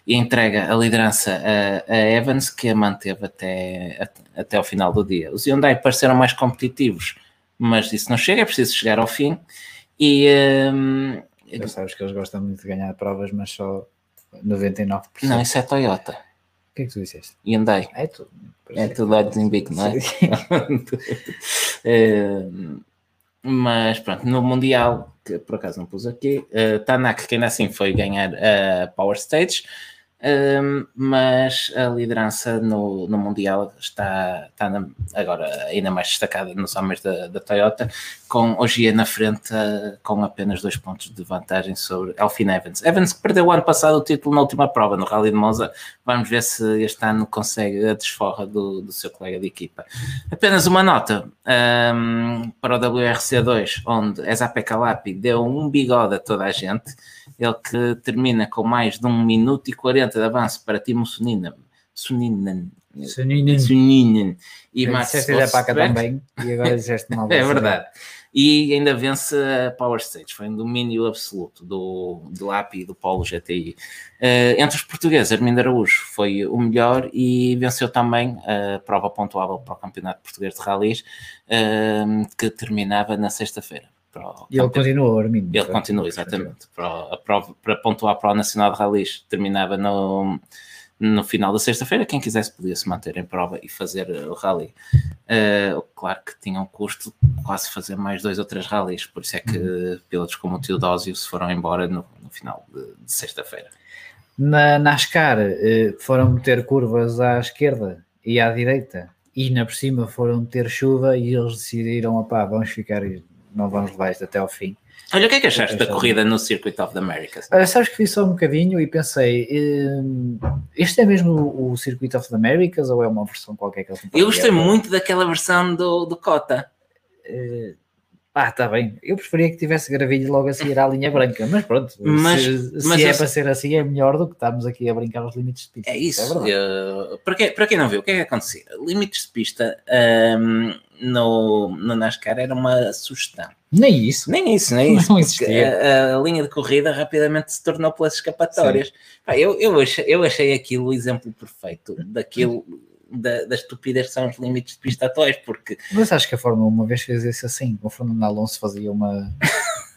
e entrega a liderança a, a Evans, que a manteve até, a, até ao final do dia. Os Hyundai pareceram mais competitivos, mas isso não chega, é preciso chegar ao fim. E um, Já sabes que eles gostam muito de ganhar provas, mas só 99%. não, isso é Toyota. O que é que tu disseste? Hyundai. É tu. É tudo olhos em bico, não é? *laughs* Eh, mas pronto, no Mundial, que por acaso não pus aqui, uh, Tanak, que ainda assim foi ganhar a Power Stage, um, mas a liderança no, no Mundial está, está na, agora ainda mais destacada nos homens da, da Toyota, com hoje na frente uh, com apenas dois pontos de vantagem sobre Elfin Evans. Evans que perdeu o ano passado o título na última prova no Rally de Monza, vamos ver se este ano consegue a desforra do, do seu colega de equipa. Apenas uma nota um, para o WRC2, onde Esape Calapi deu um bigode a toda a gente, ele que termina com mais de 1 minuto e 40 de avanço para Timo Suninen. Suninen. Suninen. Suninen. E Max disseste paca também e agora disseste *laughs* mal. é verdade. E ainda vence a Power Stage, foi um domínio absoluto do, do API e do Polo GTI. Uh, entre os portugueses, Armindo Araújo foi o melhor e venceu também a prova pontuável para o Campeonato Português de Rallys, uh, que terminava na sexta-feira. E ele continua, Armindo. Ele continua, exatamente. Para, a prova, para pontuar para o Nacional de Rallys, terminava no, no final da sexta-feira. Quem quisesse podia se manter em prova e fazer o rally. Uh, claro que tinha um custo quase fazer mais dois ou três rallies, por isso é que uhum. pilotos como o Teodósio se foram embora no, no final de, de sexta-feira. Na NASCAR foram meter curvas à esquerda e à direita e na por cima foram ter chuva e eles decidiram, opá, vamos ficar não vamos levar isto até ao fim. Olha, o que é que achaste da corrida no Circuit of the Americas? Olha, sabes que vi só um bocadinho e pensei, hum, este é mesmo o Circuit of the Americas ou é uma versão qualquer que eles Eu gostei muito daquela versão do, do Cota. Uh, ah, está bem. Eu preferia que tivesse gravilho logo a seguir à linha branca, mas pronto, mas, se, mas é para ser assim é melhor do que estarmos aqui a brincar os limites de pista. É isso. É para, quem, para quem não viu, o que é que acontecia? Limites de pista um, no, no NASCAR era uma sugestão. Nem isso. Nem isso, nem *laughs* isso. Não existia. A, a, linha de corrida rapidamente se tornou pelas escapatórias. Pá, eu, eu, achei, eu achei aquilo o exemplo perfeito daquilo da, da estupidez que são os limites de pista atuais, porque... Mas acho que a Fórmula uma vez fez isso assim, o Fernando Alonso fazia uma...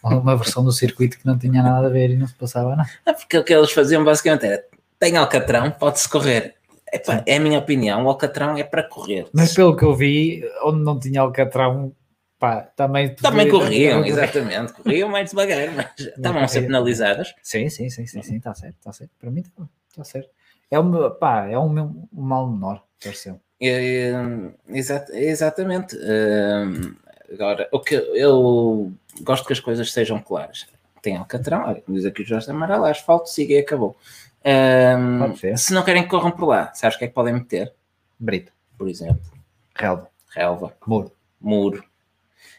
uma versão do circuito que não tinha nada a ver e não se passava nada. Não, porque o que eles faziam basicamente era, tem Alcatrão, pode-se correr. Epá, é a minha opinião, o Alcatrão é para correr. Mas pelo que eu vi, onde não tinha Alcatrão, pá, também... Também corriam, exatamente, corriam mais devagar, mas estavam a ser penalizadas. Sim, sim, sim, sim, sim, está certo, está certo. Para mim está, está certo. É um, pá, é um, um mal menor pareceu. É, exat, exatamente. agora, o que eu gosto que as coisas sejam claras. Tem Alcatrão, olha, como diz aqui o Jorge Amaral, asfalto, siga e acabou. Um, se não querem que corram por lá, sabes o que é que podem meter? Brito. Por exemplo. Relva. Relva. Muro. Muro.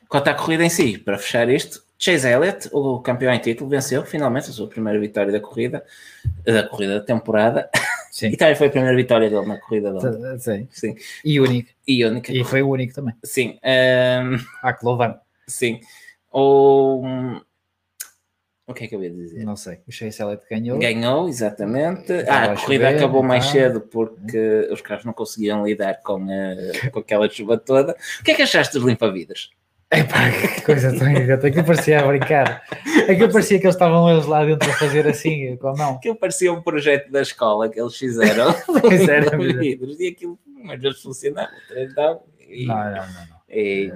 Quanto à corrida em si, para fechar isto, Chase Elliott, o campeão em título, venceu finalmente a sua primeira vitória da corrida, da corrida da temporada. *laughs* Sim. E também foi a primeira vitória dele na corrida dele. Sim. Sim. E único. E único. E foi o único também. Sim. Um... Há que louvar. Sim. O... O que é que eu ia dizer? Não sei. O Chase Elliott ganhou. Ganhou, exatamente. Ah, a corrida chover, acabou mais cedo porque os carros não conseguiam lidar com, a, com aquela *laughs* chuva toda. O que é que achaste dos limpa-vidas? Epá, que coisa tão idiota. Aquilo parecia a brincar. Aquilo parecia que eles estavam eles lá dentro a fazer assim, com a mão. Aquilo parecia um projeto da escola que eles fizeram. *laughs* pois era, e aquilo, mas eles funcionavam. E, não, não, não. não. E,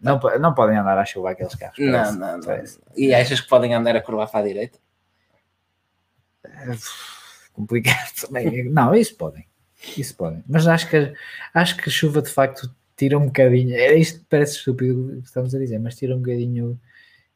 não, não podem andar a chuva aqueles carros. Não, não, não. E achas que podem andar a curvar para a direita? É, complicado também. Não, isso podem. Isso podem. Mas acho que, acho que a chuva de facto tira um bocadinho. É, isto parece estúpido o que estamos a dizer, mas tira um bocadinho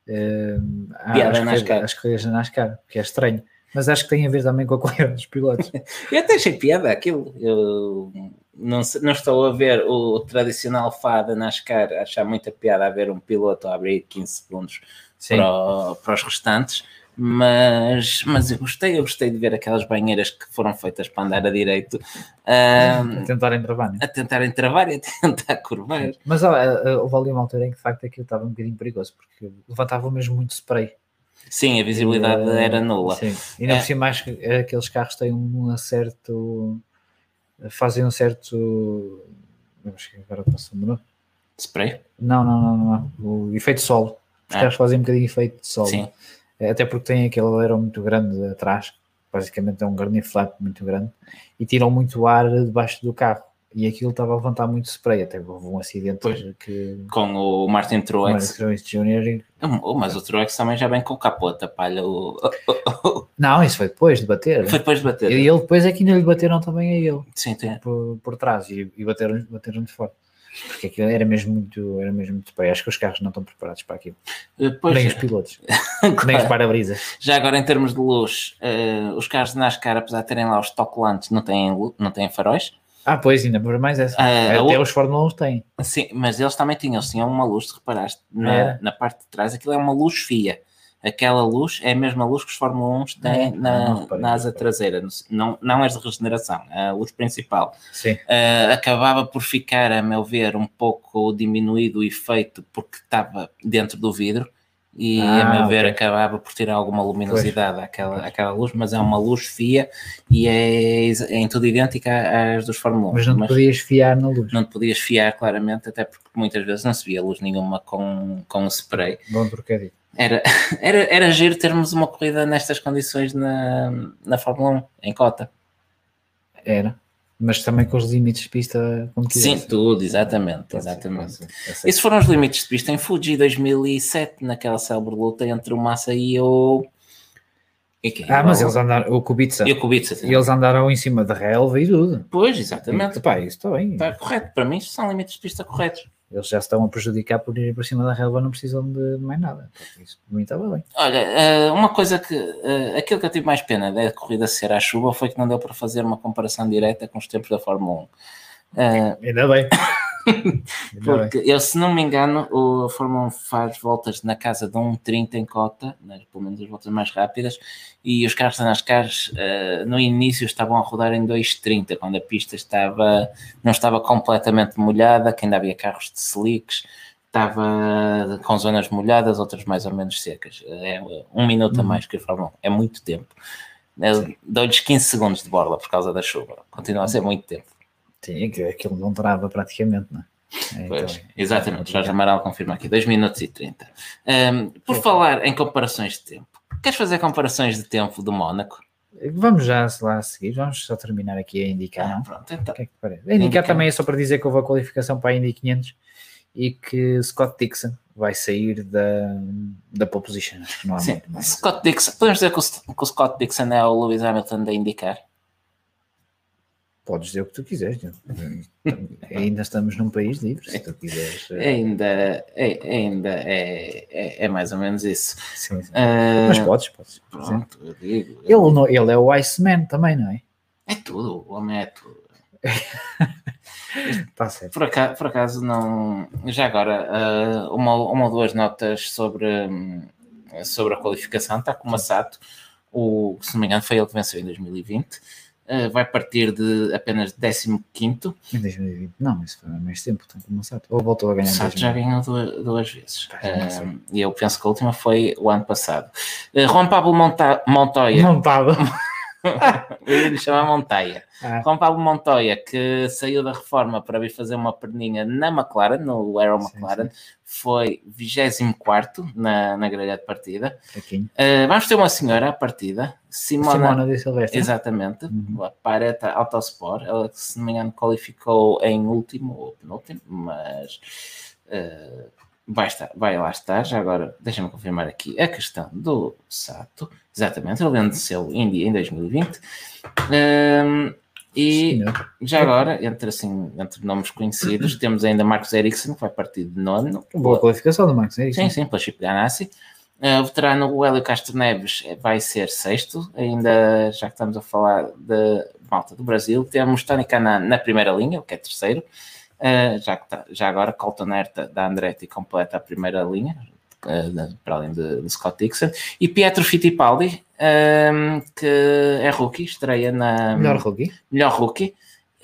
uh, as, as corridas na NASCAR, que é estranho. Mas acho que tem a ver também com a *laughs* corrida dos pilotos. eu até achei piada aquilo. Eu não, não estou a ver o tradicional fada NASCAR, achar muita piada a ver um piloto a abrir 15 segundos para, para, os restantes. Mas, mas eu gostei, eu gostei de ver aquelas banheiras que foram feitas para andar a direito um, A tentarem travar, né? a tentarem travar e a *laughs* tentar curvar. Mas eh, houve ali uma altura em que de facto aquilo estava um bocadinho perigoso, porque levantava mesmo muito spray. Sim, a visibilidade E, eh, era nula. Sim. E não É. por mais que aqueles carros têm um certo. fazem um certo. que agora passou-me o. Spray? Não, não, não, não, não. O efeito solo. Os Ah. carros fazem um bocadinho efeito de solo. Sim. É, Até porque tem aquele alerão muito grande atrás, basicamente é um garnier flap muito grande, e tiram muito ar debaixo do carro. E aquilo estava a levantar muito spray, até houve um acidente Pois. que Com o Martin o Truex. Marcus Jr. e- Oh, mas o Truex também já vem com o capô a tapar-lhe o. *laughs* Não, isso foi depois de bater. Foi depois de bater. E ele depois é que ainda lhe bateram também a ele, Sim, tem. por, por trás, e, e bateram, bateram de fora. Porque aquilo era mesmo muito, era mesmo muito spray. Acho que os carros não estão preparados para aquilo. Depois, Nem os pilotos, *laughs* nem os para-brisas. Já agora, em termos de luz, eh, os carros de NASCAR, apesar de terem lá os tocolantes, não têm, não têm faróis. Ah, pois, ainda por mais essa. Ah, Até o- os Fórmula 1 têm. Sim, mas eles também tinham, eles tinham uma luz, se reparaste, na, Era? na parte de trás, aquilo é uma luz fia. Aquela luz é a mesma luz que os Fórmula 1 têm É? na, Ah, na asa traseira, não, não as de regeneração, é a luz principal. Sim. Uh, acabava por ficar, a meu ver, um pouco diminuído o efeito porque estava dentro do vidro e, a Ah, meu ver, ok. acabava por tirar alguma luminosidade àquela, àquela luz, mas é uma luz fia e é, é em tudo idêntica às dos Fórmula 1. Mas não te podias fiar na luz. não te podias fiar claramente, até porque muitas vezes não se via luz nenhuma com, com o spray. Bom trocadilho. Era, *laughs* era, era giro termos uma corrida nestas condições na, na Fórmula 1, em cota. Era. Mas também com os limites de pista como Sim, tudo, exatamente, exatamente. Esses foram os limites de pista em Fuji 2007, naquela célebre luta entre o Massa e o. E? Ah, mas eles andaram, o Kubica, E o Kubica. e eles andaram em cima da relva e tudo. Pois, exatamente. Pá, isso está bem. Está correto. Para mim, são limites de pista corretos. Eles já se estão a prejudicar por irem por cima da relva, não precisam de mais nada. Isso para mim estava bem. Olha, eh, uma coisa que. eh, aquilo que eu tive mais pena da corrida ser à chuva foi que não deu para fazer uma comparação direta com os tempos da Fórmula 1. Eh, Ainda bem. *laughs* *laughs* Porque eu, se não me engano, o Fórmula 1 faz voltas na casa de 1,30 em cota, né, pelo menos as voltas mais rápidas, e os carros da NASCAR eh, no início estavam a rodar em 2,30, quando a pista estava, não estava completamente molhada, que ainda havia carros de slicks, estava com zonas molhadas, outras mais ou menos secas. É um minuto a Uhum. mais que a Fórmula 1, é muito tempo. Eu Dou-lhes 15 segundos de borla por causa da chuva, continua a ser muito tempo. Sim, que aquilo não trava praticamente, não é? É, Pois, então, exatamente, Jorge Amaral confirma aqui, 2 minutos e 30. Um, por falar em comparações de tempo, queres fazer comparações de tempo do Mónaco? Vamos já lá a seguir, vamos só terminar aqui a indicar, não? pronto, então. Que é que indicar Indicar. também é só para dizer que houve a qualificação para a Indy 500 e que Scott Dixon vai sair da, da pole position. Acho que não há Sim. Scott Dixon, podemos dizer que o, que o Scott Dixon é o Lewis Hamilton da IndyCar? Podes dizer o que tu quiseres. Ainda estamos num país livre, se tu quiseres. eh, Ainda, é, ainda é, é, é mais ou menos isso. sim, sim. Uh, Mas podes, podes. Pronto, eu digo. Ele, não- ele é o Iceman também, não é? É tudo, o homem é tudo. Está *laughs* certo. Por acaso, por acaso não. Já agora, ah, uma, uma ou duas notas sobre, sobre a qualificação. Está com o Massato, o, se não me engano, foi ele que venceu em 2020. Ah, vai partir de apenas 15. Em 2020. Não, isso foi há mais tempo. Então, como Sato. Ou voltou a O ganhar em Sato já 2020. ganhou duas, duas vezes. Ah, e eu penso que a última foi o ano passado. Ah, Juan Pablo Monta Montoya, Não *laughs* *laughs* lhe chamar Montoya. Ah, Juan Pablo Montoya, que saiu da reforma para vir fazer uma perninha na McLaren, no Aero Sim, McLaren, foi 24 na, na grelha de partida. Uh, vamos ter uma senhora à partida, Simona. Simona de Silvestre. Exatamente, Uhum. a Pareta Autosport, ela que se não me engano qualificou em último ou penúltimo, mas uh, vai, estar, vai lá estar. Já agora, deixa-me confirmar aqui a questão do Sato, exatamente, ele venceu Indy em 2020. Um, e Senhor. já agora, entre, assim, entre nomes conhecidos, temos ainda Marcos Ericsson, que vai partir de nono. Boa qualificação do Max Ericsson. Sim, sim, pela Chip Ganassi. Uh, o veterano Hélio Castro Neves vai ser sexto, ainda já que estamos a falar de malta do Brasil. Temos Tony Canan na primeira linha, o que é terceiro. Uh, já, que tá- já agora Colton Herta da Andretti completa a primeira linha, uh, para além de, de, Scott Dixon, e Pietro Fittipaldi, um, que é rookie, estreia na. Melhor rookie. Melhor rookie.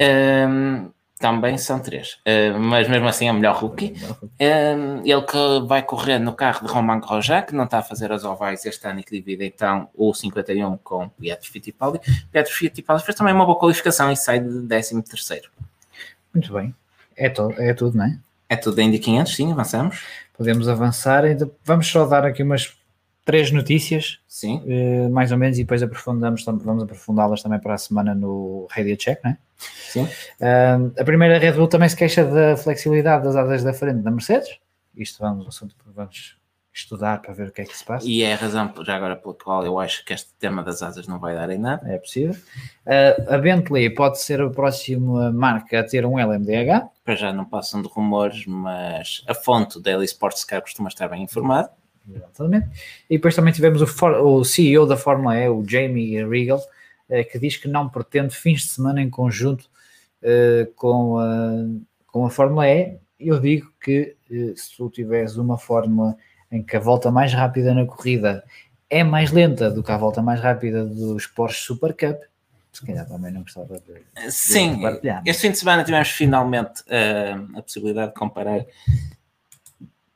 Um, também são três, uh, mas mesmo assim é o melhor rookie. Ele que vai correr no carro de Romain Grosjean, que não está a fazer as ovais este ano e que divide então o 51 com Pietro Fittipaldi. Pietro Fittipaldi fez também uma boa qualificação e sai de 13 terceiro. Muito bem, é, to é tudo, não é? É tudo em 500, sim, avançamos. Podemos avançar, vamos só dar aqui umas três notícias, sim. Uh, mais ou menos, e depois aprofundamos, vamos aprofundá-las também para a semana no Radio Check, não é? Sim. Uh, a primeira Red Bull também se queixa da flexibilidade das asas da frente da Mercedes. Isto vamos, assunto vamos estudar para ver o que é que se passa. E é a razão, já agora, pela qual eu acho que este tema das asas não vai dar em nada. É possível. Uh, a Bentley pode ser a próxima marca a ter um LMDH. Para já não passam de rumores, mas a fonte Daily Sports Car costuma estar bem informada. Exatamente. E depois também tivemos o, For o CEO da Fórmula E, o Jamie Regal, eh, que diz que não pretende fins de semana em conjunto uh, com, a, com a Fórmula E. Eu digo que uh, se tu tiveres uma Fórmula em que a volta mais rápida na corrida é mais lenta do que a volta mais rápida dos Porsche Super Cup, se calhar também não gostava de, Sim, de partilhar. Este fim de semana tivemos finalmente uh, a possibilidade de comparar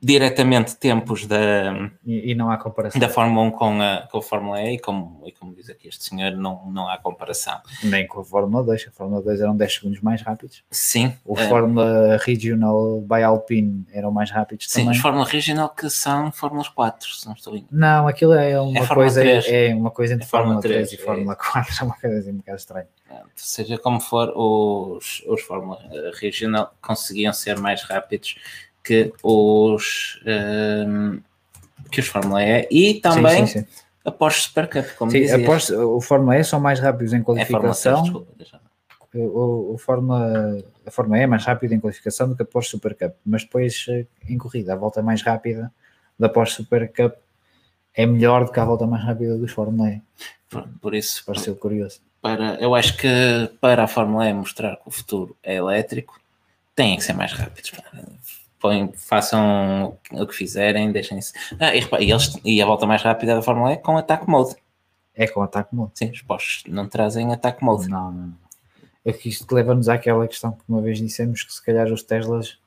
diretamente tempos da, e, e, não há comparação. da Fórmula 1 com a, com a Fórmula E, e como, e como diz aqui este senhor, não, não há comparação. Nem com a Fórmula 2, a Fórmula 2 eram 10 segundos mais rápidos. Sim. O é. Fórmula Regional by Alpine eram mais rápidos Sim, também. os Fórmula Regional que são Fórmulas 4, se não estou bem. Não, aquilo é uma é coisa, é uma coisa entre é Fórmula 3, 3 e Fórmula 4, *laughs* é uma coisa assim um bocado estranha. Seja como for, os, os Fórmula Regional conseguiam ser mais rápidos que os, um, que os Fórmula E e também sim, sim, sim. a Porsche Super Cup, como sim, a Porsche, o Fórmula E são mais rápidos em qualificação. É Fórmula 3, desculpa, o, o Fórmula, a Fórmula E é mais rápida em qualificação do que a Porsche Super Cup, mas depois eh, em corrida, a volta mais rápida da Porsche Super Cup é melhor do que a volta mais rápida dos Fórmula E. Por, por isso, pareceu curioso. Para, eu acho que para a Fórmula E mostrar que o futuro é elétrico, têm que ser mais rápidos põem, façam o que fizerem, deixem-se. Ah, e, e, eles, e a volta mais rápida da Fórmula E é com ataque mode. É com ataque mode. Sim, os postos não trazem ataque mode. Não, não. É que isto leva-nos àquela questão que uma vez dissemos que se calhar os Teslas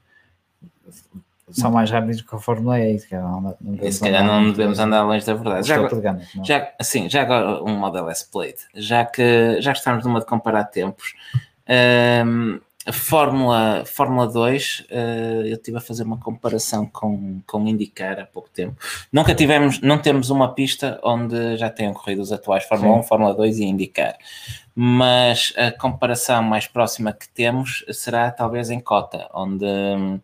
são mais rápidos que a Fórmula E. Se calhar não, não, se calhar não devemos andar longe da verdade. Já agora, já, assim, já agora um Model S Plate, já que já que estamos numa de comparar tempos, um, a Fórmula, Fórmula 2, uh, eh, eu estive a fazer uma comparação com, com IndyCar há pouco tempo. Nunca tivemos, não temos uma pista onde já tenham corrido os atuais Fórmula Sim. 1, Fórmula 2 e IndyCar. Mas a comparação mais próxima que temos será talvez em Cota, onde uh,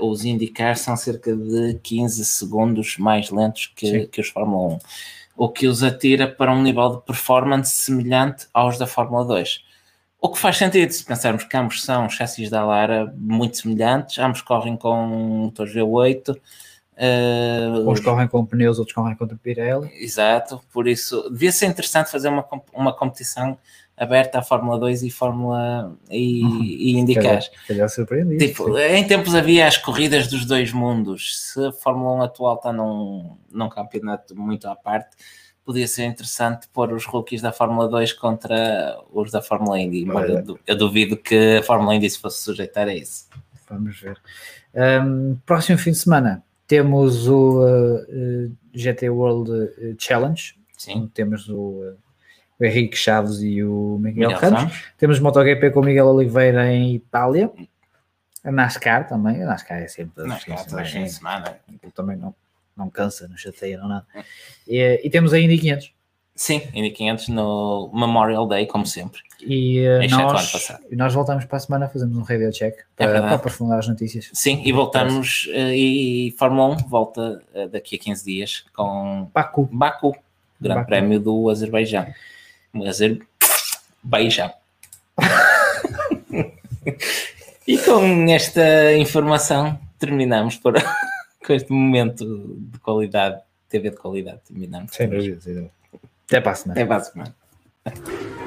os IndyCar são cerca de 15 segundos mais lentos que, que os Fórmula 1. O que os atira para um nível de performance semelhante aos da Fórmula 2 o que faz sentido se pensarmos que ambos são chassis da Lara muito semelhantes, ambos correm com motores V8. Uh, Uns correm com pneus, outros correm contra Pirelli. Exato, por isso devia ser interessante fazer uma, uma competição aberta à Fórmula 2 e Fórmula e, uhum. *laughs* e surpreendido. Tipo, em tempos havia as corridas dos dois mundos. Se a Fórmula 1 atual está num, num campeonato muito à parte, podia ser interessante pôr os rookies da Fórmula 2 contra os da Fórmula Indy, embora eu, eu, duvido que a Fórmula Indy se fosse sujeitar a isso. Vamos ver. Um, próximo fim de semana temos o uh, uh, GT World uh, Challenge. Sim. Temos o, o, Henrique Chaves e o Miguel, Miguel Ramos. Temos MotoGP com o Miguel Oliveira em Itália. A NASCAR também. A NASCAR é sempre. NASCAR, fim de semana. Também não não cansa, não chateia, não nada. E, e temos a Indy 500. Sim, Indy 500 no Memorial Day, como sempre. E uh, nós, nós voltamos para a semana, fazemos um radio check é para, é para aprofundar as notícias. Sim, e voltamos, uh, e Fórmula 1 volta uh, daqui a 15 dias com Baku, Baku Grande Baku. Prémio do Azerbaijão. Azerbaijão. *laughs* e com esta informação terminamos por com este momento de qualidade, TV de qualidade, terminamos. Sem dúvida, sem dúvida. Até para a semana. Até para a semana.